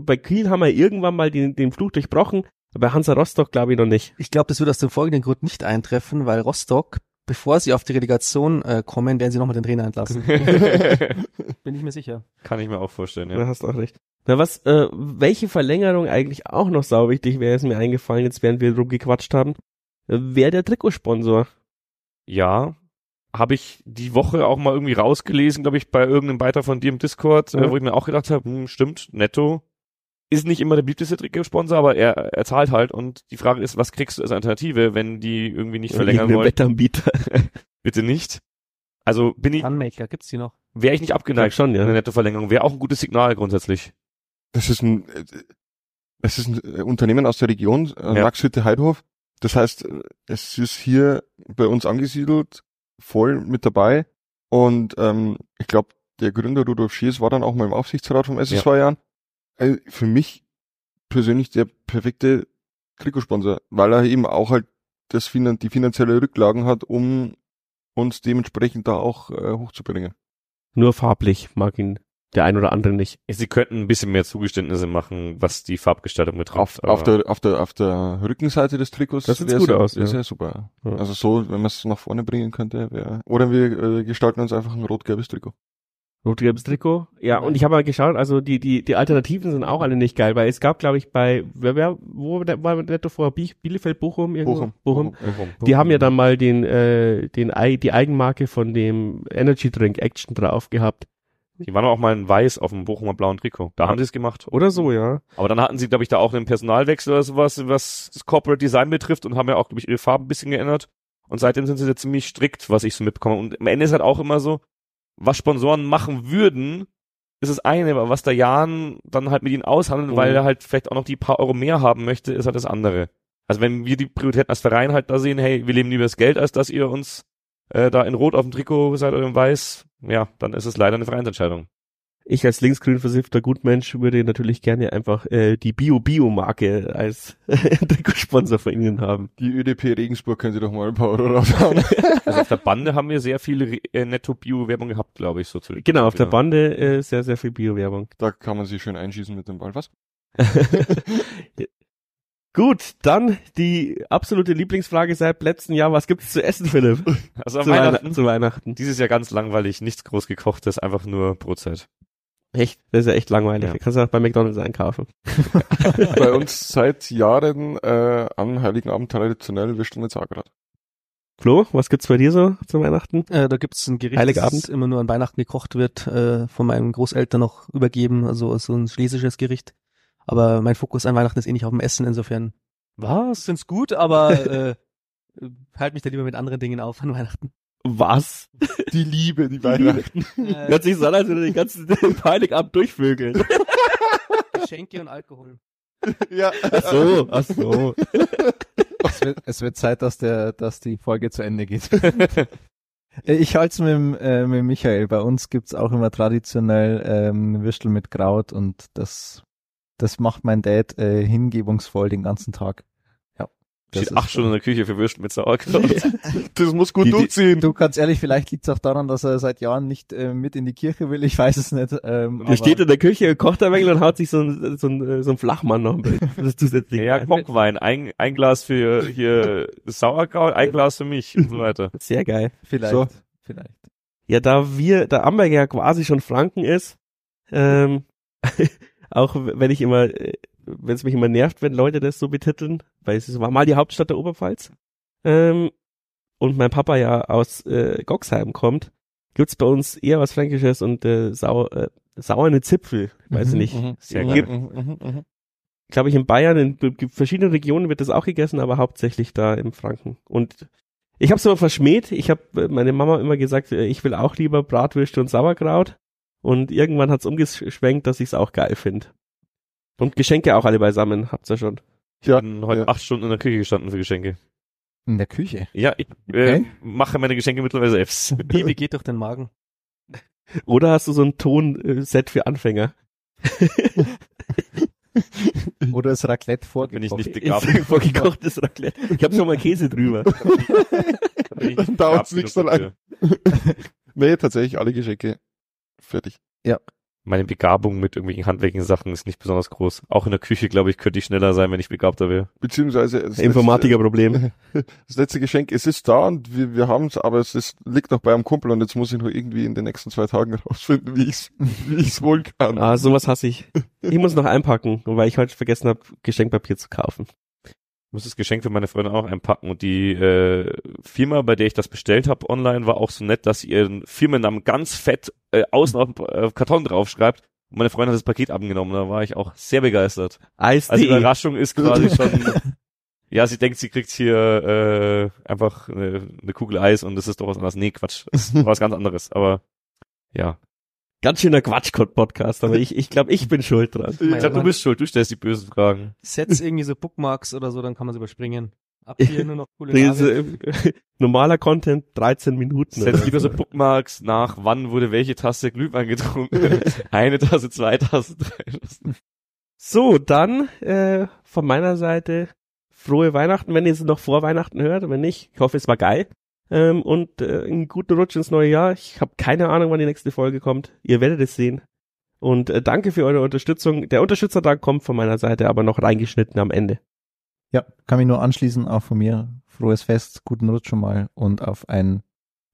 Bei Kiel haben wir irgendwann mal den, den Fluch durchbrochen, aber bei Hansa Rostock glaube ich noch nicht. Ich glaube, das wird aus dem folgenden Grund nicht eintreffen, weil Rostock, bevor sie auf die Relegation äh, kommen, werden sie nochmal den Trainer entlassen. Bin ich mir sicher. Kann ich mir auch vorstellen, Da ja. hast du auch recht. Na was, äh, welche Verlängerung eigentlich auch noch sau wichtig wäre, ist mir eingefallen, jetzt während wir rumgequatscht haben, äh, wäre der Trikotsponsor. Ja, habe ich die Woche auch mal irgendwie rausgelesen, glaube ich, bei irgendeinem Beitrag von dir im Discord, Ja. äh, wo ich mir auch gedacht habe, hm, stimmt, netto ist nicht immer der beliebteste Trikotsponsor, aber er, er zahlt halt und die Frage ist, was kriegst du als Alternative, wenn die irgendwie nicht verlängern Irgendein wollen? Wettanbieter. Bitte nicht. Also bin ich, Sunmaker, gibt's die noch? wäre ich nicht abgeneigt schon, ja. einer Nettoverlängerung, wäre auch ein gutes Signal grundsätzlich. Das ist ein, äh, es ist ein äh, Unternehmen aus der Region, äh, Ja. Lachshütte Heidhof. Das heißt, äh, es ist hier bei uns angesiedelt, voll mit dabei. Und ähm, ich glaube, der Gründer Rudolf Schiers war dann auch mal im Aufsichtsrat vom SSV Jahren. Äh, für mich persönlich der perfekte Trikotsponsor, weil er eben auch halt das Finan die finanzielle Rücklagen hat, um uns dementsprechend da auch äh, hochzubringen. Nur farblich mag ihn der ein oder andere nicht. Sie könnten ein bisschen mehr Zugeständnisse machen, was die Farbgestaltung betrifft. Auf, auf, der, auf, der, auf der Rückenseite des Trikots Das sieht gut ja, aus, ja. ja super. Ja. Also so, wenn man es nach vorne bringen könnte, wäre. Oder wir äh, gestalten uns einfach ein rot-gelbes Trikot. Rot-gelbes Trikot. Ja, und ich habe mal geschaut, also die, die, die Alternativen sind auch alle nicht geil, weil es gab, glaube ich, bei, wer, wer, wo war netto vor? Bie- Bielefeld, Bochum, irgendwo? Bochum. Bochum. Warum? Die haben ja dann mal den, äh, den, die Eigenmarke von dem Energy Drink Action drauf gehabt. Die waren auch mal in weiß auf dem Bochumer blauen Trikot. Da haben sie es gemacht. Oder so, ja. Aber dann hatten sie, glaube ich, da auch einen Personalwechsel oder sowas, was das Corporate Design betrifft und haben ja auch, glaube ich, ihre Farben ein bisschen geändert. Und seitdem sind sie da ziemlich strikt, was ich so mitbekomme. Und am Ende ist halt auch immer so, was Sponsoren machen würden, ist das eine, aber was der Jan dann halt mit ihnen aushandelt, Mhm. weil er halt vielleicht auch noch die paar Euro mehr haben möchte, ist halt das andere. Also wenn wir die Prioritäten als Verein halt da sehen, hey, wir leben lieber das Geld, als dass ihr uns äh, da in Rot auf dem Trikot seid oder in Weiß, ja, dann ist es leider eine Vereinsentscheidung. Ich als linksgrün versiffter Gutmensch würde natürlich gerne einfach äh, die Bio-Bio-Marke als Trikotsponsor von Ihnen haben. Die ÖDP Regensburg können Sie doch mal ein paar Euro raushauen. Also auf der Bande haben wir sehr viel äh, Netto-Bio-Werbung gehabt, glaube ich, so zu Genau, auf der Ja. Bande äh, sehr, sehr viel Bio-Werbung. da kann man sich schön einschießen mit dem Ball. Was? Gut, dann die absolute Lieblingsfrage seit letztem Jahr. Was gibt's zu essen, Philipp? Also zu, Weihnachten, Weihnachten. zu Weihnachten. dieses Jahr ganz langweilig, nichts groß gekochtes, einfach nur Brotzeit. Echt? Das ist ja echt langweilig. Ja. Kannst du auch bei McDonalds einkaufen. Bei uns seit Jahren äh, an Heiligen Abend traditionell Würstel mit Sauerkraut. Flo, was gibt's bei dir so zu Weihnachten? Äh, da gibt's ein Gericht, Heiligabend? das immer nur an Weihnachten gekocht wird, äh, von meinen Großeltern noch übergeben, also so ein schlesisches Gericht. Aber mein Fokus an Weihnachten ist eh nicht auf dem Essen, insofern. Was? Find's gut, aber äh, halt mich da lieber mit anderen Dingen auf an Weihnachten. Was? Die Liebe, die Weihnachten. Äh, Hört sich so an, als würde den ganzen Heiligabend durchvögeln. Geschenke und Alkohol. ja. Ach so, ach so. Es wird, es wird Zeit, dass der, dass die Folge zu Ende geht. Ich halte es mit, äh, mit Michael. Bei uns gibt's auch immer traditionell ähm, Würstel mit Kraut und das, das macht mein Dad äh, hingebungsvoll den ganzen Tag. Ja. Das Steht ist- acht Stunden in der Küche für Würstel mit Sauerkraut. Das muss gut Die- durchziehen. Du, ganz ehrlich, vielleicht liegt's auch daran, dass er seit Jahren nicht äh, mit in die Kirche will. Ich weiß es nicht. Ähm, Der aber- steht in der Küche, kocht ein wenig und haut sich so ein, so ein, so ein Flachmann noch ein das zusätzlich. ja. Kochwein, ein, ein Glas für hier Sauerkraut, ein Glas für mich und so weiter. Sehr geil. Vielleicht. So. Vielleicht. Ja, da wir, da Amberg ja quasi schon Franken ist, ähm, auch wenn ich immer, äh, wenn es mich immer nervt, wenn Leute das so betiteln, weil es war mal die Hauptstadt der Oberpfalz, ähm, und mein Papa ja aus äh, Goxheim kommt, gibt's bei uns eher was Fränkisches und äh, sau, äh, sauerne Zipfel, weiß ich Mhm, nicht. Mhm. Sehr. Mhm, mhm. glaube ich, in Bayern, in verschiedenen Regionen wird das auch gegessen, aber hauptsächlich da im Franken. Und ich habe es immer verschmäht. Ich habe meine Mama immer gesagt, äh, ich will auch lieber Bratwürste und Sauerkraut. Und irgendwann hat's umgeschwenkt, dass ich's auch geil finde. Und Geschenke auch alle beisammen, habt's ja schon. Ich Ja, bin heute ja. acht Stunden in der Küche gestanden für Geschenke. In der Küche. Ja, ich äh, Okay. mache meine Geschenke mittlerweile selbst. Liebe geht durch den Magen. Oder hast du so ein Tonset für Anfänger? Oder das Raclette vor. Bin ich nicht Ich- begabt. Vorgekochtes Raclette. Ich habe schon mal Käse drüber. Dann dauert's begabt nicht so genug lang. dafür. Nee, tatsächlich alle Geschenke. Fertig. Meine Begabung mit irgendwelchen handwerklichen Sachen ist nicht besonders groß. Auch in der Küche, glaube ich, könnte ich schneller sein, wenn ich begabter wäre. Beziehungsweise Informatikerproblem. Das letzte Geschenk, es ist da und wir, wir haben es, aber es ist, liegt noch bei einem Kumpel und jetzt muss ich noch irgendwie in den nächsten zwei Tagen rausfinden, wie ich's, wie ich's wohl kann. Ah, sowas hasse ich. Ich muss noch einpacken, weil ich heute vergessen habe, Geschenkpapier zu kaufen. Ich muss das Geschenk für meine Freundin auch einpacken und die äh, Firma, bei der ich das bestellt habe online, war auch so nett, dass sie ihren Firmennamen ganz fett äh, außen auf dem äh, Karton draufschreibt. Und meine Freundin hat das Paket abgenommen, da war ich auch sehr begeistert. Eis.de. Also die Überraschung ist quasi schon, ja, sie denkt, sie kriegt hier äh, einfach eine, eine Kugel Eis und das ist doch was anderes. Nee, Quatsch, das ist was ganz anderes. Aber ja, Ganz schöner Quatsch-Podcast, aber ich, ich glaube, ich bin schuld dran. ich glaube, du bist schuld, du stellst die bösen Fragen. Sets irgendwie so Bookmarks oder so, dann kann man es überspringen. Ab hier nur noch äh, normaler Content, 13 Minuten. Setz lieber so so. Bookmarks nach, wann wurde welche Tasse Glühwein getrunken. Eine Tasse, zwei Tassen, drei Tassen. So, dann äh, von meiner Seite frohe Weihnachten, wenn ihr es noch vor Weihnachten hört. Wenn nicht, ich hoffe, es war geil. Ähm, und äh, einen guten Rutsch ins neue Jahr. Ich habe keine Ahnung, wann die nächste Folge kommt. Ihr werdet es sehen. Und äh, danke für eure Unterstützung. Der Unterstützertag kommt von meiner Seite aber noch reingeschnitten am Ende. Ja, kann mich nur anschließen, auch von mir. Frohes Fest, guten Rutsch schon mal und auf ein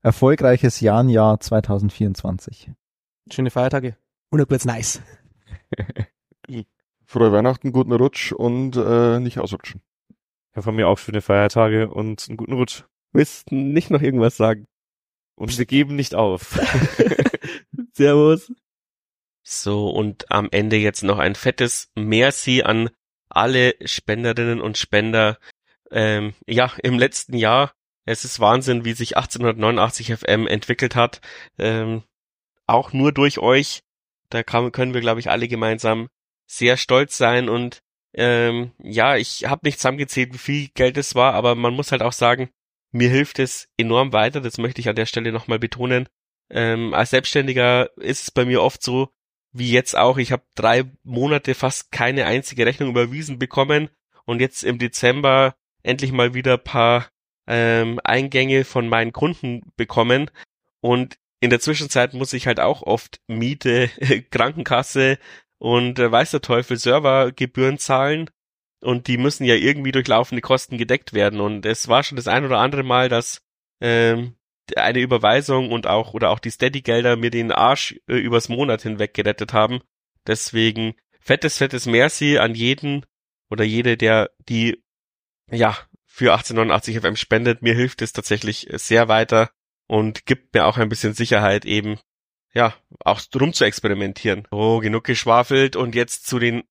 erfolgreiches Jahr 2024. Schöne Feiertage. Und kurz nice. Frohe Weihnachten, guten Rutsch und äh, nicht ausrutschen. Ja, von mir auch schöne Feiertage und einen guten Rutsch. Willst nicht noch irgendwas sagen? Und wir geben nicht auf. Servus. So, und am Ende jetzt noch ein fettes Merci an alle Spenderinnen und Spender. Ähm, ja, im letzten Jahr, es ist Wahnsinn, wie sich 1889 FM entwickelt hat. Ähm, auch nur durch euch. Da kann, können wir, glaube ich, alle gemeinsam sehr stolz sein und ähm, ja, ich habe nicht zusammengezählt, wie viel Geld es war, aber man muss halt auch sagen, mir hilft es enorm weiter. Das möchte ich an der Stelle nochmal betonen. Ähm, als Selbstständiger ist es bei mir oft so, wie jetzt auch. Ich habe drei Monate fast keine einzige Rechnung überwiesen bekommen und jetzt im Dezember endlich mal wieder paar ähm, Eingänge von meinen Kunden bekommen. Und in der Zwischenzeit muss ich halt auch oft Miete, Krankenkasse, und äh, weiß der Teufel Servergebühren zahlen und die müssen ja irgendwie durch laufende Kosten gedeckt werden und es war schon das ein oder andere Mal, dass ähm, eine Überweisung und auch oder auch die Steady-Gelder mir den Arsch äh, übers Monat hinweg gerettet haben. Deswegen fettes, fettes Merci an jeden oder jede, der die ja für 1889 FM spendet. Mir hilft es tatsächlich sehr weiter und gibt mir auch ein bisschen Sicherheit eben ja, auch drum zu experimentieren. Oh, genug geschwafelt und jetzt zu den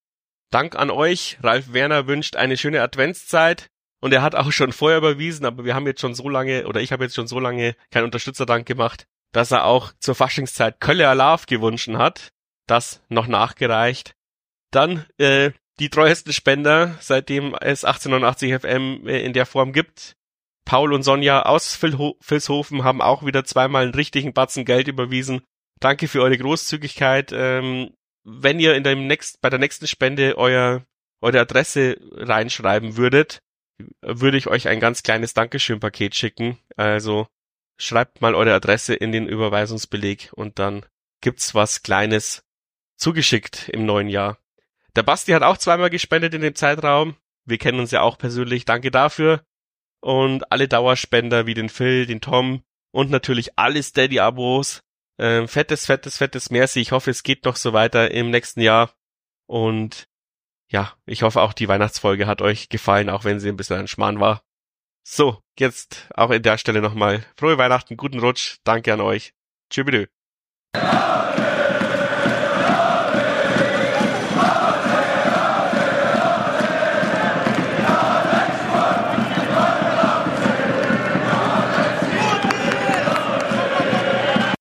Dank an euch. Ralf Werner wünscht eine schöne Adventszeit und er hat auch schon vorher überwiesen, aber wir haben jetzt schon so lange oder ich habe jetzt schon so lange keinen Unterstützerdank gemacht, dass er auch zur Faschingszeit Kölle Alarv gewünscht hat. Das noch nachgereicht. Dann äh, die treuesten Spender, seitdem es 1889 FM äh, in der Form gibt. Paul und Sonja aus Vilshofen haben auch wieder zweimal einen richtigen Batzen Geld überwiesen Danke für eure Großzügigkeit. Ähm, wenn ihr in dem nächsten, bei der nächsten Spende euer, eure Adresse reinschreiben würdet, würde ich euch ein ganz kleines Dankeschön-Paket schicken. Also schreibt mal eure Adresse in den Überweisungsbeleg und dann gibt's was Kleines zugeschickt im neuen Jahr. Der Basti hat auch zweimal gespendet in dem Zeitraum. Wir kennen uns ja auch persönlich. Danke dafür. Und alle Dauerspender wie den Phil, den Tom und natürlich alle Steady-Abos. Ähm, fettes, fettes, fettes Merci. Ich hoffe, es geht noch so weiter im nächsten Jahr. Und ja, ich hoffe auch die Weihnachtsfolge hat euch gefallen, auch wenn sie ein bisschen ein Schmarrn war. So, jetzt auch in der Stelle nochmal frohe Weihnachten, guten Rutsch, danke an euch. Tschüss.